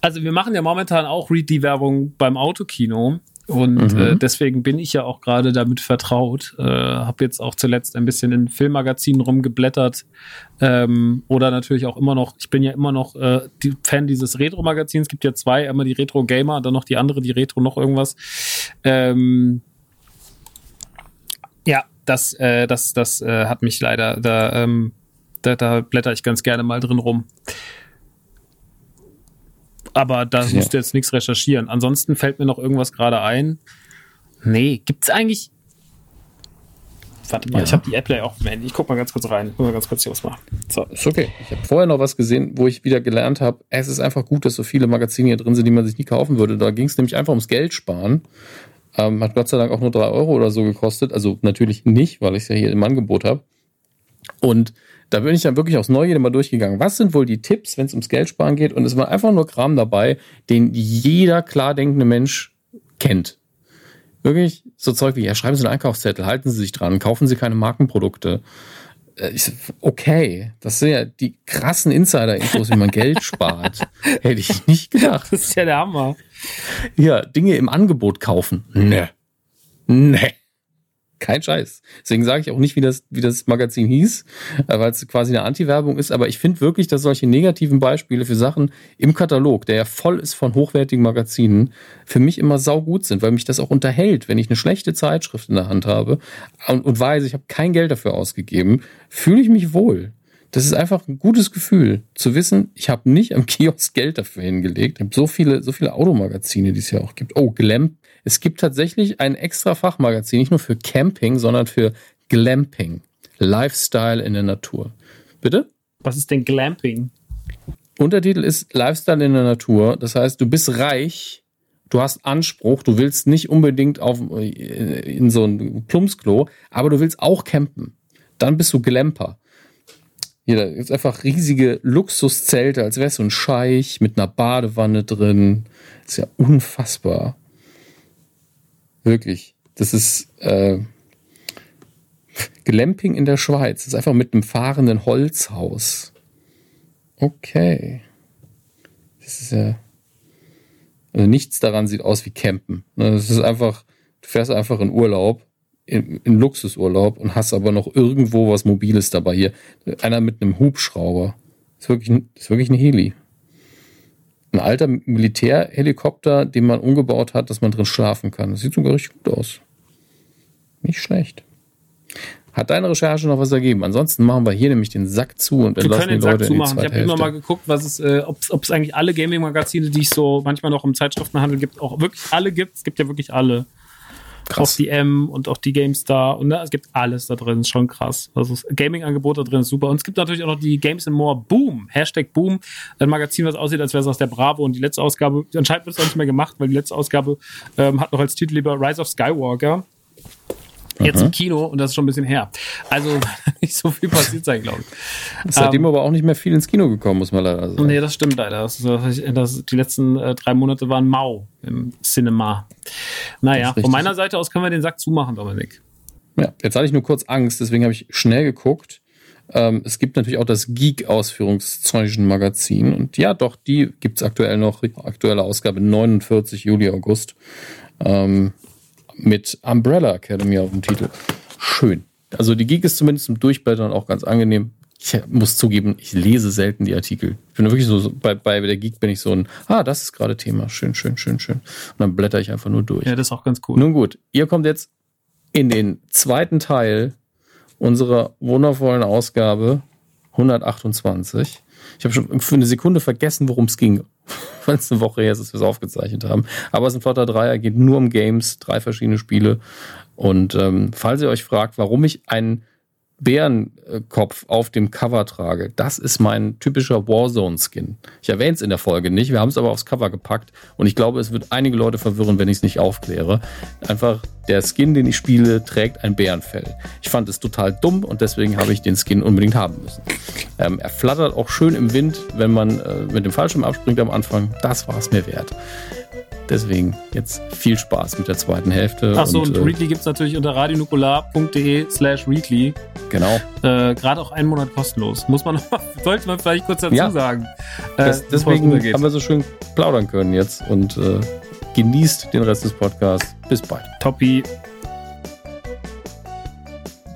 Also wir machen ja momentan auch Read die Werbung beim Autokino. Und mhm. äh, deswegen bin ich ja auch gerade damit vertraut. Äh, habe jetzt auch zuletzt ein bisschen in Filmmagazinen rumgeblättert. Ähm, oder natürlich auch immer noch, ich bin ja immer noch äh, die Fan dieses Retro-Magazins. Es gibt ja zwei, einmal die Retro Gamer und dann noch die andere, die Retro noch irgendwas. Ähm, das, äh, das, das äh, hat mich leider, da, ähm, da, da blätter ich ganz gerne mal drin rum. Aber da ja. musst du jetzt nichts recherchieren. Ansonsten fällt mir noch irgendwas gerade ein. Nee, gibt's eigentlich. Warte mal, ja. ich habe die App ja auch im Handy. Ich guck mal ganz kurz rein. Ich muss mal ganz kurz hier was machen. So. Ist okay. Ich habe vorher noch was gesehen, wo ich wieder gelernt habe, es ist einfach gut, dass so viele Magazine hier drin sind, die man sich nie kaufen würde. Da ging es nämlich einfach ums Geld sparen. Ähm, hat Gott sei Dank auch nur drei Euro oder so gekostet. Also natürlich nicht, weil ich es ja hier im Angebot habe. Und da bin ich dann wirklich aus Neugierde mal durchgegangen. Was sind wohl die Tipps, wenn es ums Geldsparen geht? Und es war einfach nur Kram dabei, den jeder klar denkende Mensch kennt. Wirklich so Zeug wie, ja, schreiben Sie einen Einkaufszettel, halten Sie sich dran, kaufen Sie keine Markenprodukte. Äh, ich, okay, das sind ja die krassen Insider-Infos, wie man Geld spart. Hätte ich nicht gedacht. Das ist ja der Hammer. Ja, Dinge im Angebot kaufen. Ne. Ne. Kein Scheiß. Deswegen sage ich auch nicht, wie das, wie das Magazin hieß, äh, weil es quasi eine Anti-Werbung ist. Aber ich finde wirklich, dass solche negativen Beispiele für Sachen im Katalog, der ja voll ist von hochwertigen Magazinen, für mich immer saugut sind, weil mich das auch unterhält. Wenn ich eine schlechte Zeitschrift in der Hand habe und, und weiß, ich habe kein Geld dafür ausgegeben, fühle ich mich wohl. Das ist einfach ein gutes Gefühl, zu wissen, ich habe nicht am Kiosk Geld dafür hingelegt. Ich habe so viele, so viele Automagazine, die es ja auch gibt. Oh, Glam, es gibt tatsächlich ein extra Fachmagazin, nicht nur für Camping, sondern für Glamping. Lifestyle in der Natur. Bitte? Was ist denn Glamping? Untertitel ist Lifestyle in der Natur. Das heißt, du bist reich, du hast Anspruch, du willst nicht unbedingt auf, in so ein Plumpsklo, aber du willst auch campen. Dann bist du Glamper. Hier, da ist einfach riesige Luxuszelte, als wärst du ein Scheich mit einer Badewanne drin. ist ja unfassbar. Wirklich. Das ist äh, Glamping in der Schweiz. Das ist einfach mit einem fahrenden Holzhaus. Okay. Das ist ja. Also nichts daran sieht aus wie Campen. Ne, das ist einfach, du fährst einfach in Urlaub, in, in Luxusurlaub und hast aber noch irgendwo was Mobiles dabei. Hier, einer mit einem Hubschrauber. Das ist wirklich, das ist wirklich ein Heli ein alter Militärhelikopter, den man umgebaut hat, dass man drin schlafen kann. Das sieht sogar richtig gut aus. Nicht schlecht. Hat deine Recherche noch was ergeben? Ansonsten machen wir hier nämlich den Sack zu und die Leute in die zweite Ich habe immer mal geguckt, was es, äh, ob es eigentlich alle Gaming-Magazine, die es so manchmal noch im Zeitschriftenhandel gibt, auch wirklich alle gibt. Es gibt ja wirklich alle. Krass. Auch die M und auch die GameStar und ne, es gibt alles da drin, schon krass. Also das Gaming-Angebot da drin ist super. Und es gibt natürlich auch noch die Games and More Boom, Hashtag Boom, ein Magazin, was aussieht, als wäre es aus der Bravo und die letzte Ausgabe, anscheinend wird es auch nicht mehr gemacht, weil die letzte Ausgabe ähm, hat noch als Titel lieber Rise of Skywalker. Jetzt im Kino und das ist schon ein bisschen her. Also nicht so viel passiert sein, glaube ich. Ist seitdem aber auch nicht mehr viel ins Kino gekommen, muss man leider sagen. Nee, das stimmt leider. Das, ist- das, die letzten äh, drei Monate waren mau im Cinema. Naja, Das von meiner Seite aus können wir den Sack zumachen, Dominik. Ja, jetzt hatte ich nur kurz Angst, deswegen habe ich schnell geguckt. Ähm, es gibt natürlich auch das Geek-Ausführungszeugen-Magazin. Und ja, doch, die gibt's aktuell noch. Aktuelle Ausgabe 49 Juli, August. Ähm, mit Umbrella Academy auf dem Titel. Schön. Also die Geek ist zumindest zum Durchblättern auch ganz angenehm. Ich muss zugeben, ich lese selten die Artikel. Ich bin wirklich so, bei, bei der Geek bin ich so ein, ah, das ist gerade Thema. Schön, schön, schön, schön. Und dann blätter ich einfach nur durch. Ja, das ist auch ganz cool. Nun gut, ihr kommt jetzt in den zweiten Teil unserer wundervollen Ausgabe 128. Ich habe schon für eine Sekunde vergessen, worum es ging, weil es eine Woche her ist, dass wir es aufgezeichnet haben. Aber es ist ein flotter Dreier, geht nur um Games, drei verschiedene Spiele. Und ähm, falls ihr euch fragt, warum ich einen Bärenkopf auf dem Cover trage, das ist mein typischer Warzone-Skin. Ich erwähne es in der Folge nicht, wir haben es aber aufs Cover gepackt und ich glaube, es wird einige Leute verwirren, wenn ich es nicht aufkläre. Einfach der Skin, den ich spiele, trägt ein Bärenfell. Ich fand es total dumm und deswegen habe ich den Skin unbedingt haben müssen. Ähm, er flattert auch schön im Wind, wenn man äh, mit dem Fallschirm abspringt am Anfang. Das war es mir wert. Deswegen jetzt viel Spaß mit der zweiten Hälfte. Achso, und, äh, Readly gibt's natürlich unter radionukular.de slash Readly. Genau. Äh, Gerade auch einen Monat kostenlos. Muss man noch mal, sollte man vielleicht kurz dazu Ja. sagen. Das, Äh, es deswegen haben wir so schön plaudern können jetzt und äh, genießt den Rest des Podcasts. Bis bald. Toppi.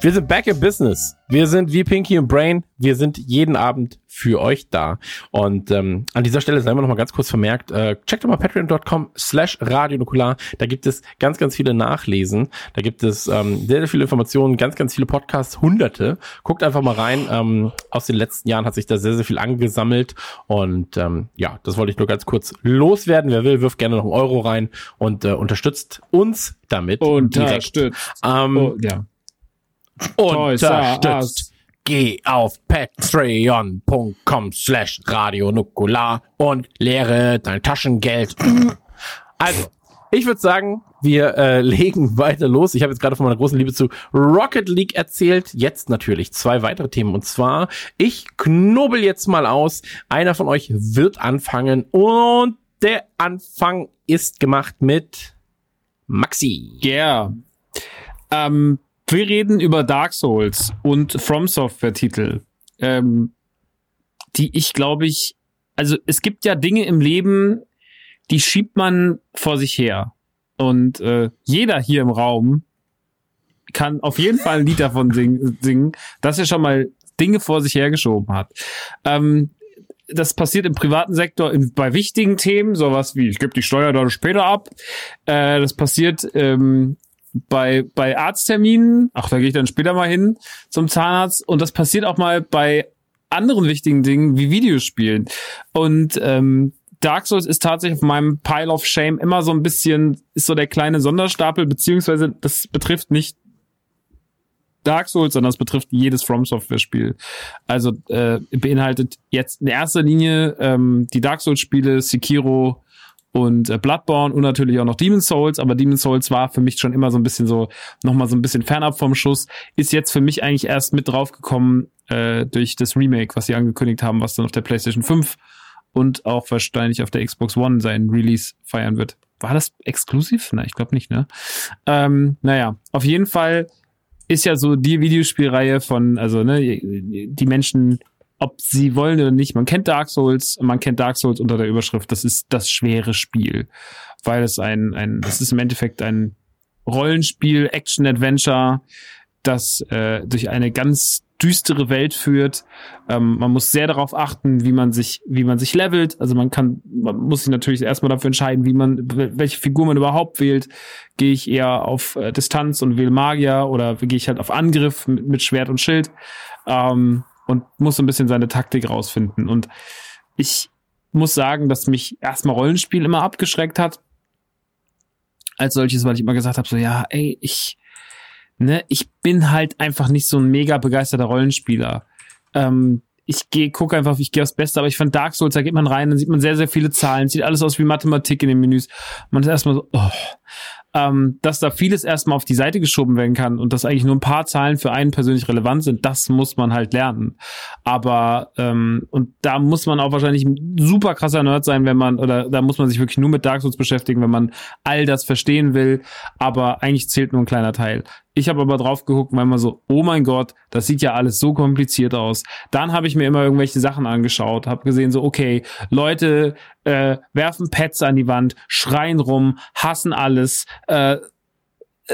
Wir sind back in business. Wir sind wie Pinky und Brain. Wir sind jeden Abend für euch da. Und ähm, an dieser Stelle sei mal noch mal ganz kurz vermerkt, äh, checkt doch mal patreon.com slash radionukular. Da gibt es ganz, ganz viele Nachlesen. Da gibt es ähm, sehr, sehr viele Informationen, ganz, ganz viele Podcasts, hunderte. Guckt einfach mal rein. Ähm, aus den letzten Jahren hat sich da sehr, sehr viel angesammelt. Und ähm, ja, das wollte ich nur ganz kurz loswerden. Wer will, wirft gerne noch einen Euro rein und äh, unterstützt uns damit direkt. Unterstützt. Ähm, Oh, ja. Unterstützt. Geh auf patreon.com slash radionukular und leere dein Taschengeld. Also, ich würde sagen, wir äh, legen weiter los. Ich habe jetzt gerade von meiner großen Liebe zu Rocket League erzählt. Jetzt natürlich zwei weitere Themen. Und zwar, ich knubbel jetzt mal aus. Einer von euch wird anfangen. Und der Anfang ist gemacht mit Maxi. Yeah. Ähm, wir reden über Dark Souls und From Software Titel, ähm, die ich glaube ich, also es gibt ja Dinge im Leben, die schiebt man vor sich her. Und äh, jeder hier im Raum kann auf jeden Fall ein Lied davon sing singen, dass er schon mal Dinge vor sich hergeschoben hat. Ähm, das passiert im privaten Sektor in, bei wichtigen Themen, sowas wie ich gebe die Steuer dann später ab. Äh, das passiert ähm, bei, bei Arztterminen, ach, da gehe ich dann später mal hin zum Zahnarzt. Und das passiert auch mal bei anderen wichtigen Dingen wie Videospielen. Und ähm, Dark Souls ist tatsächlich auf meinem Pile of Shame immer so ein bisschen, ist so der kleine Sonderstapel, beziehungsweise das betrifft nicht Dark Souls, sondern es betrifft jedes From Software Spiel. Also äh, beinhaltet jetzt in erster Linie ähm, die Dark Souls Spiele, Sekiro und äh, Bloodborne und natürlich auch noch Demon's Souls, aber Demon's Souls war für mich schon immer so ein bisschen so, nochmal so ein bisschen fernab vom Schuss, ist jetzt für mich eigentlich erst mit draufgekommen äh, durch das Remake, was sie angekündigt haben, was dann auf der PlayStation 5 und auch wahrscheinlich auf der Xbox One seinen Release feiern wird. War das exklusiv? Na, ich glaube nicht, ne? Ähm, naja, auf jeden Fall ist ja so die Videospielreihe von, also ne, die Menschen, ob sie wollen oder nicht, man kennt Dark Souls, man kennt Dark Souls unter der Überschrift, das ist das schwere Spiel, weil es ein, ein, es ist im Endeffekt ein Rollenspiel, Action-Adventure, das äh, durch eine ganz düstere Welt führt. Ähm, man muss sehr darauf achten, wie man sich, wie man sich levelt. Also man kann, man muss sich natürlich erstmal dafür entscheiden, wie man, welche Figur man überhaupt wählt. Gehe ich eher auf äh, Distanz und wähle Magier oder gehe ich halt auf Angriff mit, mit Schwert und Schild ähm, und muss so ein bisschen seine Taktik rausfinden. Und ich muss sagen, dass mich erstmal Rollenspiel immer abgeschreckt hat als solches, weil ich immer gesagt habe, so ja, ey, ich ne, ich bin halt einfach nicht so ein mega begeisterter Rollenspieler. Ähm, ich gehe, gucke einfach, ich gehe aufs Beste, aber ich fand Dark Souls, da geht man rein, dann sieht man sehr, sehr viele Zahlen, sieht alles aus wie Mathematik in den Menüs. Man ist erstmal so, oh. Ähm, dass da vieles erstmal auf die Seite geschoben werden kann und dass eigentlich nur ein paar Zahlen für einen persönlich relevant sind, das muss man halt lernen. Aber ähm, und da muss man auch wahrscheinlich ein super krasser Nerd sein, wenn man, oder da muss man sich wirklich nur mit Dark Souls beschäftigen, wenn man all das verstehen will. Aber eigentlich zählt nur ein kleiner Teil. Ich habe aber drauf geguckt, weil man so, oh mein Gott, das sieht ja alles so kompliziert aus. Dann habe ich mir immer irgendwelche Sachen angeschaut, habe gesehen, so, okay, Leute äh, werfen Pets an die Wand, schreien rum, hassen alles, äh,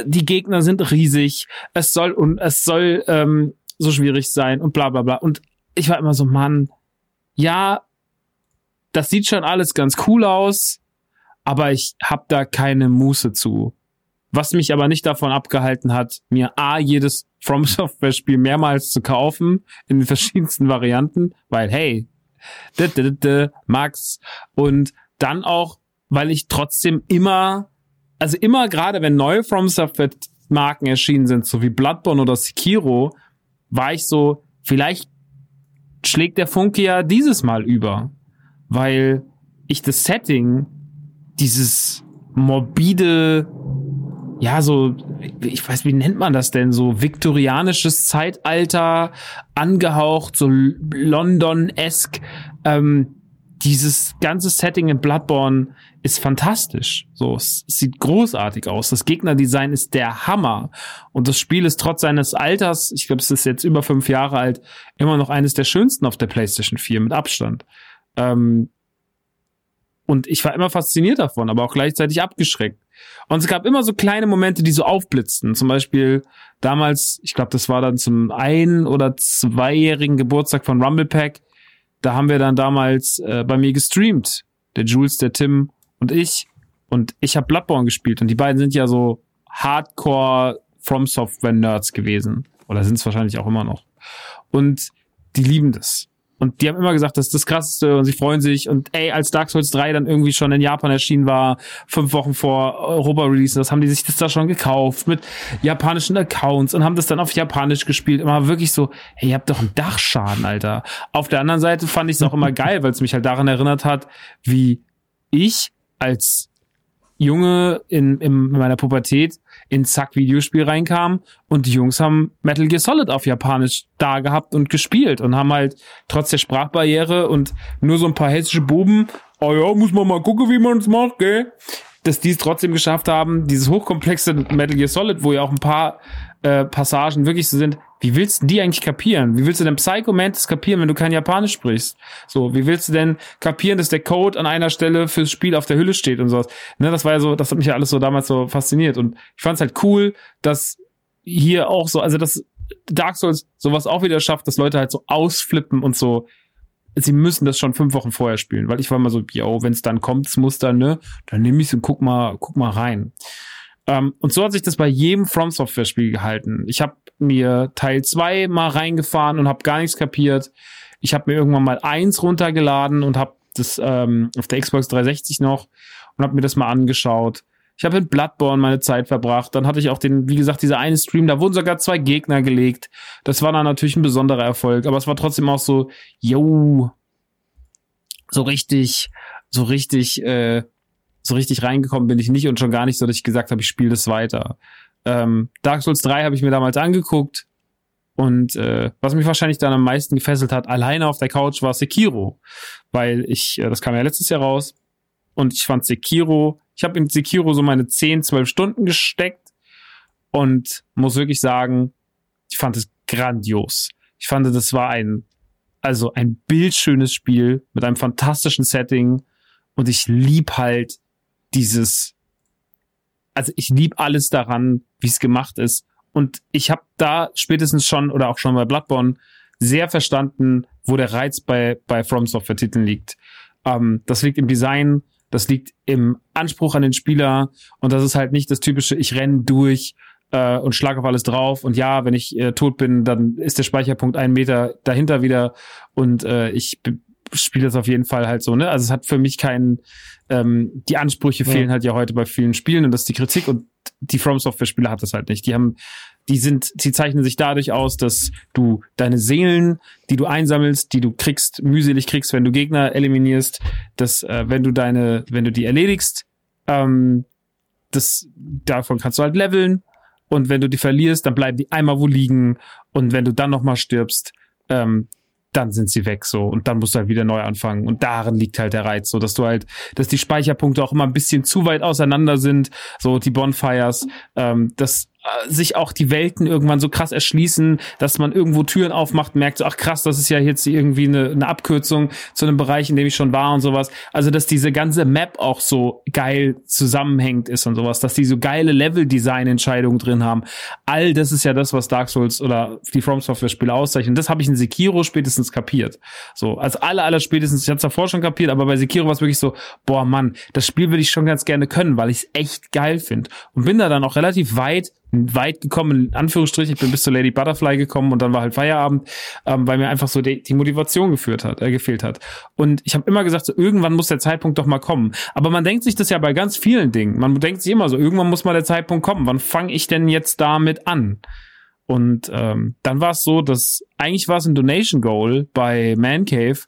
die Gegner sind riesig, es soll und es soll ähm, so schwierig sein und bla bla bla. Und ich war immer so, Mann, ja, das sieht schon alles ganz cool aus, aber ich hab da keine Muße zu. Was mich aber nicht davon abgehalten hat, mir A, jedes From Software Spiel mehrmals zu kaufen, in den verschiedensten Varianten, weil hey, d -d -d Max. Und dann auch, weil ich trotzdem immer, also immer gerade wenn neue From Software Marken erschienen sind, so wie Bloodborne oder Sekiro, war ich so, vielleicht schlägt der Funke ja dieses Mal über, weil ich das Setting, dieses morbide ja, so, ich weiß, wie nennt man das denn? So viktorianisches Zeitalter, angehaucht, so London-esque. Ähm, dieses ganze Setting in Bloodborne ist fantastisch. So, es sieht großartig aus. Das Gegnerdesign ist der Hammer. Und das Spiel ist trotz seines Alters, ich glaube, es ist jetzt über fünf Jahre alt, immer noch eines der schönsten auf der PlayStation 4 mit Abstand. Ähm, und ich war immer fasziniert davon, aber auch gleichzeitig abgeschreckt. Und es gab immer so kleine Momente, die so aufblitzten. Zum Beispiel damals, ich glaube, das war dann zum ein- oder zweijährigen Geburtstag von Rumble Pack. Da haben wir dann damals äh, bei mir gestreamt. Der Jules, der Tim und ich. Und ich habe Bloodborne gespielt. Und die beiden sind ja so Hardcore From Software Nerds gewesen. Oder sind es wahrscheinlich auch immer noch. Und die lieben das. Und die haben immer gesagt, das ist das Krasseste und sie freuen sich. Und ey, als Dark Souls 3 dann irgendwie schon in Japan erschienen war, fünf Wochen vor Europa-Release, das haben die sich das da schon gekauft mit japanischen Accounts und haben das dann auf Japanisch gespielt. Immer wirklich so, hey, ihr habt doch einen Dachschaden, Alter. Auf der anderen Seite fand ich es auch immer geil, weil es mich halt daran erinnert hat, wie ich als Junge in, in meiner Pubertät in Zack Videospiel reinkam und die Jungs haben Metal Gear Solid auf Japanisch da gehabt und gespielt und haben halt trotz der Sprachbarriere und nur so ein paar hessische Buben, oh ja, muss man mal gucken, wie man es macht, gell? Dass die es trotzdem geschafft haben, dieses hochkomplexe Metal Gear Solid, wo ja auch ein paar äh, Passagen wirklich so sind, wie willst du die eigentlich kapieren? Wie willst du denn Psycho Mantis kapieren, wenn du kein Japanisch sprichst? So, wie willst du denn kapieren, dass der Code an einer Stelle fürs Spiel auf der Hülle steht und sowas? Ne, das war ja so, das hat mich ja alles so damals so fasziniert und ich fand es halt cool, dass hier auch so, also dass Dark Souls sowas auch wieder schafft, dass Leute halt so ausflippen und so sie müssen das schon fünf Wochen vorher spielen, weil ich war mal so, yo, wenn es dann kommt, das Muster, ne, dann nehme ich und guck mal, guck mal rein. Ähm, und so hat sich das bei jedem From Software Spiel gehalten. Ich habe mir Teil 2 mal reingefahren und habe gar nichts kapiert. Ich habe mir irgendwann mal eins runtergeladen und habe das ähm, auf der Xbox 360 noch und habe mir das mal angeschaut. Ich habe in Bloodborne meine Zeit verbracht. Dann hatte ich auch den, wie gesagt, dieser eine Stream, da wurden sogar zwei Gegner gelegt. Das war dann natürlich ein besonderer Erfolg, aber es war trotzdem auch so, yo, so richtig, so richtig äh, so richtig reingekommen bin ich nicht und schon gar nicht so, dass ich gesagt habe, ich spiele das weiter. Ähm, Dark Souls 3 habe ich mir damals angeguckt und äh, was mich wahrscheinlich dann am meisten gefesselt hat, alleine auf der Couch, war Sekiro, weil ich, äh, das kam ja letztes Jahr raus und ich fand Sekiro, ich habe in Sekiro so meine 10, 12 Stunden gesteckt und muss wirklich sagen, ich fand es grandios. Ich fand, das war ein, also ein bildschönes Spiel mit einem fantastischen Setting und ich lieb halt dieses, also ich lieb alles daran, wie es gemacht ist. Und ich habe da spätestens schon oder auch schon bei Bloodborne sehr verstanden, wo der Reiz bei, bei From Software Titeln liegt. Ähm, das liegt im Design, das liegt im Anspruch an den Spieler und das ist halt nicht das typische, ich renn durch äh, und schlag auf alles drauf und ja, wenn ich äh, tot bin, dann ist der Speicherpunkt einen Meter dahinter wieder und äh, ich spiele das auf jeden Fall halt so, ne? Also es hat für mich keinen, ähm, die Ansprüche ja. fehlen halt ja heute bei vielen Spielen und das ist die Kritik und die From Software Spieler hat das halt nicht. Die haben, die sind, sie zeichnen sich dadurch aus, dass du deine Seelen, die du einsammelst, die du kriegst, mühselig kriegst, wenn du Gegner eliminierst, dass äh, wenn du deine, wenn du die erledigst, ähm, das, davon kannst du halt leveln. Und wenn du die verlierst, dann bleiben die einmal wo liegen. Und wenn du dann nochmal stirbst, ähm, dann sind sie weg so. Und dann musst du halt wieder neu anfangen. Und darin liegt halt der Reiz so dass du halt dass die Speicherpunkte auch immer ein bisschen zu weit auseinander sind. So die Bonfires ähm, dass äh, sich auch die Welten irgendwann so krass erschließen, dass man irgendwo Türen aufmacht, merkt so, ach krass, das ist ja jetzt irgendwie eine, eine Abkürzung zu einem Bereich, in dem ich schon war und sowas. Also, dass diese ganze Map auch so geil zusammenhängt ist und sowas, dass die so geile Level-Design-Entscheidungen drin haben. All das ist ja das, was Dark Souls oder die From Software-Spiele auszeichnen. Das habe ich in Sekiro spätestens kapiert. So, als alle, aller spätestens, ich hatte es davor schon kapiert, aber bei Sekiro war es wirklich so, boah Mann, das Spiel würde ich schon ganz gerne können, weil ich es echt geil finde. Und bin da dann auch relativ weit weit gekommen, in Anführungsstrichen. Ich bin bis zur Lady Butterfly gekommen und dann war halt Feierabend, ähm, weil mir einfach so die, die Motivation geführt hat, äh, gefehlt hat. Und ich habe immer gesagt, so irgendwann muss der Zeitpunkt doch mal kommen. Aber man denkt sich das ja bei ganz vielen Dingen. Man denkt sich immer so, irgendwann muss mal der Zeitpunkt kommen. Wann fange ich denn jetzt damit an? Und ähm, dann war es so, dass eigentlich war es ein Donation Goal bei Man Cave.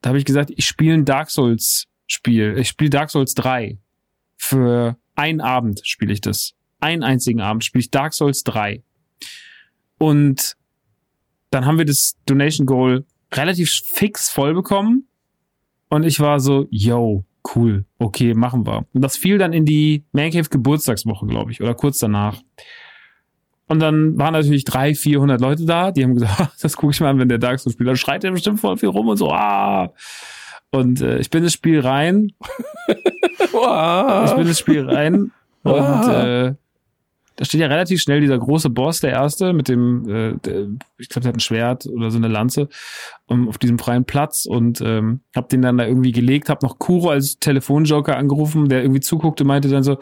Da habe ich gesagt, ich spiele ein Dark Souls Spiel. Ich spiele Dark Souls 3. Für einen Abend spiele ich das einen einzigen Abend spiele ich Dark Souls 3. Und dann haben wir das Donation Goal relativ fix voll bekommen. Und ich war so, yo, cool, okay, machen wir. Und das fiel dann in die Man Cave Geburtstagswoche, glaube ich, oder kurz danach. Und dann waren natürlich drei, vierhundert Leute da, die haben gesagt, das gucke ich mal an, wenn der Dark Souls spielt. Dann schreit er bestimmt voll viel rum und so, ah. Und äh, ich bin ins Spiel rein. ich bin ins Spiel rein und äh, da steht ja relativ schnell dieser große Boss, der erste, mit dem, äh, der, ich glaube, der hat ein Schwert oder so eine Lanze um, auf diesem freien Platz und ähm, hab den dann da irgendwie gelegt, hab noch Kuro als Telefonjoker angerufen, der irgendwie zuguckte, meinte dann so,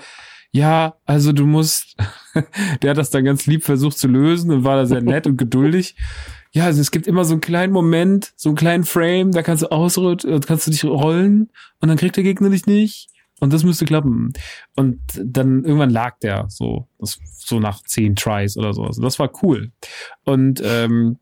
ja, also du musst, der hat das dann ganz lieb versucht zu lösen und war da sehr nett und geduldig. Ja, also es gibt immer so einen kleinen Moment, so einen kleinen Frame, da kannst du ausrollen, kannst du dich rollen und dann kriegt der Gegner dich nicht. Und das müsste klappen. Und dann irgendwann lag der so, das, so nach zehn Tries oder so. Also das war cool. Und ähm,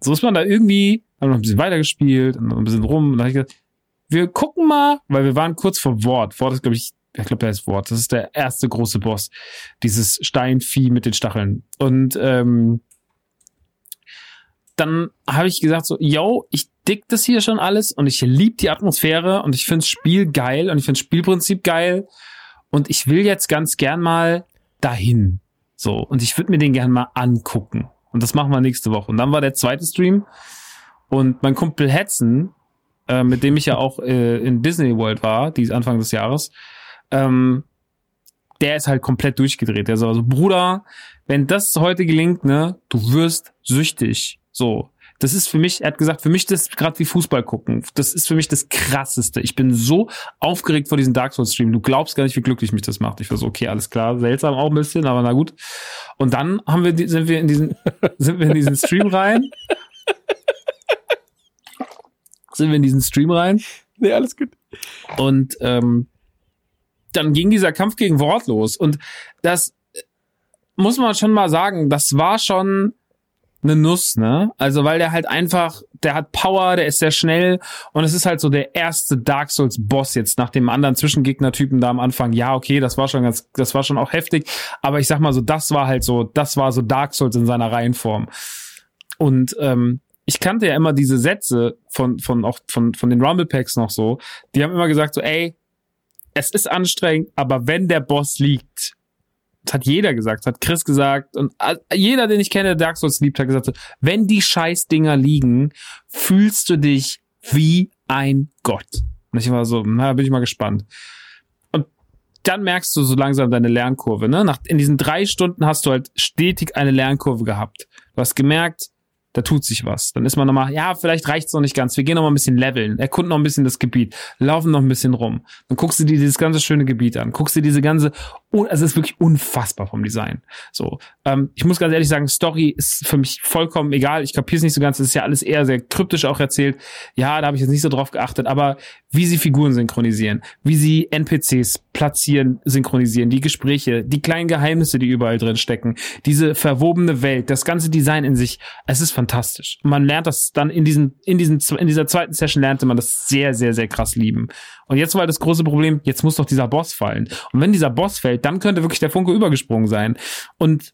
so ist man da irgendwie, haben noch ein bisschen weitergespielt und ein bisschen rum. Und dann habe ich gesagt, wir gucken mal, weil wir waren kurz vor Wort. Wort ist, glaube ich, ich glaube, der ist Wort. Das ist der erste große Boss. Dieses Steinvieh mit den Stacheln. Und ähm, dann habe ich gesagt so, yo, ich dick das hier schon alles und ich lieb die Atmosphäre und ich find's Spiel geil und ich find's Spielprinzip geil und ich will jetzt ganz gern mal dahin. So, und ich würde mir den gern mal angucken. Und das machen wir nächste Woche. Und dann war der zweite Stream und mein Kumpel Hetzen, äh, mit dem ich ja auch äh, in Disney World war, die Anfang des Jahres, ähm, der ist halt komplett durchgedreht. Der so, also Bruder, wenn das heute gelingt, ne, du wirst süchtig. So. Das ist für mich, er hat gesagt, für mich das ist gerade wie Fußball gucken. Das ist für mich das krasseste. Ich bin so aufgeregt vor diesem Dark Souls Stream. Du glaubst gar nicht, wie glücklich mich das macht. Ich war so, okay, alles klar, seltsam auch ein bisschen, aber na gut. Und dann haben wir, sind wir in diesen, sind wir in diesen Stream rein. sind wir in diesen Stream rein. Nee, alles gut. Und ähm, dann ging dieser Kampf gegen Wort los. Und das muss man schon mal sagen, das war schon eine Nuss, ne? Also weil der halt einfach, der hat Power, der ist sehr schnell und es ist halt so der erste Dark Souls Boss jetzt nach dem anderen Zwischengegnertypen da am Anfang. Ja, okay, das war schon ganz, das war schon auch heftig, aber ich sag mal so, das war halt so, das war so Dark Souls in seiner Reihenform. Und ähm, ich kannte ja immer diese Sätze von von auch von von den Rumble Packs noch so. Die haben immer gesagt so, ey, es ist anstrengend, aber wenn der Boss liegt, das hat jeder gesagt, das hat Chris gesagt und jeder, den ich kenne, der Dark Souls liebt, hat gesagt, wenn die Scheißdinger liegen, fühlst du dich wie ein Gott. Und ich war so, na, bin ich mal gespannt. Und dann merkst du so langsam deine Lernkurve, ne? Nach, in diesen drei Stunden hast du halt stetig eine Lernkurve gehabt. Du hast gemerkt, da tut sich was. Dann ist man nochmal, ja, vielleicht reicht's noch nicht ganz. Wir gehen noch mal ein bisschen leveln, erkunden noch ein bisschen das Gebiet, laufen noch ein bisschen rum. Dann guckst du dir dieses ganze schöne Gebiet an, guckst dir diese ganze, also es ist wirklich unfassbar vom Design. So, ähm, ich muss ganz ehrlich sagen, Story ist für mich vollkommen egal. Ich kapier's nicht so ganz. Es ist ja alles eher sehr kryptisch auch erzählt. Ja, da habe ich jetzt nicht so drauf geachtet, aber wie sie Figuren synchronisieren, wie sie NPCs platzieren, synchronisieren, die Gespräche, die kleinen Geheimnisse, die überall drin stecken, diese verwobene Welt, das ganze Design in sich, es ist fantastisch. man lernt das dann in diesen, in diesen, in dieser zweiten Session lernte man das sehr, sehr, sehr krass lieben. Und jetzt war das große Problem, jetzt muss doch dieser Boss fallen. Und wenn dieser Boss fällt, dann könnte wirklich der Funke übergesprungen sein. Und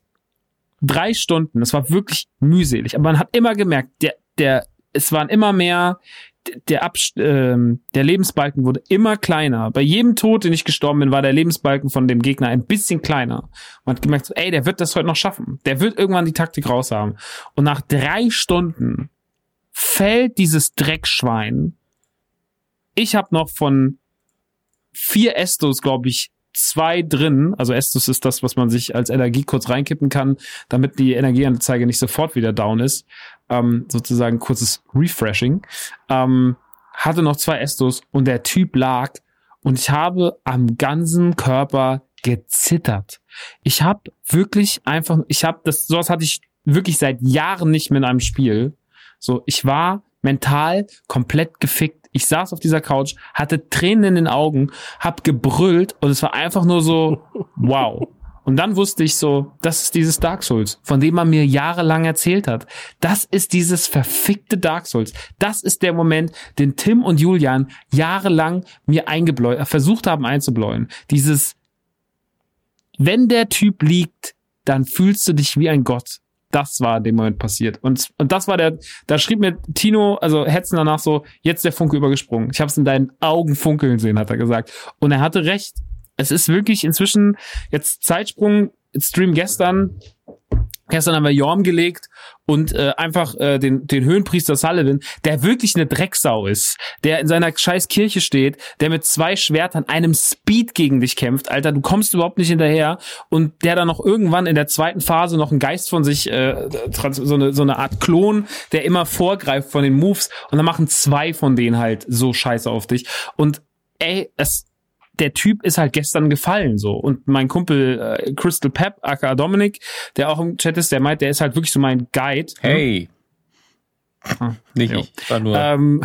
drei Stunden, das war wirklich mühselig, aber man hat immer gemerkt, der, der, es waren immer mehr, der, Abs ähm, der Lebensbalken wurde immer kleiner. Bei jedem Tod, den ich gestorben bin, war der Lebensbalken von dem Gegner ein bisschen kleiner. Man hat gemerkt, so, ey, der wird das heute noch schaffen. Der wird irgendwann die Taktik raushaben. Und nach drei Stunden fällt dieses Dreckschwein. Ich habe noch von vier Estos, glaube ich, zwei drin. Also Estus ist das, was man sich als Energie kurz reinkippen kann, damit die Energieanzeige nicht sofort wieder down ist. Ähm, sozusagen kurzes Refreshing. Ähm, hatte noch zwei Estus und der Typ lag und ich habe am ganzen Körper gezittert. Ich habe wirklich einfach, ich habe das, sowas hatte ich wirklich seit Jahren nicht mehr in einem Spiel. So, ich war mental komplett gefickt ich saß auf dieser Couch, hatte Tränen in den Augen, hab gebrüllt und es war einfach nur so, wow. Und dann wusste ich so, das ist dieses Dark Souls, von dem man mir jahrelang erzählt hat. Das ist dieses verfickte Dark Souls. Das ist der Moment, den Tim und Julian jahrelang mir eingebläut, äh, versucht haben einzubläuen. Dieses, wenn der Typ liegt, dann fühlst du dich wie ein Gott das war in dem Moment passiert. Und, und das war der, da schrieb mir Tino, also Hetzen danach so, jetzt der Funke übergesprungen. Ich habe es in deinen Augen funkeln sehen, hat er gesagt. Und er hatte recht. Es ist wirklich inzwischen jetzt Zeitsprung, Stream gestern, Gestern haben wir Jorm gelegt und äh, einfach äh, den, den Höhenpriester Sullivan, der wirklich eine Drecksau ist, der in seiner scheiß Kirche steht, der mit zwei Schwertern einem Speed gegen dich kämpft, Alter, du kommst überhaupt nicht hinterher. Und der dann noch irgendwann in der zweiten Phase noch einen Geist von sich, äh, so, eine, so eine Art Klon, der immer vorgreift von den Moves. Und dann machen zwei von denen halt so scheiße auf dich. Und ey, es der Typ ist halt gestern gefallen so. Und mein Kumpel äh, Crystal Pep, aka Dominic, der auch im Chat ist, der meint, der ist halt wirklich so mein Guide. Hey. Hm? Nicht jo. ich, war nur. Ähm,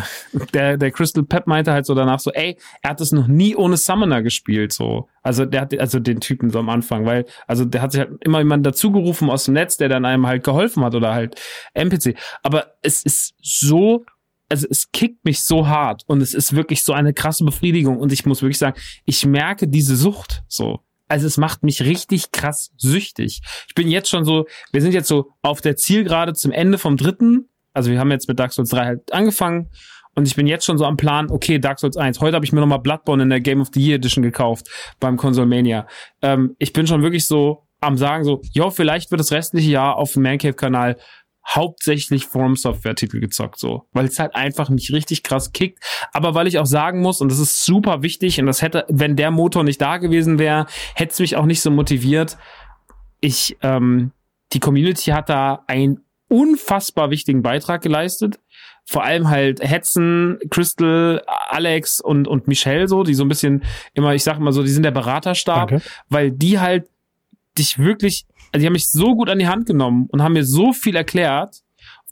der, der Crystal Pep meinte halt so danach so, ey, er hat es noch nie ohne Summoner gespielt, so. Also der hat, also den Typen so am Anfang, weil, also der hat sich halt immer jemand dazugerufen aus dem Netz, der dann einem halt geholfen hat oder halt NPC. Aber es ist so also es kickt mich so hart und es ist wirklich so eine krasse Befriedigung und ich muss wirklich sagen, ich merke diese Sucht so. Also es macht mich richtig krass süchtig. Ich bin jetzt schon so, wir sind jetzt so auf der Zielgerade zum Ende vom dritten. Also wir haben jetzt mit Dark Souls 3 halt angefangen und ich bin jetzt schon so am Plan, okay, Dark Souls 1. Heute habe ich mir nochmal Bloodborne in der Game of the Year Edition gekauft beim Consolmania. Ähm, ich bin schon wirklich so am sagen so, jo, vielleicht wird das restliche Jahr auf dem Mancave-Kanal hauptsächlich Form Software Titel gezockt so, weil es halt einfach mich richtig krass kickt, aber weil ich auch sagen muss und das ist super wichtig und das hätte, wenn der Motor nicht da gewesen wäre, hätte es mich auch nicht so motiviert. Ich ähm, die Community hat da einen unfassbar wichtigen Beitrag geleistet. Vor allem halt Hetzen, Crystal, Alex und, und Michelle so, die so ein bisschen immer, ich sag mal so, die sind der Beraterstab, Danke. weil die halt dich wirklich also die haben mich so gut an die Hand genommen und haben mir so viel erklärt,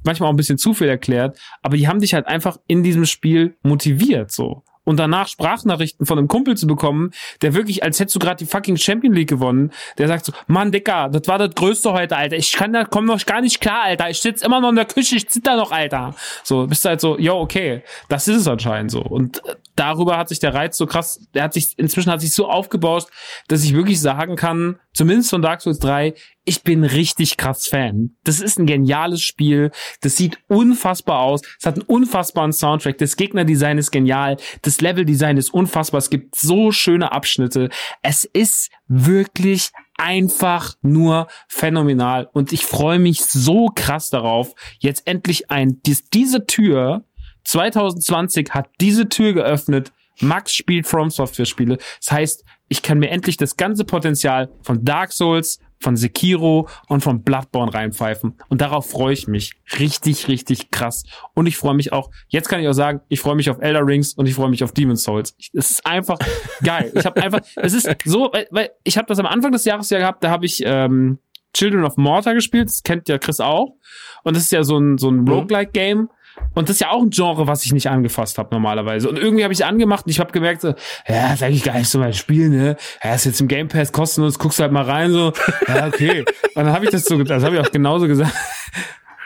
manchmal auch ein bisschen zu viel erklärt, aber die haben dich halt einfach in diesem Spiel motiviert, so und danach Sprachnachrichten von einem Kumpel zu bekommen, der wirklich, als hättest du gerade die fucking Champion League gewonnen, der sagt so, Mann, Dicker, das war das Größte heute, Alter. Ich kann da, komm noch gar nicht klar, Alter. Ich sitze immer noch in der Küche, ich zitter noch, Alter. So, bist du halt so, yo, okay, das ist es anscheinend so. Und äh, darüber hat sich der Reiz so krass, der hat sich, inzwischen hat sich so aufgebaut, dass ich wirklich sagen kann, zumindest von Dark Souls 3, ich bin richtig krass Fan. Das ist ein geniales Spiel. Das sieht unfassbar aus. Es hat einen unfassbaren Soundtrack. Das Gegnerdesign ist genial. Das Leveldesign ist unfassbar. Es gibt so schöne Abschnitte. Es ist wirklich einfach nur phänomenal. Und ich freue mich so krass darauf, jetzt endlich ein, dies, diese Tür 2020 hat diese Tür geöffnet. Max spielt From Software Spiele. Das heißt, ich kann mir endlich das ganze Potenzial von Dark Souls, von Sekiro und von Bloodborne reinpfeifen. Und darauf freue ich mich. Richtig, richtig krass. Und ich freue mich auch, jetzt kann ich auch sagen, ich freue mich auf Elder Rings und ich freue mich auf Demon's Souls. Es ist einfach geil. Ich habe einfach, es ist so, weil, weil ich habe das am Anfang des Jahres ja gehabt, da habe ich ähm, Children of Mortar gespielt, das kennt ja Chris auch. Und das ist ja so ein, so ein mhm. Roguelike-Game. Und das ist ja auch ein Genre, was ich nicht angefasst habe normalerweise. Und irgendwie habe ich angemacht und ich habe gemerkt, so, ja, ist eigentlich gar nicht so mein Spiel, ne? Ja, ist jetzt im Game Pass kostenlos, guckst halt mal rein, so, ja, okay. Und dann habe ich das so, das habe ich auch genauso gesagt.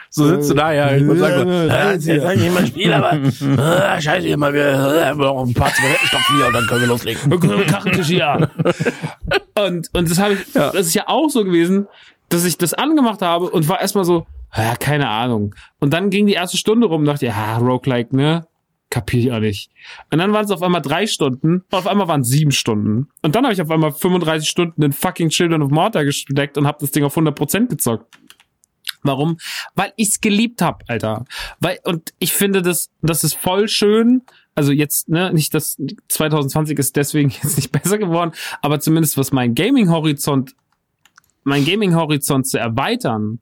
So sitzt du da, ja. Sagen, so, Ja, äh, jetzt sag ich mal Spiel, aber äh, scheiße, immer wir äh, noch ein paar Zigarettenstopfen hier und dann können wir loslegen. Kachentisch hier. Und, und das habe ich, das ist ja auch so gewesen, dass ich das angemacht habe und war erstmal so, ja, keine Ahnung. Und dann ging die erste Stunde rum und dachte, ja, Roguelike, ne? Kapier ich auch nicht. Und dann waren es auf einmal drei Stunden, auf einmal waren es sieben Stunden. Und dann habe ich auf einmal 35 Stunden in fucking Children of Morta gesteckt und habe das Ding auf 100% gezockt. Warum? Weil ich's geliebt hab, Alter. Weil und ich finde das das ist voll schön. Also jetzt ne, nicht das 2020 ist deswegen jetzt nicht besser geworden, aber zumindest was mein Gaming Horizont mein Gaming Horizont zu erweitern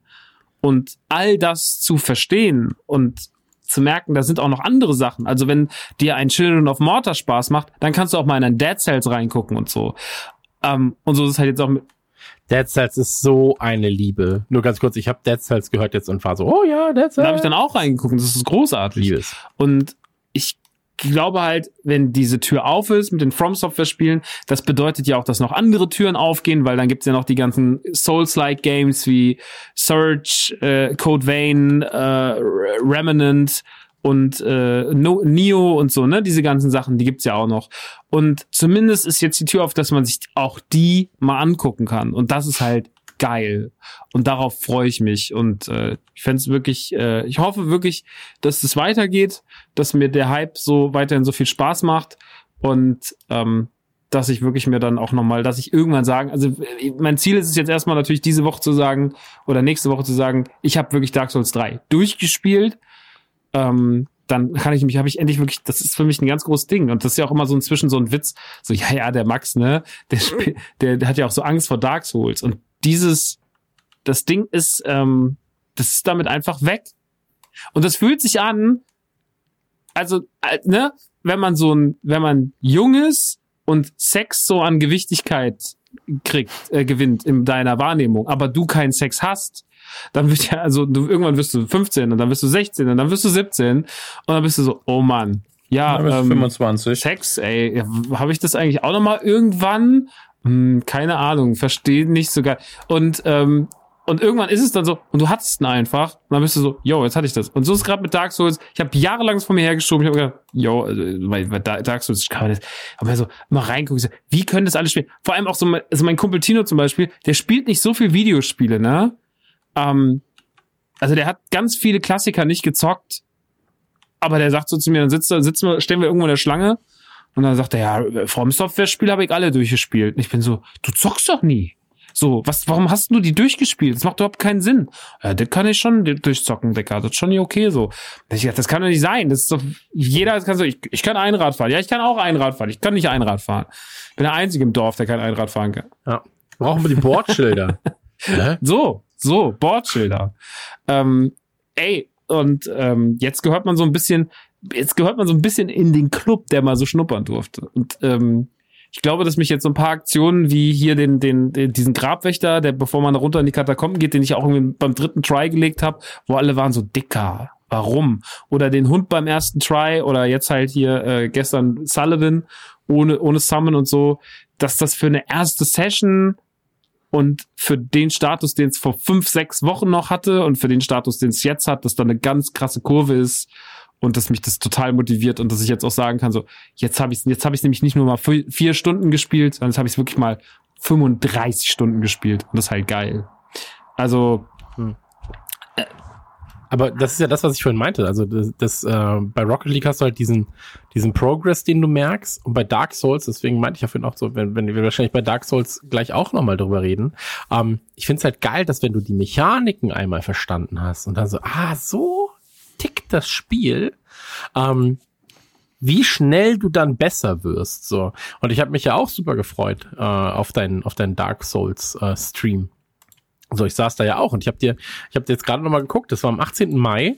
und all das zu verstehen und zu merken, da sind auch noch andere Sachen. Also wenn dir ein Children of Mortar Spaß macht, dann kannst du auch mal in ein Dead Cells reingucken und so. Ähm, und so ist es halt jetzt auch mit, Dead Cells ist so eine Liebe. Nur ganz kurz, ich habe Dead Cells gehört jetzt und war so, oh ja, Dead Cells. da habe ich dann auch reingeguckt. Das ist großartig. liebe es. Und glaube halt, wenn diese Tür auf ist mit den From Software Spielen, das bedeutet ja auch, dass noch andere Türen aufgehen, weil dann gibt's ja noch die ganzen Souls-like Games wie Surge, äh, Code Vein, äh, Remnant und äh, no, Neo und so, ne? Diese ganzen Sachen, die gibt's ja auch noch. Und zumindest ist jetzt die Tür auf, dass man sich auch die mal angucken kann. Und das ist halt geil. Und darauf freue ich mich. Und äh, ich fände es wirklich, äh, ich hoffe wirklich, dass es weitergeht, dass mir der Hype so weiterhin so viel Spaß macht und ähm, dass ich wirklich mir dann auch nochmal, dass ich irgendwann sagen, also äh, mein Ziel ist es jetzt erstmal natürlich diese Woche zu sagen oder nächste Woche zu sagen, ich habe wirklich Dark Souls 3 durchgespielt. Ähm, dann kann ich mich, habe ich endlich wirklich, das ist für mich ein ganz großes Ding. Und das ist ja auch immer so inzwischen so ein Witz, so, ja, ja, der Max, ne, der, spiel- der, der hat ja auch so Angst vor Dark Souls. Und dieses, das Ding ist, ähm, das ist damit einfach weg. Und das fühlt sich an, also, äh, ne, wenn man so ein, wenn man jung ist und Sex so an Gewichtigkeit kriegt, äh, gewinnt in deiner Wahrnehmung, aber du keinen Sex hast, dann wird ja, also du irgendwann wirst du 15 und dann wirst du 16 und dann wirst du 17 und dann bist du so, oh Mann, ja, ähm, 25. Sex, ey, habe ich das eigentlich auch noch mal irgendwann? Hm, keine Ahnung, verstehe nicht so geil. Und ähm, und irgendwann ist es dann so, und du hattest ihn einfach, und dann bist du so, yo, jetzt hatte ich das. Und so ist es gerade mit Dark Souls. Ich habe jahrelang es vor mir hergeschoben. Ich habe gedacht, yo, also, bei, bei Da- Dark Souls, ich kann das, aber so mal reingucken, wie können das alle spielen? Vor allem auch so, mein- also mein Kumpel Tino zum Beispiel, der spielt nicht so viel Videospiele, ne? Ähm, also der hat ganz viele Klassiker nicht gezockt, aber der sagt so zu mir, dann sitzt, sitzen wir, stellen wir irgendwo in der Schlange und dann sagt er, ja, From Software Spiele habe ich alle durchgespielt. Und ich bin so, du zockst doch nie. So, was, warum hast du die durchgespielt? Das macht überhaupt keinen Sinn. Ja, das kann ich schon durchzocken, Decker. Das ist schon nicht okay so. Ich dachte, das kann doch nicht sein. Das ist doch, jeder kann so, ich, ich kann Einrad fahren. Ja, ich kann auch Einrad fahren. Ich kann nicht Einrad fahren. Ich bin der Einzige im Dorf, der kein Einrad fahren kann. Ja. Brauchen wir die Bordschilder. So, so, Bordschilder. Ähm, ey, und ähm, jetzt gehört man so ein bisschen, jetzt gehört man so ein bisschen in den Club, der mal so schnuppern durfte. Und ähm, ich glaube, dass mich jetzt so ein paar Aktionen wie hier den, den, den diesen Grabwächter, der bevor man runter in die Katakomben geht, den ich auch irgendwie beim dritten Try gelegt habe, wo alle waren so dicker. Warum? Oder den Hund beim ersten Try oder jetzt halt hier äh, gestern Sullivan ohne ohne Summon und so, dass das für eine erste Session und für den Status, den es vor fünf, sechs Wochen noch hatte und für den Status, den es jetzt hat, dass da eine ganz krasse Kurve ist und dass mich das total motiviert und dass ich jetzt auch sagen kann, so jetzt habe ich jetzt habe ich nämlich nicht nur mal vier, Stunden gespielt, sondern jetzt habe ich wirklich mal 35 Stunden gespielt und das ist halt geil. Also Aber das ist ja das, was ich vorhin meinte. Also das, das äh, bei Rocket League hast du halt diesen diesen Progress, den du merkst. Und bei Dark Souls, deswegen meinte ich ja vorhin auch so, wenn, wenn wir wahrscheinlich bei Dark Souls gleich auch nochmal drüber reden. Ähm, ich finde es halt geil, dass wenn du die Mechaniken einmal verstanden hast und dann so, ah, so das Spiel, ähm, wie schnell du dann besser wirst. So. Und ich habe mich ja auch super gefreut äh, auf deinen auf deinen Dark Souls äh, Stream. So, ich saß da ja auch und ich habe dir, ich habe dir jetzt gerade noch mal geguckt, das war am 18. Mai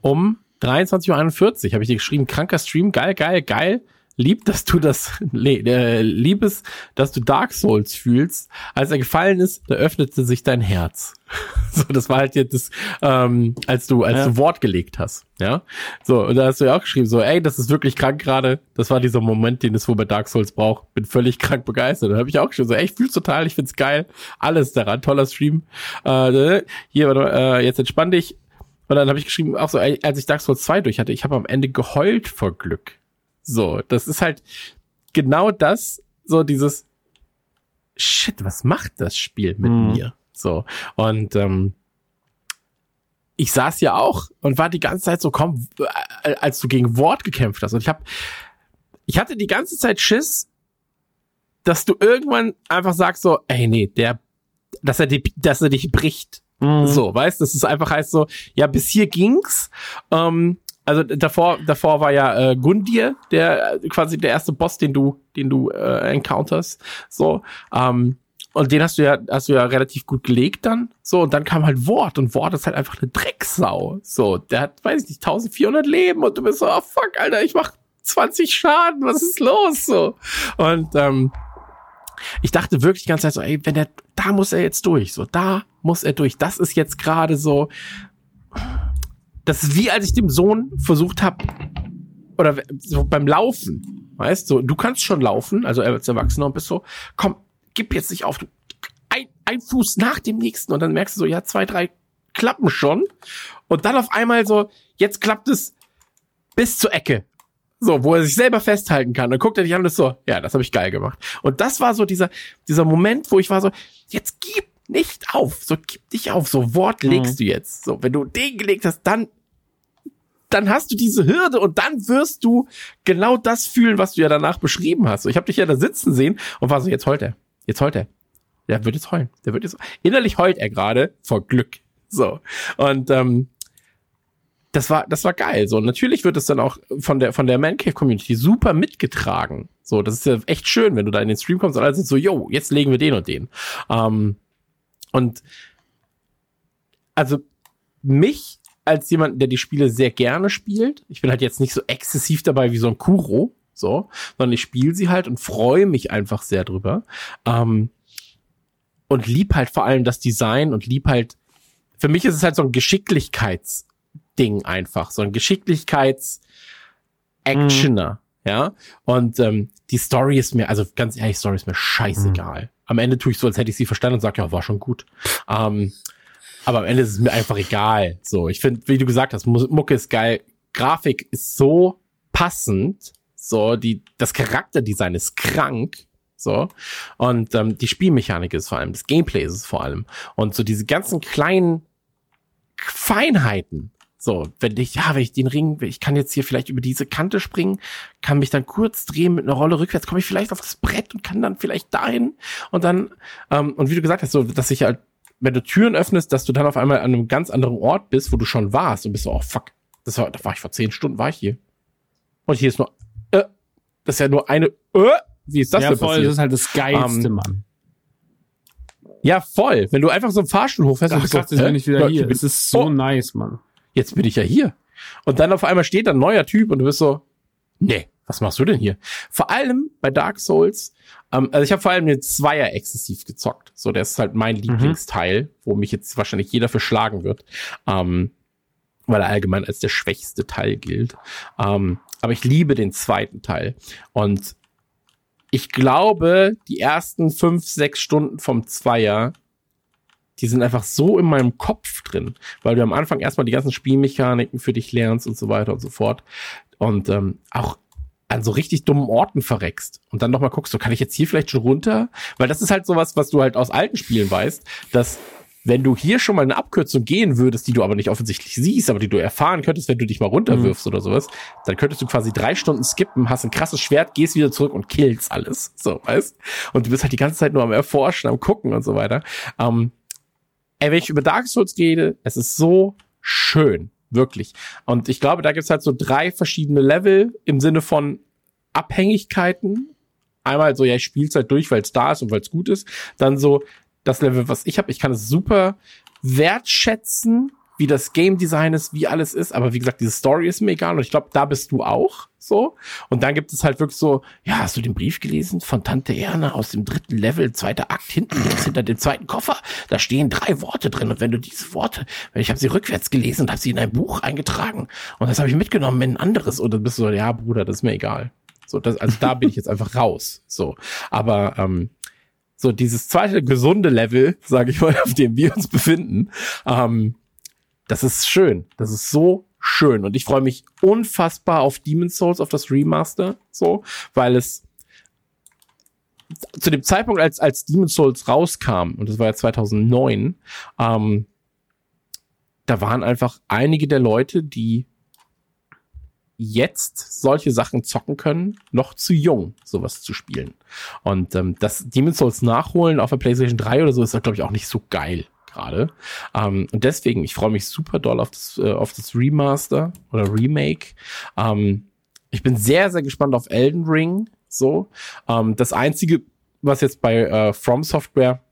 um 23.41 Uhr, habe ich dir geschrieben, kranker Stream, geil, geil, geil. Lieb, dass du das, äh, lieb es, dass du Dark Souls fühlst. Als er gefallen ist, da öffnete sich dein Herz. So, das war halt jetzt das, ähm, als du, als Ja. du Wort gelegt hast, ja. So, und da hast du ja auch geschrieben, so, ey, das ist wirklich krank gerade. Das war dieser Moment, den es wohl bei Dark Souls braucht. Bin völlig krank begeistert. Da habe ich auch geschrieben, so, ey, ich fühl's total, ich find's geil. Alles daran, toller Stream. Äh, hier, äh, jetzt entspann dich. Und dann habe ich geschrieben, auch so, als ich Dark Souls 2 durch hatte, ich habe am Ende geheult vor Glück. So, das ist halt genau das, so dieses Shit, was macht das Spiel mit Mhm. mir? So, und ähm, ich saß ja auch und war die ganze Zeit so, komm, äh, als du gegen Wort gekämpft hast. Und ich habe, ich hatte die ganze Zeit Schiss, dass du irgendwann einfach sagst so, ey, nee, der, dass er, die, dass er dich bricht. Mhm. So, weißt, das ist einfach heißt so, ja, bis hier ging's. Ähm, also davor, davor war ja äh, Gundir, der äh, quasi der erste Boss, den du, den du äh, encounterst. So, ähm, und den hast du ja, hast du ja relativ gut gelegt dann. So, und dann kam halt Wort und Wort ist halt einfach eine Drecksau. So, der hat, weiß ich nicht, 1400 Leben und du bist so, oh fuck, Alter, ich mach 20 Schaden, was ist los? So. Und ähm, ich dachte wirklich die ganze Zeit so, ey, wenn der, da muss er jetzt durch, so, da muss er durch. Das ist jetzt gerade so, das ist wie als ich dem Sohn versucht habe, oder so beim Laufen, weißt du, du kannst schon laufen, also er als Erwachsener und bist so, komm, gib jetzt nicht auf, du, ein, ein Fuß nach dem nächsten und dann merkst du so, ja, zwei, drei klappen schon und dann auf einmal so, jetzt klappt es bis zur Ecke. So, wo er sich selber festhalten kann. Dann guckt er dich an und ist so, ja, das habe ich geil gemacht. Und das war so dieser, dieser Moment, wo ich war so, jetzt gib nicht auf. So, gib dich auf. So, Wort legst du jetzt. So, wenn du den gelegt hast, dann, dann hast du diese Hürde und dann wirst du genau das fühlen, was du ja danach beschrieben hast. So, ich habe dich ja da sitzen sehen und war so, jetzt heult er. Jetzt heult er. Der wird jetzt heulen. Der wird jetzt, innerlich heult er gerade vor Glück. So. Und, ähm, das war, das war geil. So, natürlich wird es dann auch von der, von der Man Cave Community super mitgetragen. So, das ist ja echt schön, wenn du da in den Stream kommst und alle sind so, yo, jetzt legen wir den und den. Ähm, und, also, mich als jemand, der die Spiele sehr gerne spielt, ich bin halt jetzt nicht so exzessiv dabei wie so ein Kuro, so, sondern ich spiele sie halt und freue mich einfach sehr drüber. Ähm, und lieb halt vor allem das Design und lieb halt, für mich ist es halt so ein Geschicklichkeits- Ding einfach, so ein Geschicklichkeits-Actioner, ja. Und ähm, die Story ist mir, also ganz ehrlich, Story ist mir scheißegal. Am Ende tue ich so, als hätte ich sie verstanden und sage, ja, war schon gut. Ähm, aber am Ende ist es mir einfach egal. So, ich finde, wie du gesagt hast, Mu- Mucke ist geil, Grafik ist so passend, so die das Charakterdesign ist krank. So. Und ähm, die Spielmechanik ist vor allem, das Gameplay ist es vor allem. Und so diese ganzen kleinen Feinheiten. So, wenn ich, ja, wenn ich den Ring, ich kann jetzt hier vielleicht über diese Kante springen, kann mich dann kurz drehen mit einer Rolle rückwärts, komme ich vielleicht auf das Brett und kann dann vielleicht dahin und dann, ähm, und wie du gesagt hast, so, dass ich halt, wenn du Türen öffnest, dass du dann auf einmal an einem ganz anderen Ort bist, wo du schon warst und bist so, oh fuck, das war, da war ich vor zehn Stunden, war ich hier. Und hier ist nur, äh, das ist ja nur eine, äh, wie ist das ja, denn voll, passiert? das ist halt das Geilste, Ähm, Mann. ja, voll. Wenn du einfach so einen Fahrstuhl hochfährst und Ach so, Gott, jetzt bin hä? ich wieder hier. bin- Es ist so Oh. nice, Mann. jetzt bin ich ja hier. Und dann auf einmal steht da ein neuer Typ und du bist so, nee, was machst du denn hier? Vor allem bei Dark Souls, ähm, also ich habe vor allem den Zweier exzessiv gezockt. So, der ist halt mein Lieblingsteil, wo mich jetzt wahrscheinlich jeder für schlagen wird. Ähm, weil er allgemein als der schwächste Teil gilt. Ähm, aber ich liebe den zweiten Teil. Und ich glaube, die ersten fünf, sechs Stunden vom Zweier, die sind einfach so in meinem Kopf drin, weil du am Anfang erstmal die ganzen Spielmechaniken für dich lernst und so weiter und so fort. Und ähm, auch an so richtig dummen Orten verreckst und dann nochmal guckst, so kann ich jetzt hier vielleicht schon runter? Weil das ist halt sowas, was du halt aus alten Spielen weißt, dass wenn du hier schon mal eine Abkürzung gehen würdest, die du aber nicht offensichtlich siehst, aber die du erfahren könntest, wenn du dich mal runterwirfst oder sowas, dann könntest du quasi drei Stunden skippen, hast ein krasses Schwert, gehst wieder zurück und killst alles. So, weißt? Und du bist halt die ganze Zeit nur am Erforschen, am Gucken und so weiter. Ähm, ey, wenn ich über Dark Souls rede, es ist so schön. Wirklich. Und ich glaube, da gibt's halt so drei verschiedene Level im Sinne von Abhängigkeiten. Einmal so, ja, ich spiel's halt durch, weil es da ist und weil es gut ist. Dann so das Level, was ich habe, ich kann es super wertschätzen, wie das Game Design ist, wie alles ist. Aber wie gesagt, diese Story ist mir egal. Und ich glaube, da bist du auch so. Und dann gibt es halt wirklich so, ja, hast du den Brief gelesen von Tante Erna aus dem dritten Level, zweiter Akt, hinten links hinter dem zweiten Koffer? Da stehen drei Worte drin. Und wenn du diese Worte, ich habe sie rückwärts gelesen und habe sie in ein Buch eingetragen. Und das habe ich mitgenommen in ein anderes. Und dann bist du so, ja, Bruder, das ist mir egal. So, das, also da bin ich jetzt einfach raus. So. Aber ähm, so dieses zweite gesunde Level, sage ich mal, auf dem wir uns befinden, ähm, das ist schön. Das ist so schön. Und ich freue mich unfassbar auf Demon's Souls, auf das Remaster, so, weil es zu dem Zeitpunkt, als, als Demon's Souls rauskam, und das war ja 2009, ähm, da waren einfach einige der Leute, die jetzt solche Sachen zocken können, noch zu jung, sowas zu spielen. Und ähm, das Demon's Souls nachholen auf der PlayStation 3 oder so ist, glaube ich, auch nicht so geil gerade. Ähm, und deswegen, ich freue mich super doll auf das, äh, auf das Remaster oder Remake. Ähm, ich bin sehr, sehr gespannt auf Elden Ring. So, ähm, das einzige, was jetzt bei äh, From Software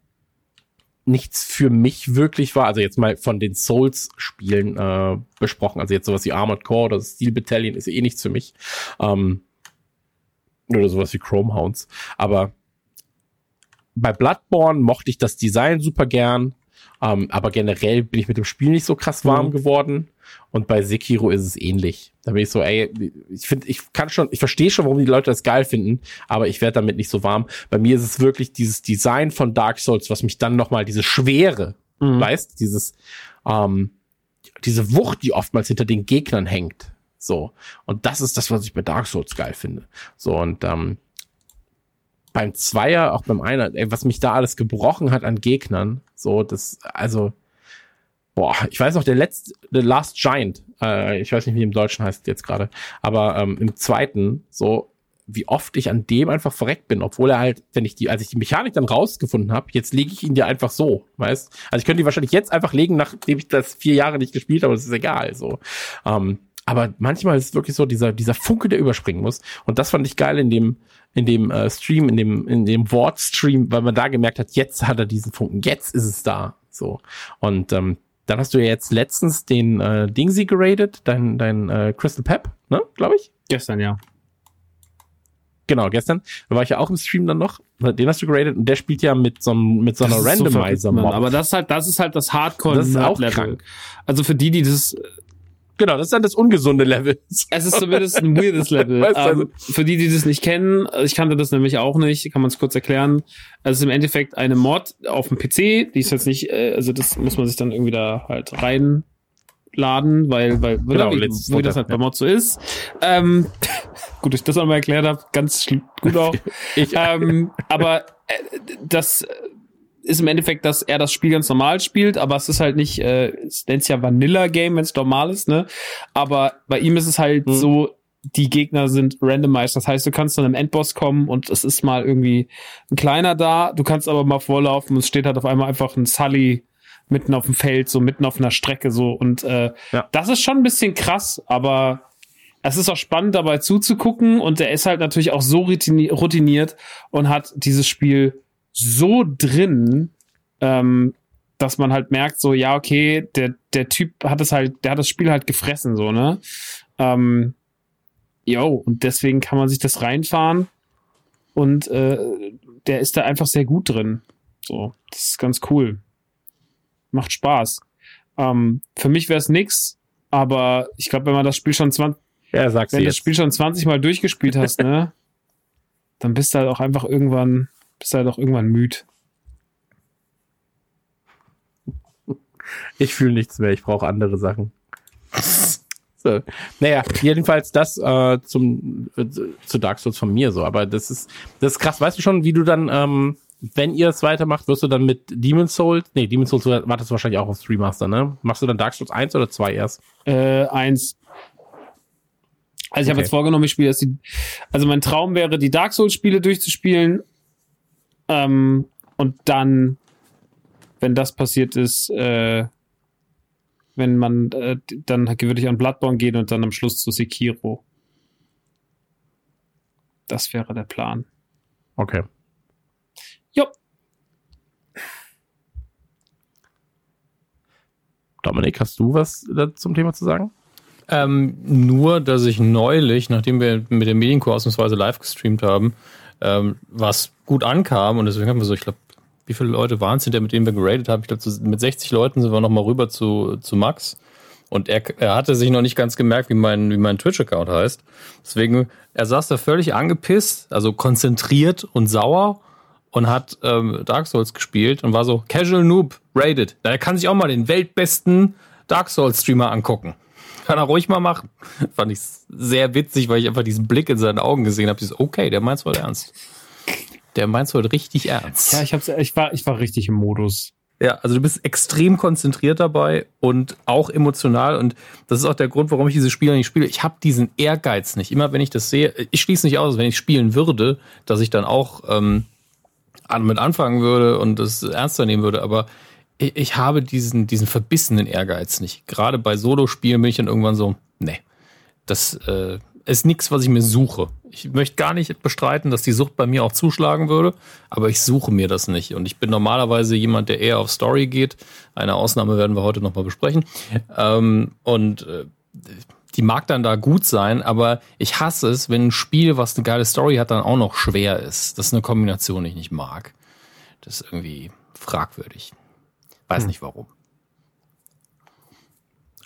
nichts für mich wirklich war, also jetzt mal von den Souls-Spielen äh, besprochen, also jetzt sowas wie Armored Core oder Steel Battalion ist eh nichts für mich. Ähm, oder sowas wie Chrome Hounds. Aber bei Bloodborne mochte ich das Design super gern. Ähm, aber generell bin ich mit dem Spiel nicht so krass warm mhm. geworden. Und bei Sekiro ist es ähnlich. Da bin ich so, ey, ich finde, ich kann schon, ich verstehe schon, warum die Leute das geil finden, aber ich werde damit nicht so warm. Bei mir ist es wirklich dieses Design von Dark Souls, was mich dann nochmal, diese Schwere, mhm. weißt, dieses, ähm, diese Wucht, die oftmals hinter den Gegnern hängt. So. Und das ist das, was ich bei Dark Souls geil finde. So, und ähm, beim Zweier, auch beim Einer, ey, was mich da alles gebrochen hat an Gegnern, so, das, also, boah, ich weiß noch, der letzte, The Last Giant, äh, ich weiß nicht, wie im Deutschen heißt jetzt gerade, aber ähm, im zweiten, so, wie oft ich an dem einfach verreckt bin, obwohl er halt, wenn ich die, als ich die Mechanik dann rausgefunden habe, jetzt lege ich ihn dir einfach so, weißt? Also ich könnte die wahrscheinlich jetzt einfach legen, nachdem ich das vier Jahre nicht gespielt habe, das ist egal, so. Ähm, aber manchmal ist es wirklich so dieser, dieser Funke, der überspringen muss. Und das fand ich geil in dem, in dem äh, Stream, in dem, in dem Wortstream, weil man da gemerkt hat, jetzt hat er diesen Funken, jetzt ist es da. So. Und ähm, dann hast du ja jetzt letztens den äh, Dingsy geradet, dein, dein äh, Crystal Pep, ne, glaube ich? Gestern, ja. Genau, gestern. Da war ich ja auch im Stream dann noch. Den hast du geradet und der spielt ja mit so, mit so einer Randomizer-Mob. So aber das ist halt, das ist halt das Hardcore. Das ist auch krank. Also für die, die das Genau, das ist dann das ungesunde Level. Es ist zumindest ein weirdes Level. Weißt du, also ähm, für die, die das nicht kennen, ich kannte das nämlich auch nicht, kann man es kurz erklären. Es ist im Endeffekt eine Mod auf dem PC, die ist jetzt nicht, äh, also das muss man sich dann irgendwie da halt reinladen, weil, weil genau, wie, wie das halt bei Mod so ist. Ähm, gut, dass ich das nochmal erklärt habe, ganz gut auch. ich, ähm, aber äh, das ist im Endeffekt, dass er das Spiel ganz normal spielt, aber es ist halt nicht, äh, es nennt ja Vanilla Game, wenn es normal ist, ne? Aber bei ihm ist es halt mhm. so, die Gegner sind randomized. Das heißt, du kannst zu einem Endboss kommen und es ist mal irgendwie ein kleiner da, du kannst aber mal vorlaufen und es steht halt auf einmal einfach ein Sully mitten auf dem Feld, so mitten auf einer Strecke, so. Und äh, ja. das ist schon ein bisschen krass, aber es ist auch spannend dabei zuzugucken und er ist halt natürlich auch so routiniert und hat dieses Spiel so drin, ähm, dass man halt merkt, so, ja, okay, der, der Typ hat es halt, der hat das Spiel halt gefressen, so, ne? Ähm, jo, und deswegen kann man sich das reinfahren und äh, der ist da einfach sehr gut drin. So, das ist ganz cool. Macht Spaß. Ähm, für mich wäre es nix, aber ich glaube, wenn man das Spiel schon 20, ja, wenn du das Spiel schon 20 Mal durchgespielt hast, ne, dann bist du halt auch einfach irgendwann bist halt auch irgendwann müde. Ich fühle nichts mehr, ich brauche andere Sachen. So. Naja, jedenfalls das äh, zum äh, zu Dark Souls von mir so, aber das ist das ist krass. Weißt du schon, wie du dann, ähm, wenn ihr es weitermacht, wirst du dann mit Demon's Souls, nee, Demon's Souls wartest du wahrscheinlich auch aufs Remaster, ne? Machst du dann Dark Souls 1 oder 2 erst? Äh, 1. Also ich okay. habe jetzt vorgenommen, ich spiele jetzt die, also mein Traum wäre, die Dark Souls Spiele durchzuspielen ähm, und dann, wenn das passiert ist, äh, wenn man, äh, dann würde ich an Bloodborne gehen und dann am Schluss zu Sekiro. Das wäre der Plan. Okay. Jo. Dominik, hast du was zum Thema zu sagen? Ähm, nur, dass ich neulich, nachdem wir mit dem Medienco ausnahmsweise live gestreamt haben, ähm, was gut ankam und deswegen haben wir so, ich glaube, wie viele Leute waren es hinter, mit denen wir geradet haben? Ich glaube, mit 60 Leuten sind wir nochmal rüber zu, zu Max. Und er, er hatte sich noch nicht ganz gemerkt, wie mein, wie mein Twitch-Account heißt. Deswegen, er saß da völlig angepisst, also konzentriert und sauer und hat ähm, Dark Souls gespielt und war so Casual Noob, rated. Er kann sich auch mal den weltbesten Dark Souls Streamer angucken. Kann er ruhig mal machen. Fand ich sehr witzig, weil ich einfach diesen Blick in seinen Augen gesehen habe. Dieses, okay, der meint's wohl ernst. Der meint's wohl richtig ernst. Ja, ich, hab's, ich, war, ich war richtig im Modus. Ja, also du bist extrem konzentriert dabei und auch emotional und das ist auch der Grund, warum ich diese Spiele nicht spiele. Ich habe diesen Ehrgeiz nicht. Immer wenn ich das sehe, ich schließe nicht aus, wenn ich spielen würde, dass ich dann auch ähm, mit anfangen würde und das ernster nehmen würde, aber ich, ich habe diesen, diesen verbissenen Ehrgeiz nicht. Gerade bei Solo-Spielen bin ich dann irgendwann so, nee, das äh, ist nichts, was ich mir suche. Ich möchte gar nicht bestreiten, dass die Sucht bei mir auch zuschlagen würde, aber ich suche mir das nicht. Und ich bin normalerweise jemand, der eher auf Story geht. Eine Ausnahme werden wir heute nochmal besprechen. Ähm, und äh, die mag dann da gut sein, aber ich hasse es, wenn ein Spiel, was eine geile Story hat, dann auch noch schwer ist. Das ist eine Kombination, die ich nicht mag. Das ist irgendwie fragwürdig. Weiß hm. nicht warum.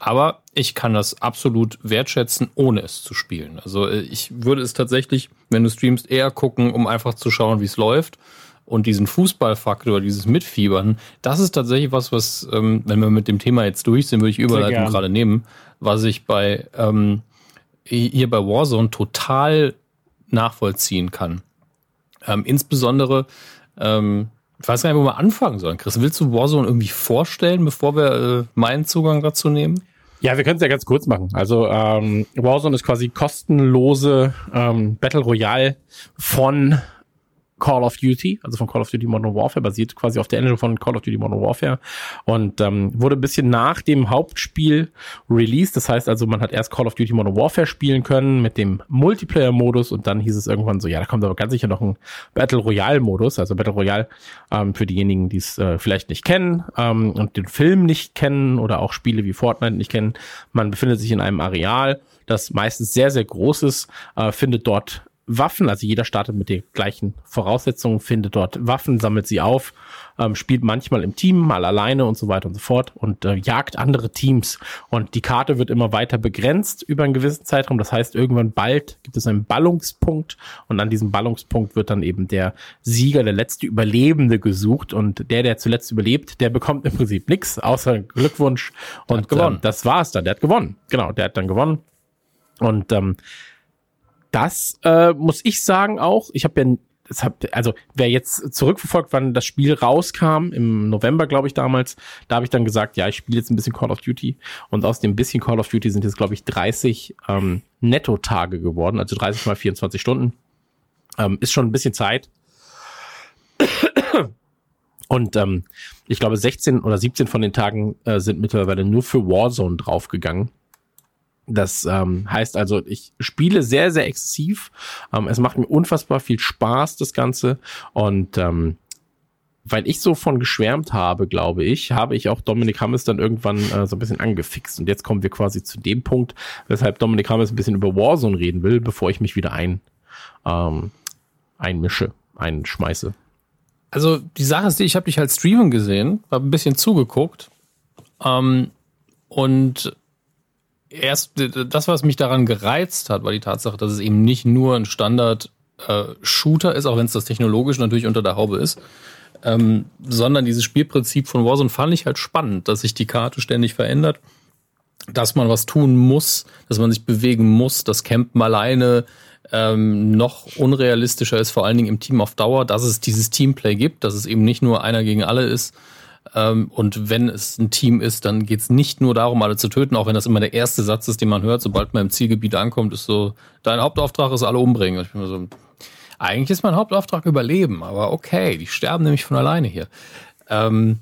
Aber ich kann das absolut wertschätzen, ohne es zu spielen. Also äh, ich würde es tatsächlich, wenn du streamst, eher gucken, um einfach zu schauen, wie es läuft. Und diesen Fußballfaktor, dieses Mitfiebern, das ist tatsächlich was, was, ähm, wenn wir mit dem Thema jetzt durch sind, würde ich Überleitung gerade nehmen, was ich bei ähm, hier bei Warzone total nachvollziehen kann. Ähm, insbesondere ähm, ich weiß gar nicht, wo wir anfangen sollen. Chris, willst du Warzone irgendwie vorstellen, bevor wir äh, meinen Zugang dazu nehmen? Ja, wir können es ja ganz kurz machen. Also ähm, Warzone ist quasi kostenlose ähm, Battle Royale von Call of Duty, also von Call of Duty Modern Warfare, basiert quasi auf der Engine von Call of Duty Modern Warfare und ähm, wurde ein bisschen nach dem Hauptspiel released. Das heißt also, man hat erst Call of Duty Modern Warfare spielen können mit dem Multiplayer-Modus und dann hieß es irgendwann so, ja, da kommt aber ganz sicher noch ein Battle Royale-Modus, also Battle Royale ähm, für diejenigen, die es äh, vielleicht nicht kennen ähm, und den Film nicht kennen oder auch Spiele wie Fortnite nicht kennen. Man befindet sich in einem Areal, das meistens sehr, sehr groß ist, äh, findet dort Waffen, also jeder startet mit den gleichen Voraussetzungen, findet dort Waffen, sammelt sie auf, ähm, spielt manchmal im Team, mal alleine und so weiter und so fort und äh, jagt andere Teams. Und die Karte wird immer weiter begrenzt über einen gewissen Zeitraum. Das heißt, irgendwann bald gibt es einen Ballungspunkt und an diesem Ballungspunkt wird dann eben der Sieger, der letzte Überlebende gesucht und der, der zuletzt überlebt, der bekommt im Prinzip nichts, außer Glückwunsch. Und gewonnen. Ähm, das war's dann. Der hat gewonnen. Genau, der hat dann gewonnen. Und ähm, das äh, muss ich sagen auch. Ich habe ja hab, also wer jetzt zurückverfolgt, wann das Spiel rauskam, im November, glaube ich, damals, da habe ich dann gesagt, ja, ich spiele jetzt ein bisschen Call of Duty. Und aus dem bisschen Call of Duty sind jetzt, glaube ich, 30 ähm, Netto-Tage geworden, also 30 mal 24 Stunden. Ähm, ist schon ein bisschen Zeit. Und ähm, ich glaube, 16 oder 17 von den Tagen äh, sind mittlerweile nur für Warzone draufgegangen. Das ähm, heißt also, ich spiele sehr, sehr exzessiv. Ähm, es macht mir unfassbar viel Spaß, das Ganze. Und ähm, weil ich so von geschwärmt habe, glaube ich, habe ich auch Dominik Hammes dann irgendwann äh, so ein bisschen angefixt. Und jetzt kommen wir quasi zu dem Punkt, weshalb Dominik Hammes ein bisschen über Warzone reden will, bevor ich mich wieder ein, ähm, einmische, einschmeiße. Also die Sache ist ich habe dich halt streamen gesehen, habe ein bisschen zugeguckt. Ähm, und erst das, was mich daran gereizt hat, war die Tatsache, dass es eben nicht nur ein Standard-Shooter äh, ist, auch wenn es das technologisch natürlich unter der Haube ist, ähm, sondern dieses Spielprinzip von Warzone fand ich halt spannend, dass sich die Karte ständig verändert, dass man was tun muss, dass man sich bewegen muss, dass Campen alleine ähm, noch unrealistischer ist, vor allen Dingen im Team auf Dauer, dass es dieses Teamplay gibt, dass es eben nicht nur einer gegen alle ist, und wenn es ein Team ist, dann geht es nicht nur darum, alle zu töten, auch wenn das immer der erste Satz ist, den man hört, sobald man im Zielgebiet ankommt, ist so, dein Hauptauftrag ist alle umbringen. Und ich bin so, eigentlich ist mein Hauptauftrag überleben, aber okay, die sterben nämlich von alleine hier. Ähm,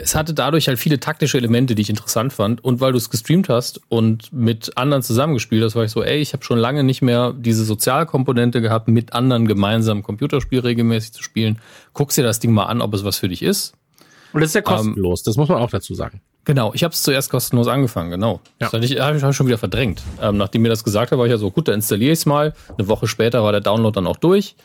es hatte dadurch halt viele taktische Elemente, die ich interessant fand. Und weil du es gestreamt hast und mit anderen zusammengespielt hast, war ich so, ey, ich habe schon lange nicht mehr diese Sozialkomponente gehabt, mit anderen gemeinsam Computerspiel regelmäßig zu spielen. Guckst dir das Ding mal an, ob es was für dich ist. Und das ist ja kostenlos, ähm, das muss man auch dazu sagen. Genau, ich habe es zuerst kostenlos angefangen, genau. Ja. Das habe ich, schon wieder verdrängt. Ähm, nachdem mir das gesagt hat, war ich ja so, gut, dann installiere ich es mal. Eine Woche später war der Download dann auch durch.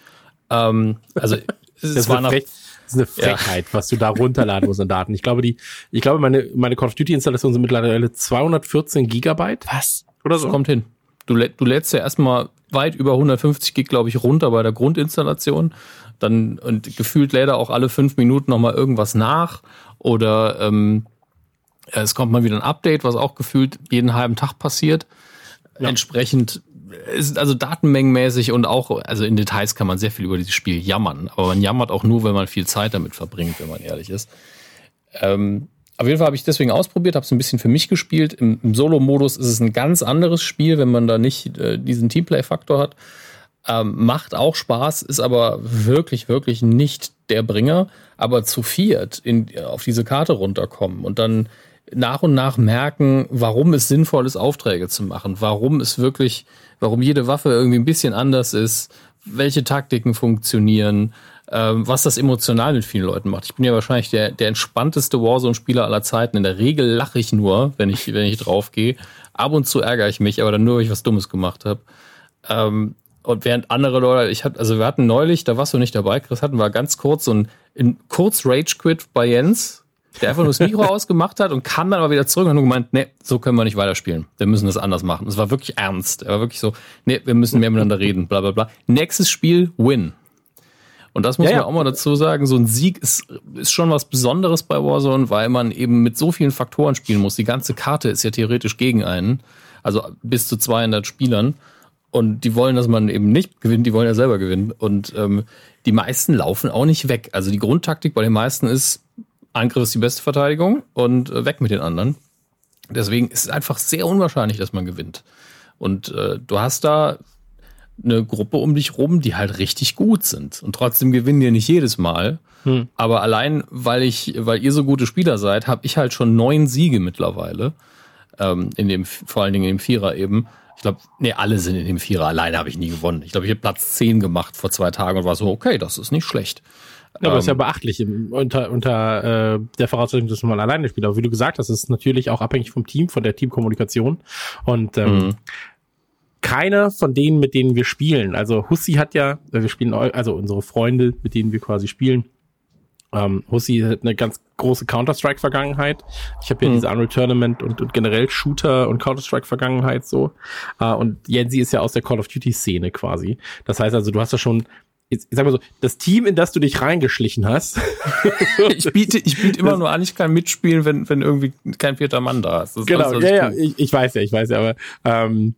Ähm, also es das war nach, das ist eine Frechheit, ja. was du da runterladen musst an Daten. Ich glaube, die, ich glaube, meine, meine Call of Duty Installationen sind mittlerweile 214 Gigabyte. Was? Oder so? Das kommt hin. Du, du lädst ja erstmal weit über 150 Gig, glaube ich, runter bei der Grundinstallation dann und gefühlt lädt er auch alle fünf Minuten nochmal irgendwas nach oder ähm, Äh, Es kommt mal wieder ein Update, was auch gefühlt jeden halben Tag passiert. Entsprechend ist also datenmengenmäßig und auch, also in Details kann man sehr viel über dieses Spiel jammern. Aber man jammert auch nur, wenn man viel Zeit damit verbringt, wenn man ehrlich ist. Ähm, auf jeden Fall habe ich deswegen ausprobiert, habe es ein bisschen für mich gespielt. Im, im Solo-Modus ist es ein ganz anderes Spiel, wenn man da nicht äh, diesen Teamplay-Faktor hat. Ähm, macht auch Spaß, ist aber wirklich, wirklich nicht der Bringer. Aber zu viert in, auf diese Karte runterkommen und dann nach und nach merken, warum es sinnvoll ist, Aufträge zu machen, warum es wirklich, warum jede Waffe irgendwie ein bisschen anders ist, welche Taktiken funktionieren, ähm, was das emotional mit vielen Leuten macht. Ich bin ja wahrscheinlich der, der entspannteste Warzone-Spieler aller Zeiten. In der Regel lache ich nur, wenn ich, wenn ich draufgehe. Ab und zu ärgere ich mich, aber dann nur, weil ich was Dummes gemacht habe. Ähm, und während andere Leute, ich hatte, also wir hatten neulich, da warst du nicht dabei, Chris, hatten wir ganz kurz so ein, ein kurz Rage-Quit bei Jens, der einfach nur das Mikro ausgemacht hat und kam dann aber wieder zurück und hat nur gemeint, nee, so können wir nicht weiterspielen. Wir müssen das anders machen. Es war wirklich ernst. Er war wirklich so, nee, wir müssen mehr miteinander reden, bla bla bla. Nächstes Spiel, Win. Und das muss Ja, man ja. auch mal dazu sagen, so ein Sieg ist, ist schon was Besonderes bei Warzone, weil man eben mit so vielen Faktoren spielen muss. Die ganze Karte ist ja theoretisch gegen einen, also bis zu 200 Spielern. Und die wollen, dass man eben nicht gewinnt, die wollen ja selber gewinnen. Und ähm, die meisten laufen auch nicht weg. Also die Grundtaktik bei den meisten ist, Angriff ist die beste Verteidigung und äh, weg mit den anderen. Deswegen ist es einfach sehr unwahrscheinlich, dass man gewinnt. Und äh, du hast da eine Gruppe um dich rum, die halt richtig gut sind. Und trotzdem gewinnen die nicht jedes Mal. Hm. Aber allein, weil ich, weil ihr so gute Spieler seid, habe ich halt schon neun Siege mittlerweile. Ähm, in dem, vor allen Dingen in dem Vierer eben. Ich glaube, nee, alle sind in dem Vierer. Alleine habe ich nie gewonnen. Ich glaube, ich habe Platz 10 gemacht vor zwei Tagen und war so, okay, das ist nicht schlecht. Ja, aber das ist ja Ähm, beachtlich unter, unter äh, der Voraussetzung, dass man alleine spielt. Aber wie du gesagt hast, ist natürlich auch abhängig vom Team, von der Teamkommunikation. Und ähm, Mhm. keiner von denen, mit denen wir spielen, also Hussi hat ja, äh, wir spielen, also unsere Freunde, mit denen wir quasi spielen, ähm, Hussi hat eine ganz große Counter-Strike-Vergangenheit. Ich habe ja Mhm. diese Unreal Tournament und, und generell Shooter- und Counter-Strike-Vergangenheit so. Äh, und Jensi ist ja aus der Call of Duty-Szene quasi. Das heißt also, du hast ja schon, ich sag mal so, das Team, in das du dich reingeschlichen hast, ich biete, ich biete immer nur an, ich kann mitspielen, wenn, wenn irgendwie kein vierter Mann da ist. Ist Genau, alles, ja, ich ja, ich, ich weiß ja, ich weiß ja, aber ähm,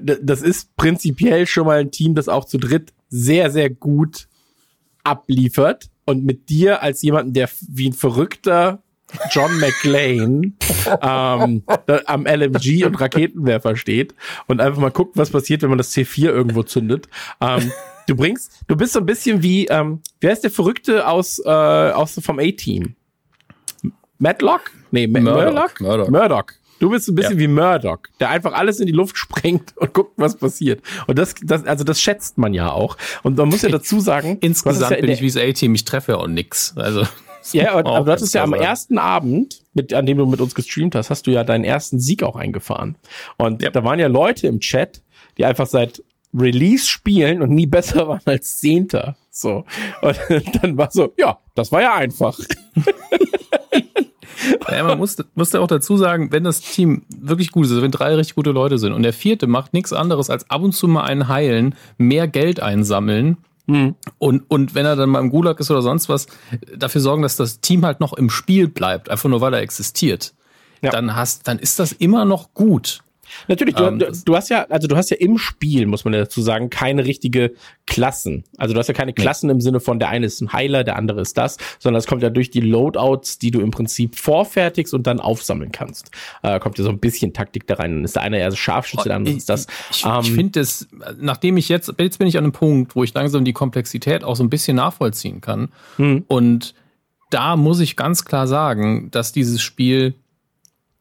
das ist prinzipiell schon mal ein Team, das auch zu dritt sehr, sehr gut abliefert. Und mit dir als jemanden, der wie ein verrückter John McClane ähm, am LMG und Raketenwerfer steht und einfach mal guckt, was passiert, wenn man das C4 irgendwo zündet. Ähm, du bringst, du bist so ein bisschen wie, ähm, wer ist der Verrückte aus, äh, aus vom A-Team? Madlock? Nee, Murdoch. Murdoch? Murdoch. Du bist ein bisschen Ja. wie Murdoch, der einfach alles in die Luft sprengt und guckt, was passiert. Und das, das, also das schätzt man ja auch. Und man muss ja dazu sagen, Insgesamt ja in bin ich wie das A-Team, ich treffe ja auch nix. Also, ja, und, aber du hattest ja am ersten Abend, mit, an dem du mit uns gestreamt hast, hast du ja deinen ersten Sieg auch eingefahren. Und Ja. da waren ja Leute im Chat, die einfach seit Release spielen und nie besser waren als Zehnter. So. Und dann war so, ja, das war ja einfach. Ja, man muss, muss da auch dazu sagen, wenn das Team wirklich gut ist, also wenn drei richtig gute Leute sind und der vierte macht nichts anderes als ab und zu mal einen heilen, mehr Geld einsammeln Hm. und, und wenn er dann mal im Gulag ist oder sonst was, dafür sorgen, dass das Team halt noch im Spiel bleibt, einfach nur weil er existiert. Ja. Dann hast, dann ist das immer noch gut. Natürlich, du, Ähm, du, das- du hast ja, also du hast ja im Spiel, muss man ja dazu sagen, keine richtige Klassen. Also du hast ja keine Klassen im Sinne von der eine ist ein Heiler, der andere ist das, sondern es kommt ja durch die Loadouts, die du im Prinzip vorfertigst und dann aufsammeln kannst. Äh, kommt ja so ein bisschen Taktik da rein. Dann ist der eine eher so Scharfschütze, der andere ist das. Ich, Ähm, ich finde es, nachdem ich jetzt, jetzt bin ich an einem Punkt, wo ich langsam die Komplexität auch so ein bisschen nachvollziehen kann. Hm. Und da muss ich ganz klar sagen, dass dieses Spiel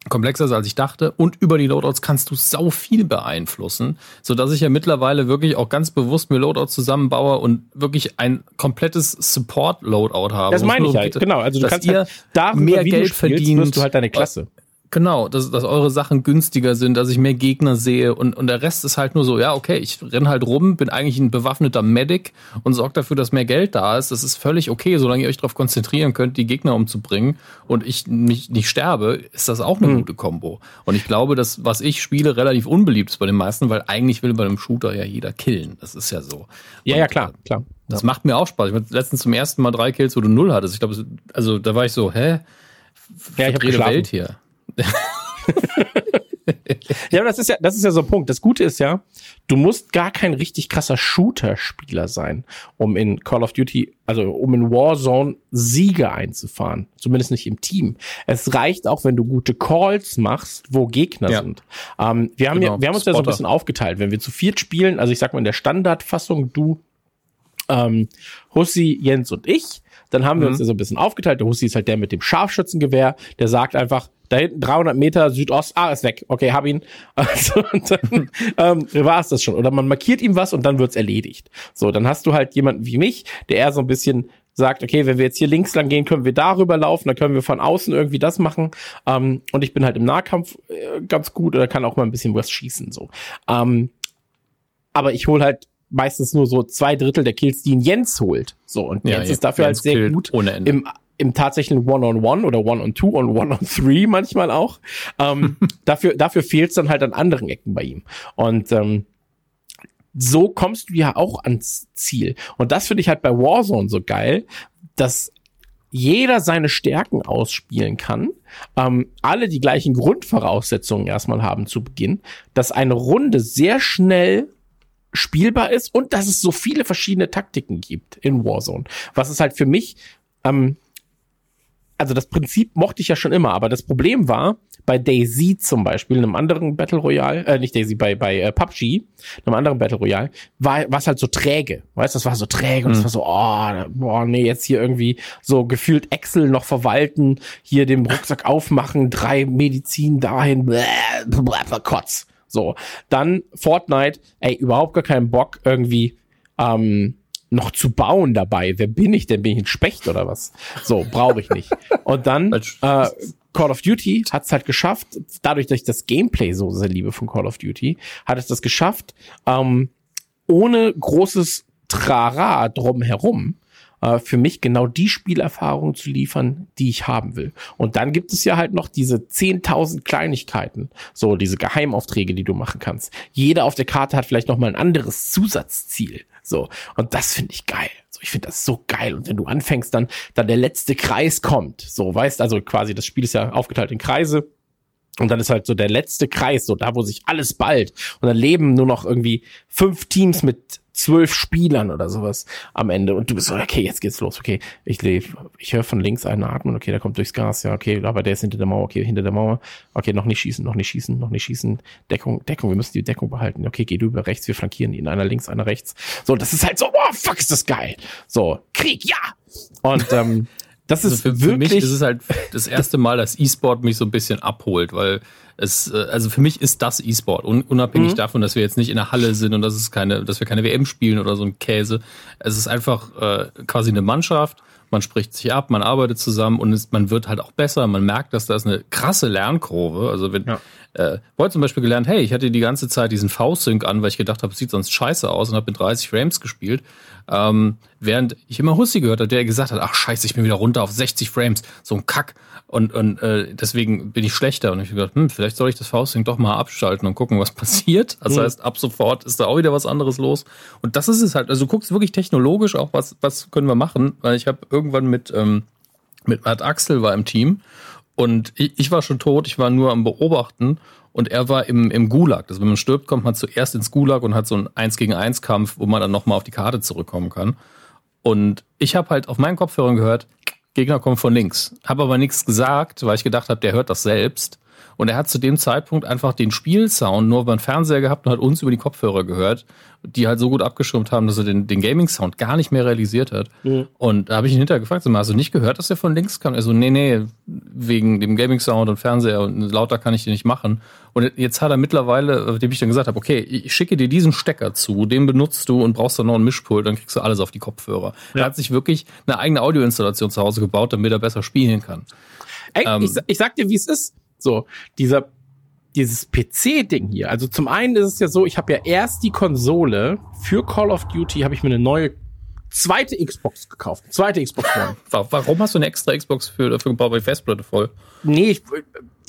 komplexer ist, als ich dachte. Und über die Loadouts kannst du sau viel beeinflussen, so dass ich ja mittlerweile wirklich auch ganz bewusst mir Loadouts zusammenbaue und wirklich ein komplettes Support-Loadout habe. das meine ich halt, genau. Also du kannst ihr halt darüber, mehr Geld verdient. wirst du halt deine Klasse. Genau, dass, dass eure Sachen günstiger sind, dass ich mehr Gegner sehe und, und der Rest ist halt nur so, ja, okay, ich renn halt rum, bin eigentlich ein bewaffneter Medic und sorge dafür, dass mehr Geld da ist. Das ist völlig okay, solange ihr euch darauf konzentrieren könnt, die Gegner umzubringen und ich nicht, nicht sterbe, ist das auch eine Hm. gute Kombo. Und ich glaube, dass was ich spiele, relativ unbeliebt ist bei den meisten, weil eigentlich will bei einem Shooter ja jeder killen. Das ist ja so. Ja, Und, ja, klar, äh, klar. Das macht mir auch Spaß. Ich hatte letztens zum ersten Mal drei Kills, wo du null hattest. Ich glaube, also da war ich so, hä? Ja, ich hab Verdrehte geschlafen. Welt hier. Ja, aber das ist ja, das ist ja so ein Punkt. Das Gute ist ja, du musst gar kein richtig krasser Shooter-Spieler sein, um in Call of Duty, also um in Warzone Siege einzufahren. Zumindest nicht im Team. Es reicht auch, wenn du gute Calls machst, wo Gegner Ja. sind. Ähm, wir haben Genau, ja, wir haben uns ja so ein Spotter. bisschen aufgeteilt. Wenn wir zu viert spielen, also ich sag mal in der Standardfassung, du, ähm, Hussi, Jens und ich, dann haben wir uns ja so ein bisschen aufgeteilt. Der Hussi ist halt der mit dem Scharfschützengewehr, der sagt einfach, da hinten 300 Meter Südost, ah, ist weg, okay, hab ihn. Also, dann ähm, war es das schon. Oder man markiert ihm was und dann wird's erledigt. So, dann hast du halt jemanden wie mich, der eher so ein bisschen sagt, okay, wenn wir jetzt hier links lang gehen, können wir darüber laufen, dann können wir von außen irgendwie das machen. Ähm, und ich bin halt im Nahkampf äh, ganz gut oder kann auch mal ein bisschen was schießen. so. Ähm, aber ich hole halt meistens nur so zwei Drittel der Kills, die ein Jens holt. So, und Ja, Jens ist dafür halt sehr gut ohne Ende. im, im tatsächlichen One-on-One oder One-on-Two und One-on-Three manchmal auch. Ähm, dafür dafür fehlt es dann halt an anderen Ecken bei ihm. Und ähm, so kommst du ja auch ans Ziel. Und das finde ich halt bei Warzone so geil, dass jeder seine Stärken ausspielen kann, ähm, alle die gleichen Grundvoraussetzungen erstmal haben zu Beginn, dass eine Runde sehr schnell spielbar ist und dass es so viele verschiedene Taktiken gibt in Warzone. Was ist halt für mich, ähm, also das Prinzip mochte ich ja schon immer, aber das Problem war, bei Daisy zum Beispiel, einem anderen Battle Royale, äh, nicht Daisy, bei, bei äh, PUBG, einem anderen Battle Royale, war es halt so träge. Weißt du, das war so träge und es war so, oh, boah, nee, jetzt hier irgendwie so gefühlt Excel noch verwalten, hier den Rucksack aufmachen, drei Medizin dahin, bläh, bläh, Kotz. So, dann Fortnite, ey, überhaupt gar keinen Bock irgendwie ähm, noch zu bauen dabei. Wer bin ich denn? Bin ich ein Specht oder was? So, brauche ich nicht. Und dann äh, Call of Duty hat es halt geschafft, dadurch, dass ich das Gameplay so sehr liebe von Call of Duty, hat es das geschafft, ähm, ohne großes Trara drumherum äh, für mich genau die Spielerfahrung zu liefern, die ich haben will. Und dann gibt es ja halt noch diese 10.000 Kleinigkeiten, so diese Geheimaufträge, die du machen kannst. Jeder auf der Karte hat vielleicht noch mal ein anderes Zusatzziel. So. Und das finde ich geil. So, ich finde das so geil. Und wenn du anfängst, dann, dann der letzte Kreis kommt. So, weißt, also quasi, das Spiel ist ja aufgeteilt in Kreise. Und dann ist halt so der letzte Kreis, so da, wo sich alles ballt. Und dann leben nur noch irgendwie fünf Teams mit zwölf Spielern oder sowas am Ende. Und du bist so, okay, jetzt geht's los. Okay, ich ich höre von links einen atmen. Okay, der kommt durchs Gas. Ja, okay, aber der ist hinter der Mauer. Okay, hinter der Mauer. Okay, noch nicht schießen, noch nicht schießen, noch nicht schießen. Deckung, Deckung, wir müssen die Deckung behalten. Okay, geh du über rechts, wir flankieren ihn. Einer links, einer rechts. So, das ist halt so, oh, fuck, ist das geil. So, Krieg, ja! Und ähm, das Also ist für, für mich wirklich... ist es halt das erste Mal, dass E-Sport mich so ein bisschen abholt, weil es, äh, also für mich ist das E-Sport, un unabhängig davon, dass wir jetzt nicht in der Halle sind und dass es keine, dass wir keine WM spielen oder so ein Käse. Es ist einfach äh, quasi eine Mannschaft. Man spricht sich ab, man arbeitet zusammen und es, man wird halt auch besser. Man merkt, dass da ist eine krasse Lernkurve. Also wenn Ja. äh, heute zum Beispiel gelernt, hey, ich hatte die ganze Zeit diesen V-Sync an, weil ich gedacht habe, es sieht sonst scheiße aus und habe mit 30 Frames gespielt. Ähm, während ich immer Hussi gehört habe, der gesagt hat, ach scheiße, ich bin wieder runter auf 60 Frames, so ein Kack. Und, und äh, deswegen bin ich schlechter. Und ich habe gedacht, hm, vielleicht soll ich das V-Sync doch mal abschalten und gucken, was passiert. Das heißt, ab sofort ist da auch wieder was anderes los. Und das ist es halt. Also du guckst wirklich technologisch auch, was, was können wir machen. Weil ich habe irgendwann mit, ähm, mit Matt Axel war im Team und ich, ich war schon tot, ich war nur am Beobachten und er war im, im Gulag. Also wenn man stirbt, kommt man zuerst ins Gulag und hat so einen 1 gegen 1 Kampf, wo man dann nochmal auf die Karte zurückkommen kann. Und ich habe halt auf meinen Kopfhörern gehört, Gegner kommen von links. Habe aber nichts gesagt, weil ich gedacht habe, der hört das selbst. Und er hat zu dem Zeitpunkt einfach den Spielsound nur über den Fernseher gehabt und hat uns über die Kopfhörer gehört, die halt so gut abgeschirmt haben, dass er den, den Gaming-Sound gar nicht mehr realisiert hat. Und da habe ich ihn hinterher gefragt, hast du nicht gehört, dass er von links kam? Er so, nee, nee, wegen dem Gaming-Sound und Fernseher und lauter kann ich den nicht machen. Und jetzt hat er mittlerweile, dem ich dann gesagt habe, okay, ich schicke dir diesen Stecker zu, den benutzt du und brauchst dann noch einen Mischpult, dann kriegst du alles auf die Kopfhörer. Er hat sich wirklich eine eigene Audioinstallation zu Hause gebaut, damit er besser spielen kann. Ey, Ähm, ich, ich sag dir, wie es ist. So, dieser, dieses PC-Ding hier. Also zum einen ist es ja so, ich habe ja erst die Konsole für Call of Duty, habe ich mir eine neue zweite Xbox gekauft. Zweite Xbox One. Wa- Warum hast du eine extra Xbox für, dafür gebaut, weil die Festplatte voll? nee, ich,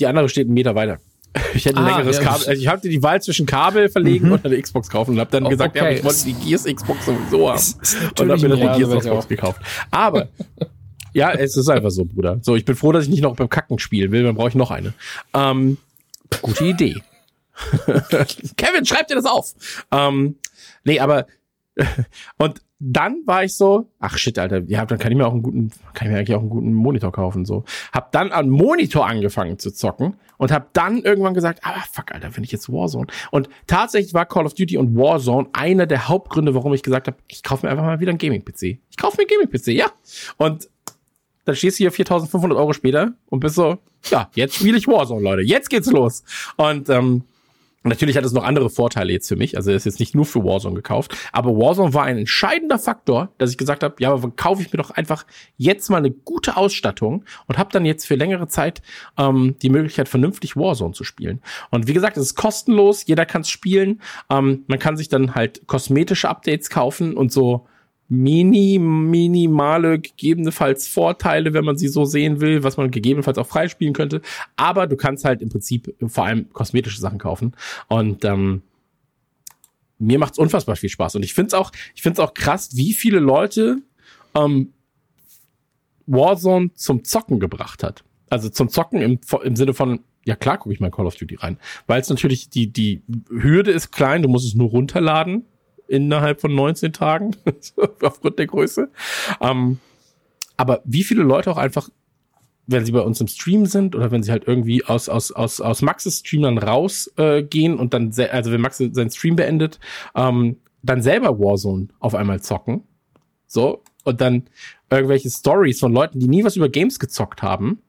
die andere steht einen Meter weiter. Ich hätte ein Ah, längeres ja, Kabel. Also ich hatte die Wahl zwischen Kabel verlegen und eine Xbox kaufen und habe dann Oh, gesagt, ja, okay. ich wollte die Gears Xbox sowieso haben. ist und habe mir dann die Gears Ja, Xbox gekauft. Aber Ja, es ist einfach so, Bruder. So, ich bin froh, dass ich nicht noch beim Kacken spielen will, dann brauche ich noch eine. Ähm, gute Idee. Kevin, schreib dir das auf. Ähm, nee, aber und dann war ich so, ach shit, Alter, ja, dann kann ich mir auch einen guten, kann ich mir eigentlich auch einen guten Monitor kaufen, so. Hab dann an Monitor angefangen zu zocken und hab dann irgendwann gesagt, ah, fuck, Alter, wenn ich jetzt Warzone. Und tatsächlich war Call of Duty und Warzone einer der Hauptgründe, warum ich gesagt habe, ich kaufe mir einfach mal wieder einen Gaming-PC. Ich kaufe mir einen Gaming-PC, ja. Und dann stehst du hier 4500 Euro später und bist so, ja, jetzt spiele ich Warzone, Leute, jetzt geht's los. Und ähm, Natürlich hat es noch andere Vorteile jetzt für mich. Also er ist jetzt nicht nur für Warzone gekauft. Aber Warzone war ein entscheidender Faktor, dass ich gesagt habe, ja, aber kaufe ich mir doch einfach jetzt mal eine gute Ausstattung und habe dann jetzt für längere Zeit ähm, die Möglichkeit, vernünftig Warzone zu spielen. Und wie gesagt, es ist kostenlos, jeder kann es spielen. Ähm, man kann sich dann halt kosmetische Updates kaufen und so mini, minimale gegebenenfalls Vorteile, wenn man sie so sehen will, was man gegebenenfalls auch freispielen könnte. Aber du kannst halt im Prinzip vor allem kosmetische Sachen kaufen. Und ähm, mir macht's unfassbar viel Spaß. Und ich find's auch, ich find's auch krass, wie viele Leute ähm, Warzone zum Zocken gebracht hat. Also zum Zocken im, im Sinne von, ja klar gucke ich mal Call of Duty rein. Weil es natürlich, die, die Hürde ist klein, du musst es nur runterladen innerhalb von 19 Tagen, aufgrund der Größe. Ähm, aber wie viele Leute auch einfach, wenn sie bei uns im Stream sind oder wenn sie halt irgendwie aus, aus, aus, aus Maxes Stream dann rausgehen äh, und dann, also wenn Max seinen Stream beendet, ähm, dann selber Warzone auf einmal zocken. So, und dann irgendwelche Stories von Leuten, die nie was über Games gezockt haben,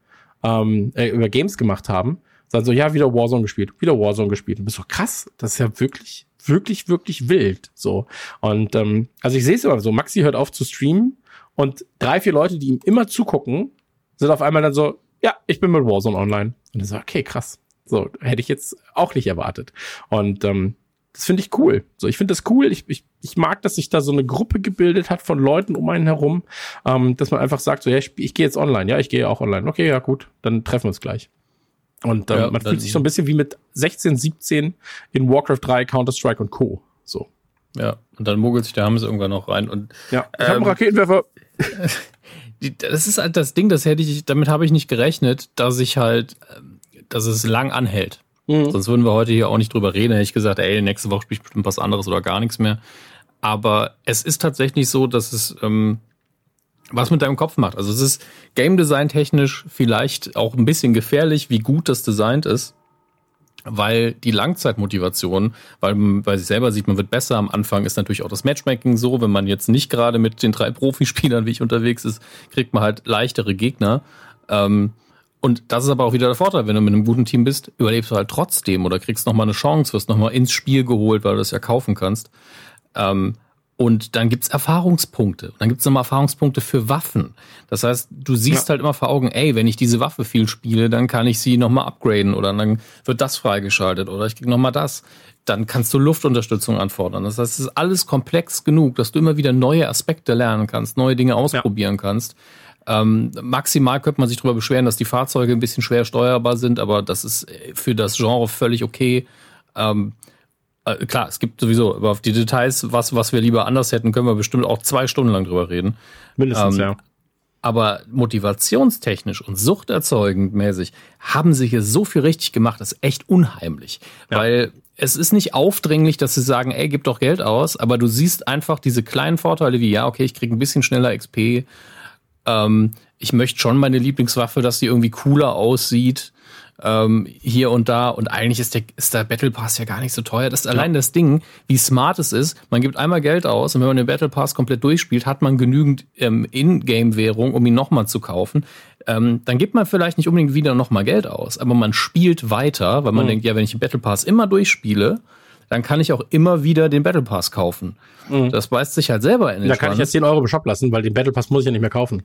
ähm, äh, über Games gemacht haben, sagen so, ja, wieder Warzone gespielt, wieder Warzone gespielt. Und bist so krass, das ist ja wirklich wirklich, wirklich wild. So. Und ähm, also ich sehe es immer so, Maxi hört auf zu streamen und drei, vier Leute, die ihm immer zugucken, sind auf einmal dann so, ja, ich bin mit Warzone online. Und dann so, okay, krass. So, hätte ich jetzt auch nicht erwartet. Und ähm, das finde ich cool. So, ich finde das cool. Ich, ich, ich mag, dass sich da so eine Gruppe gebildet hat von Leuten um einen herum, ähm, dass man einfach sagt, so, ja, ich, ich gehe jetzt online. Ja, ich gehe auch online. Okay, ja, gut, dann treffen wir uns gleich. Und ähm, ja, man fühlt sich so ein bisschen wie mit 16, 17 in Warcraft 3, Counter-Strike und Co. So. Ja, und dann mogelt sich der Hammes irgendwann noch rein. Und, ja, ich ähm, habe einen Raketenwerfer. Das ist halt das Ding, das hätte ich, damit habe ich nicht gerechnet, dass ich halt, ähm, dass es lang anhält. Mhm. Sonst würden wir heute hier auch nicht drüber reden. Hätte ich gesagt, ey, nächste Woche spiele ich bestimmt was anderes oder gar nichts mehr. Aber es ist tatsächlich so, dass es ähm, was mit deinem Kopf macht. Also es ist Game Design technisch vielleicht auch ein bisschen gefährlich, wie gut das designt ist, weil die Langzeitmotivation, weil man bei sich selber sieht, man wird besser am Anfang, ist natürlich auch das Matchmaking so, wenn man jetzt nicht gerade mit den drei Profispielern wie ich unterwegs ist, kriegt man halt leichtere Gegner. Ähm, und das ist aber auch wieder der Vorteil, wenn du mit einem guten Team bist, überlebst du halt trotzdem oder kriegst nochmal eine Chance, wirst nochmal ins Spiel geholt, weil du das ja kaufen kannst. Ähm, und dann gibt's Erfahrungspunkte. Dann gibt's nochmal Erfahrungspunkte für Waffen. Das heißt, du siehst ja. halt immer vor Augen, ey, wenn ich diese Waffe viel spiele, dann kann ich sie nochmal upgraden oder dann wird das freigeschaltet oder ich krieg nochmal das. Dann kannst du Luftunterstützung anfordern. Das heißt, es ist alles komplex genug, dass du immer wieder neue Aspekte lernen kannst, neue Dinge ausprobieren ja. kannst. Ähm, maximal könnte man sich darüber beschweren, dass die Fahrzeuge ein bisschen schwer steuerbar sind, aber das ist für das Genre völlig okay. Ähm, äh, klar, es gibt sowieso, aber auf die Details, was, was wir lieber anders hätten, können wir bestimmt auch zwei Stunden lang drüber reden. Mindestens, ähm, ja. Aber motivationstechnisch und suchterzeugend mäßig haben sie hier so viel richtig gemacht, das ist echt unheimlich. Ja. Weil es ist nicht aufdringlich, dass sie sagen, ey, gib doch Geld aus, aber du siehst einfach diese kleinen Vorteile wie, ja, okay, ich krieg ein bisschen schneller XP, ähm, ich möchte schon meine Lieblingswaffe, dass die irgendwie cooler aussieht ähm, hier und da. Und eigentlich ist der, ist der Battle Pass ja gar nicht so teuer. Das ist allein das Ding, wie smart es ist. Man gibt einmal Geld aus und wenn man den Battle Pass komplett durchspielt, hat man genügend ähm, In-Game-Währung, um ihn nochmal zu kaufen. Ähm, dann gibt man vielleicht nicht unbedingt wieder nochmal Geld aus, aber man spielt weiter, weil man mhm. denkt, ja, wenn ich den Battle Pass immer durchspiele, dann kann ich auch immer wieder den Battle Pass kaufen. Mhm. Das beißt sich halt selber in den Da kann ich jetzt 10 Euro im Shop lassen, weil den Battle Pass muss ich ja nicht mehr kaufen.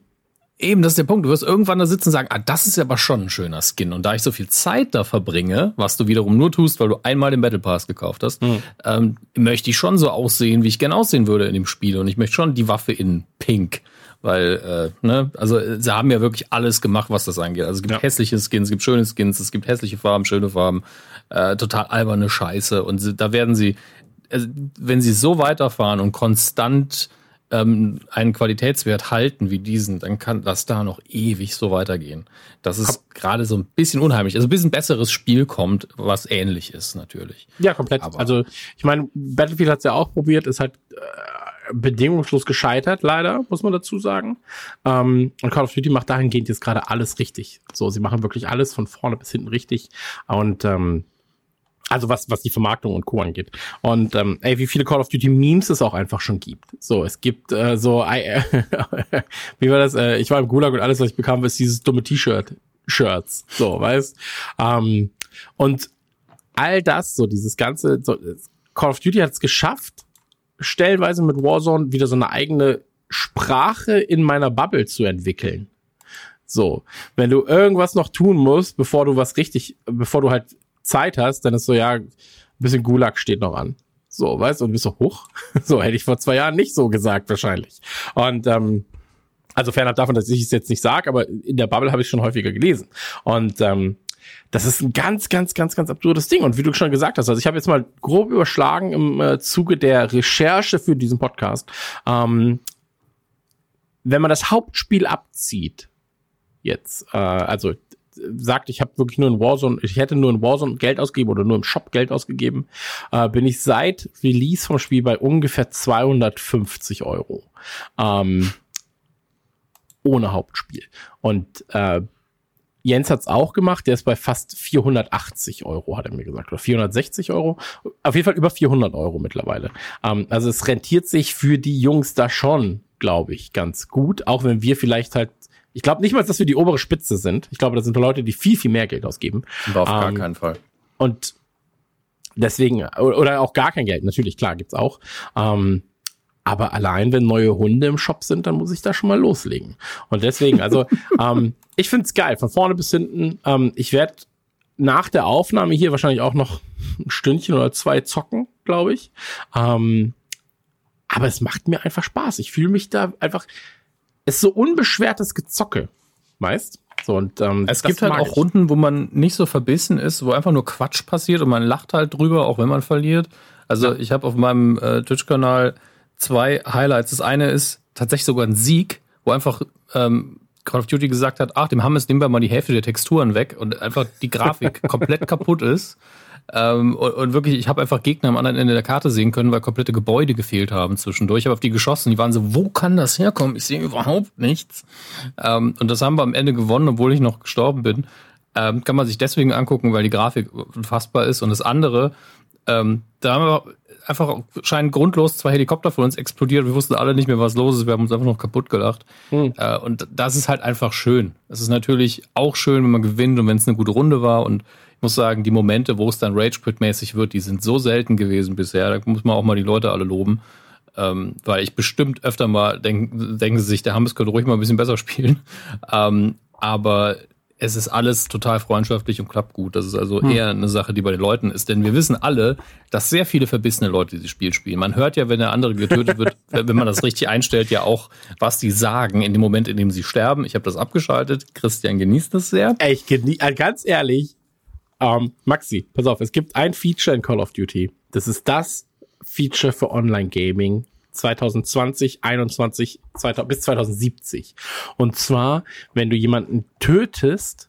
Eben, das ist der Punkt. Du wirst irgendwann da sitzen und sagen, ah, das ist aber schon ein schöner Skin. Und da ich so viel Zeit da verbringe, was du wiederum nur tust, weil du einmal den Battle Pass gekauft hast, mhm. ähm, möchte ich schon so aussehen, wie ich gerne aussehen würde in dem Spiel. Und ich möchte schon die Waffe in Pink. Weil, äh, ne, also sie haben ja wirklich alles gemacht, was das angeht. Also es gibt ja. hässliche Skins, es gibt schöne Skins, es gibt hässliche Farben, schöne Farben, äh, total alberne Scheiße. Und sie, da werden sie, also, wenn sie so weiterfahren und konstant ähm, einen Qualitätswert halten wie diesen, dann kann das da noch ewig so weitergehen. Das ist gerade so ein bisschen unheimlich. Also ein bisschen besseres Spiel kommt, was ähnlich ist natürlich. Ja, komplett. Aber- also ich meine, Battlefield hat es ja auch probiert, ist halt äh, bedingungslos gescheitert, leider, muss man dazu sagen. Ähm, und Call of Duty macht dahingehend jetzt gerade alles richtig. So, sie machen wirklich alles von vorne bis hinten richtig. Und ähm, also was, was die Vermarktung und Co. angeht. Und ähm, ey, wie viele Call of Duty Memes es auch einfach schon gibt. So, es gibt äh, so, äh, wie war das? Äh, ich war im Gulag und alles, was ich bekam, ist dieses dumme T-Shirt. Shirts. So, weißt? Ähm, und all das, so dieses ganze, so, Call of Duty hat es geschafft, stellenweise mit Warzone wieder so eine eigene Sprache in meiner Bubble zu entwickeln. So, wenn du irgendwas noch tun musst, bevor du was richtig, bevor du halt Zeit hast, dann ist so, ja, ein bisschen Gulag steht noch an. So, weißt du, und bist so, hoch. So, hätte ich vor zwei Jahren nicht so gesagt, wahrscheinlich. Und, ähm, also fernab davon, dass ich es jetzt nicht sage, aber in der Bubble habe ich schon häufiger gelesen. Und ähm, das ist ein ganz, ganz, ganz, ganz absurdes Ding. Und wie du schon gesagt hast, also ich habe jetzt mal grob überschlagen im äh, Zuge der Recherche für diesen Podcast. Ähm, wenn man das Hauptspiel abzieht, jetzt, äh, also sagt, ich habe wirklich nur in Warzone, ich hätte nur in Warzone Geld ausgegeben oder nur im Shop Geld ausgegeben, äh, bin ich seit Release vom Spiel bei ungefähr 250 Euro. Ähm, ohne Hauptspiel. Und äh, Jens hat's auch gemacht, der ist bei fast 480 Euro, hat er mir gesagt, oder 460 Euro. Auf jeden Fall über 400 Euro mittlerweile. Ähm, also es rentiert sich für die Jungs da schon, glaube ich, ganz gut, auch wenn wir vielleicht halt ich glaube nicht mal, dass wir die obere Spitze sind. Ich glaube, das sind Leute, die viel, viel mehr Geld ausgeben. Aber auf gar Ähm, keinen Fall. Und deswegen, oder auch gar kein Geld, natürlich, klar, gibt's auch. Ähm, aber allein, wenn neue Hunde im Shop sind, dann muss ich da schon mal loslegen. Und deswegen, also, ähm, ich find's geil, von vorne bis hinten. Ähm, ich werde nach der Aufnahme hier wahrscheinlich auch noch ein Stündchen oder zwei zocken, glaube ich. Ähm, aber es macht mir einfach Spaß. Ich fühle mich da einfach, ist so unbeschwertes Gezocke, weißt? So, und, ähm, Es gibt halt auch ich. Runden, wo man nicht so verbissen ist, wo einfach nur Quatsch passiert und man lacht halt drüber, auch wenn man verliert. Also ich habe auf meinem äh, Twitch-Kanal zwei Highlights. Das eine ist tatsächlich sogar ein Sieg, wo einfach ähm, Call of Duty gesagt hat, ach, dem Hammes nehmen wir mal die Hälfte der Texturen weg und einfach die Grafik komplett kaputt ist. Ähm, und, und wirklich, ich habe einfach Gegner am anderen Ende der Karte sehen können, weil komplette Gebäude gefehlt haben zwischendurch. Ich habe auf die geschossen, die waren so, wo kann das herkommen? Ich sehe überhaupt nichts. Ähm, und das haben wir am Ende gewonnen, obwohl ich noch gestorben bin. Ähm, kann man sich deswegen angucken, weil die Grafik unfassbar ist. Und das andere, ähm, da haben wir einfach scheinen grundlos zwei Helikopter von uns explodiert. Wir wussten alle nicht mehr, was los ist. Wir haben uns einfach noch kaputt gelacht. Äh, und das ist halt einfach schön. Es ist natürlich auch schön, wenn man gewinnt und wenn es eine gute Runde war. Und muss sagen, die Momente, wo es dann Rage-Quit-mäßig wird, die sind so selten gewesen bisher. Da muss man auch mal die Leute alle loben. Ähm, weil ich bestimmt öfter mal denk, denken sie sich, der Hammes könnte ruhig mal ein bisschen besser spielen. Ähm, aber es ist alles total freundschaftlich und klappt gut. Das ist also eher eine Sache, die bei den Leuten ist. Denn wir wissen alle, dass sehr viele verbissene Leute dieses Spiel spielen. Man hört ja, wenn der andere getötet wird, wenn man das richtig einstellt, ja auch, was die sagen in dem Moment, in dem sie sterben. Ich habe das abgeschaltet. Christian genießt das sehr. Ich genie äh, ganz ehrlich, ähm, Maxi, pass auf, es gibt ein Feature in Call of Duty. Das ist das Feature für Online-Gaming 2020, 21, 2000, bis 2070. Und zwar, wenn du jemanden tötest,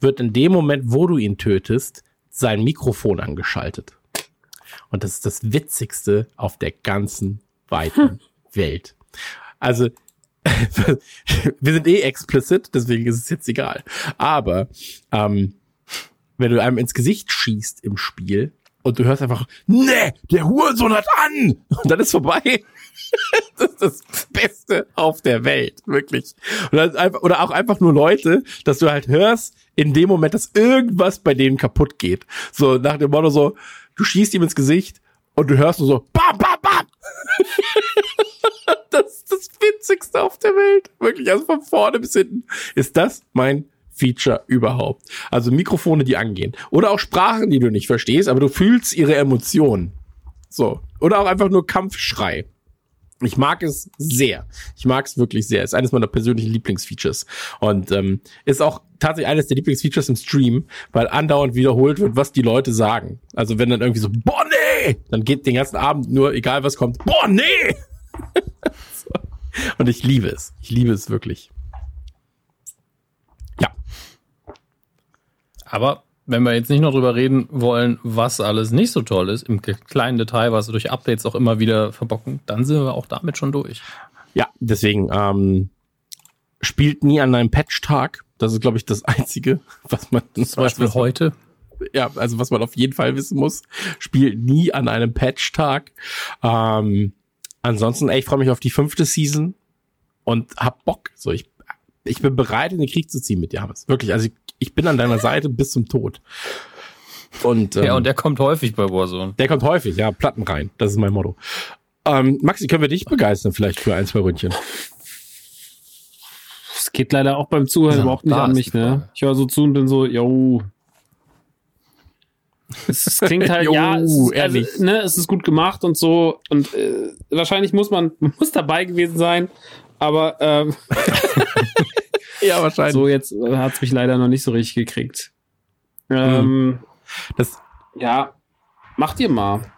wird in dem Moment, wo du ihn tötest, sein Mikrofon angeschaltet. Und das ist das Witzigste auf der ganzen weiten Welt. Also, wir sind eh explicit, deswegen ist es jetzt egal. Aber ähm, wenn du einem ins Gesicht schießt im Spiel und du hörst einfach, nee, der Hurensohn hat an! Und dann ist vorbei. Das ist das Beste auf der Welt, wirklich. Einfach, oder auch einfach nur Leute, dass du halt hörst, in dem Moment, dass irgendwas bei denen kaputt geht. So nach dem Motto so, du schießt ihm ins Gesicht und du hörst nur so, bam, bam, bam! das ist das Witzigste auf der Welt. Wirklich, also von vorne bis hinten ist das mein Feature überhaupt. Also Mikrofone, die angehen. Oder auch Sprachen, die du nicht verstehst, aber du fühlst ihre Emotionen. So. Oder auch einfach nur Kampfschrei. Ich mag es sehr. Ich mag es wirklich sehr. Ist eines meiner persönlichen Lieblingsfeatures. Und ähm, ist auch tatsächlich eines der Lieblingsfeatures im Stream, weil andauernd wiederholt wird, was die Leute sagen. Also wenn dann irgendwie so, boah, nee! Dann geht den ganzen Abend nur, egal was kommt, boah, nee! so. Und ich liebe es. Ich liebe es wirklich. Ja. Aber wenn wir jetzt nicht noch drüber reden wollen, was alles nicht so toll ist, im kleinen Detail, was wir durch Updates auch immer wieder verbocken, dann sind wir auch damit schon durch. Ja, deswegen ähm, spielt nie an einem Patch-Tag. Das ist, glaube ich, das Einzige, was man zum Beispiel was, heute. Ja, also was man auf jeden Fall wissen muss, spielt nie an einem Patch-Tag. Ähm, ansonsten, ey, ich freue mich auf die fünfte Season und hab Bock. So, ich, ich bin bereit, in den Krieg zu ziehen mit dir, Hammes. Wirklich, also ich, ich bin an deiner Seite bis zum Tod. Und, ähm, ja, und der kommt häufig bei Warzone. Der kommt häufig, ja, Platten rein. Das ist mein Motto. Ähm, Maxi, können wir dich begeistern vielleicht für ein, zwei Ründchen? Es geht leider auch beim Zuhören Ja, überhaupt nicht an mich, ne? Ich höre so zu und bin so, yo. Es, es klingt halt, Jo, ja, es also, ehrlich. ne, es ist gut gemacht und so. Und äh, wahrscheinlich muss man man muss dabei gewesen sein. Aber ähm, Ja, wahrscheinlich. so jetzt hat es mich leider noch nicht so richtig gekriegt. Ähm, Das, Ja, macht ihr mal.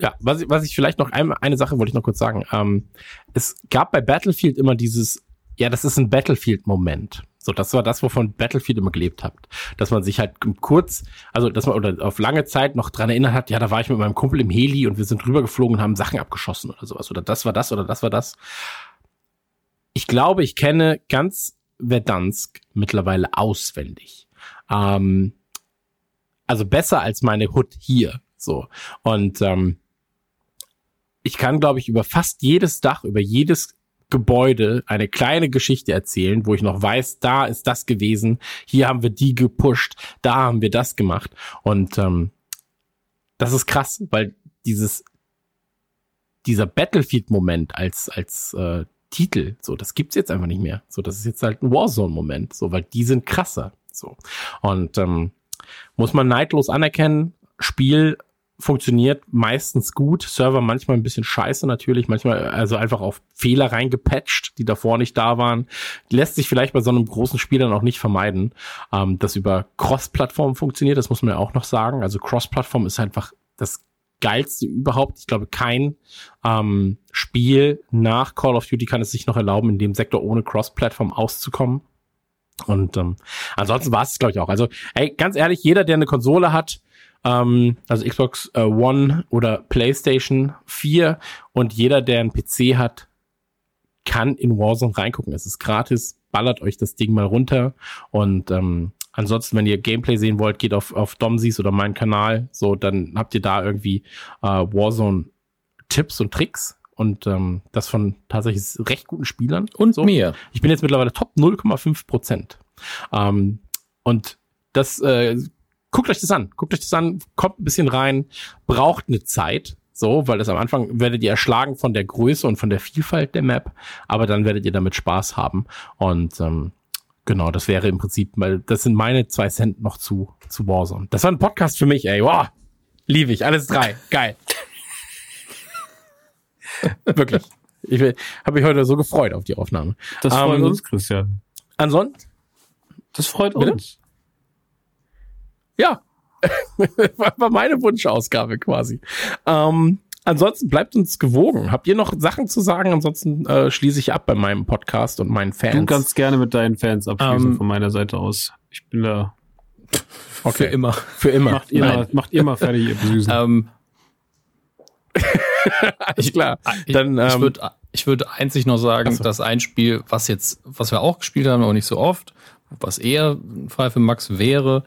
ja, was ich, was ich vielleicht noch eine, eine Sache wollte ich noch kurz sagen. Ähm, es gab bei Battlefield immer dieses, ja, das ist ein Battlefield-Moment. So, das war das, wovon Battlefield immer gelebt hat. Dass man sich halt kurz, also dass man oder auf lange Zeit noch dran erinnert hat, ja, da war ich mit meinem Kumpel im Heli und wir sind drüber geflogen und haben Sachen abgeschossen oder sowas. Oder das war das oder das war das. Ich glaube, ich kenne ganz Verdansk mittlerweile auswendig. Ähm, also besser als meine Hood hier. So. Und ähm, ich kann, glaube ich, über fast jedes Dach, über jedes Gebäude eine kleine Geschichte erzählen, wo ich noch weiß, da ist das gewesen, hier haben wir die gepusht, da haben wir das gemacht. Und ähm, das ist krass, weil dieses dieser Battlefield-Moment als als äh, Titel, so das gibt's jetzt einfach nicht mehr. So das ist jetzt halt ein Warzone-Moment, so weil die sind krasser. So und ähm, muss man neidlos anerkennen. Spiel funktioniert meistens gut, Server manchmal ein bisschen scheiße natürlich, manchmal also einfach auf Fehler reingepatcht, die davor nicht da waren. Lässt sich vielleicht bei so einem großen Spiel dann auch nicht vermeiden, ähm, das über Cross-Plattform funktioniert, das muss man ja auch noch sagen. Also Cross-Plattform ist einfach das geilste überhaupt. Ich glaube, kein ähm, Spiel nach Call of Duty kann es sich noch erlauben, in dem Sektor ohne Cross-Plattform auszukommen. Und ähm, ansonsten war es, glaube ich, auch. Also, ey, ganz ehrlich, jeder, der eine Konsole hat, ähm, also Xbox äh, One oder PlayStation 4 und jeder, der einen PC hat, kann in Warzone reingucken. Es ist gratis, ballert euch das Ding mal runter. Und ähm, ansonsten, wenn ihr Gameplay sehen wollt, geht auf, auf Domsis oder meinen Kanal. So, dann habt ihr da irgendwie äh, Warzone-Tipps und Tricks. Und ähm, das von tatsächlich recht guten Spielern. Und so. mir. Ich bin jetzt mittlerweile Top 0,5 Prozent. Ähm, und das, äh, guckt euch das an. Guckt euch das an, kommt ein bisschen rein, braucht eine Zeit. So, weil das am Anfang werdet ihr erschlagen von der Größe und von der Vielfalt der Map, aber dann werdet ihr damit Spaß haben. Und ähm, genau, das wäre im Prinzip, weil das sind meine zwei Cent noch zu, zu Warzone. Das war ein Podcast für mich, ey. Wow. Liebe ich. Alles drei. Geil. Wirklich. Ich habe mich heute so gefreut auf die Aufnahme. Das freut Ähm, uns, Christian. Ansonsten, Das freut Bitte? uns. ja, war meine Wunschausgabe quasi. Ähm, ansonsten bleibt uns gewogen. Habt ihr noch Sachen zu sagen? Ansonsten äh, schließe ich ab bei meinem Podcast und meinen Fans. Du kannst gerne mit deinen Fans abschließen Ähm, von meiner Seite aus. Ich bin da. okay. Für immer. Für immer. Macht ihr, mal, macht ihr mal fertig, ihr Süßen. Ähm, alles klar. ich Dann, ich ähm, würde ich würd einzig noch sagen, so. dass ein Spiel, was jetzt, was wir auch gespielt haben, aber nicht so oft, was eher ein Fall für Max wäre,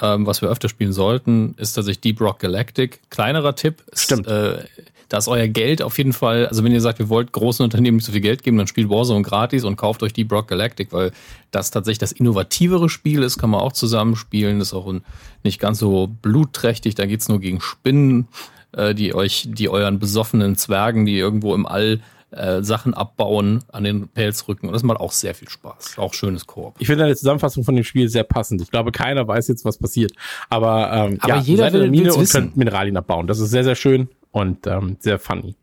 ähm, was wir öfter spielen sollten, ist tatsächlich Deep Rock Galactic. Kleinerer Tipp. Ist, Stimmt. Äh, da ist euer Geld auf jeden Fall, also wenn ihr sagt, ihr wollt großen Unternehmen nicht so viel Geld geben, dann spielt Warzone gratis und kauft euch Deep Rock Galactic, weil das tatsächlich das innovativere Spiel ist, kann man auch zusammenspielen, ist auch ein, nicht ganz so blutträchtig, da geht's nur gegen Spinnen, äh, die euch, die euren besoffenen Zwergen, die irgendwo im All äh, Sachen abbauen, an den Pelzrücken. Und das macht auch sehr viel Spaß. Auch schönes Koop. ich finde deine Zusammenfassung von dem Spiel sehr passend. Ich glaube, keiner weiß jetzt, was passiert. Aber, ähm, Aber ja, jeder will- Mine und wissen. könnt Mineralien abbauen. Das ist sehr, sehr schön und ähm, sehr funny.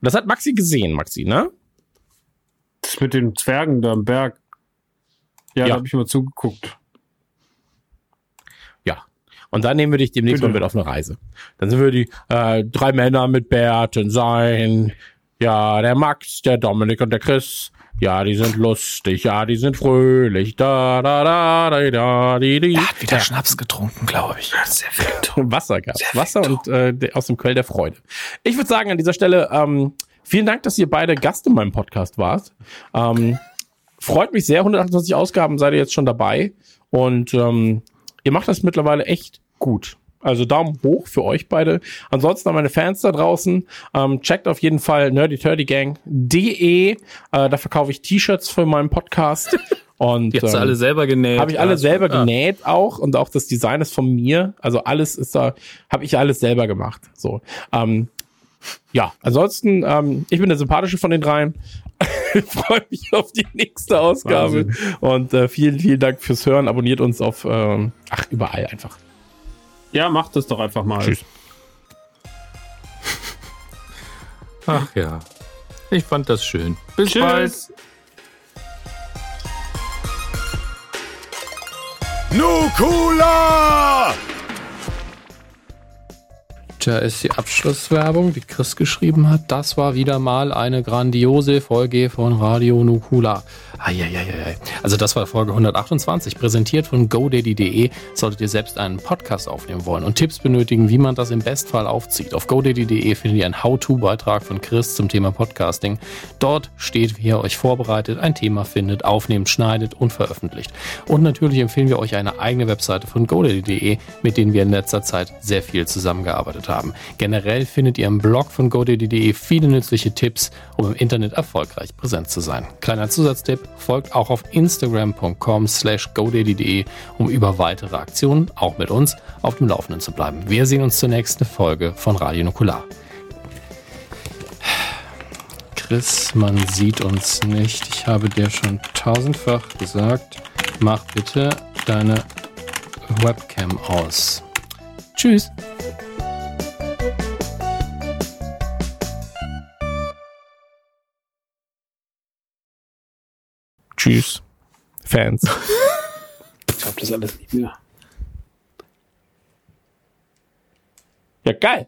Das hat Maxi gesehen, Maxi, ne? Das mit den Zwergen da am Berg. Ja, Ja. da habe ich mal zugeguckt. Ja. Und dann nehmen wir dich demnächst Bitte. mal mit auf eine Reise. Dann sind wir die äh, drei Männer mit Bärten sein. Ja, der Max, der Dominik und der Chris. Ja, die sind lustig. Ja, die sind fröhlich. Da, da, da, da, da, die, die. Er hat wieder Schnaps getrunken, glaube ich. Sehr viel. Wasser gab Wasser und äh, aus dem Quell der Freude. Ich würde sagen, an dieser Stelle, ähm, vielen Dank, dass ihr beide Gast in meinem Podcast wart. Ähm, freut mich sehr. 128 Ausgaben seid ihr jetzt schon dabei. Und ähm, ihr macht das mittlerweile echt gut. Also Daumen hoch für euch beide. Ansonsten an meine Fans da draußen, ähm, checkt auf jeden Fall nerdyturdygang.de. Äh, da verkaufe ich T-Shirts für meinen Podcast. Und Jetzt ähm, alle selber genäht. habe ich alle Ja, selber genäht auch und auch das Design ist von mir. Also alles ist da, habe ich alles selber gemacht. So. Ähm, ja, ansonsten, ähm, ich bin der sympathische von den dreien. Freue mich auf die nächste Ausgabe. Und äh, vielen, vielen Dank fürs Hören. Abonniert uns auf, ähm, ach, überall einfach. Ja, macht das doch einfach mal. Tschüss. Ach ja. Ich fand das schön. Bis bald. Tschüss. Nukula! Da ist die Abschlusswerbung, die Chris geschrieben hat. Das war wieder mal eine grandiose Folge von Radio Nukula. Eieieiei. Also das war Folge 128, präsentiert von godaddy.de. Solltet ihr selbst einen Podcast aufnehmen wollen und Tipps benötigen, wie man das im Bestfall aufzieht. Auf godaddy.de findet ihr einen How-To-Beitrag von Chris zum Thema Podcasting. Dort steht, wie ihr euch vorbereitet, ein Thema findet, aufnehmt, schneidet und veröffentlicht. Und natürlich empfehlen wir euch eine eigene Webseite von godaddy.de, mit denen wir in letzter Zeit sehr viel zusammengearbeitet haben. Generell findet ihr im Blog von godaddy.de viele nützliche Tipps, um im Internet erfolgreich präsent zu sein. Kleiner Zusatztipp, folgt auch auf instagram.com slash godaddy.de, um über weitere Aktionen, auch mit uns, auf dem Laufenden zu bleiben. Wir sehen uns zur nächsten Folge von Radio Nukular. Chris, man sieht uns nicht. Ich habe dir schon tausendfach gesagt, mach bitte deine Webcam aus. Tschüss. Tschüss. Fans. Ich glaube das alles nicht mehr. Ja, geil.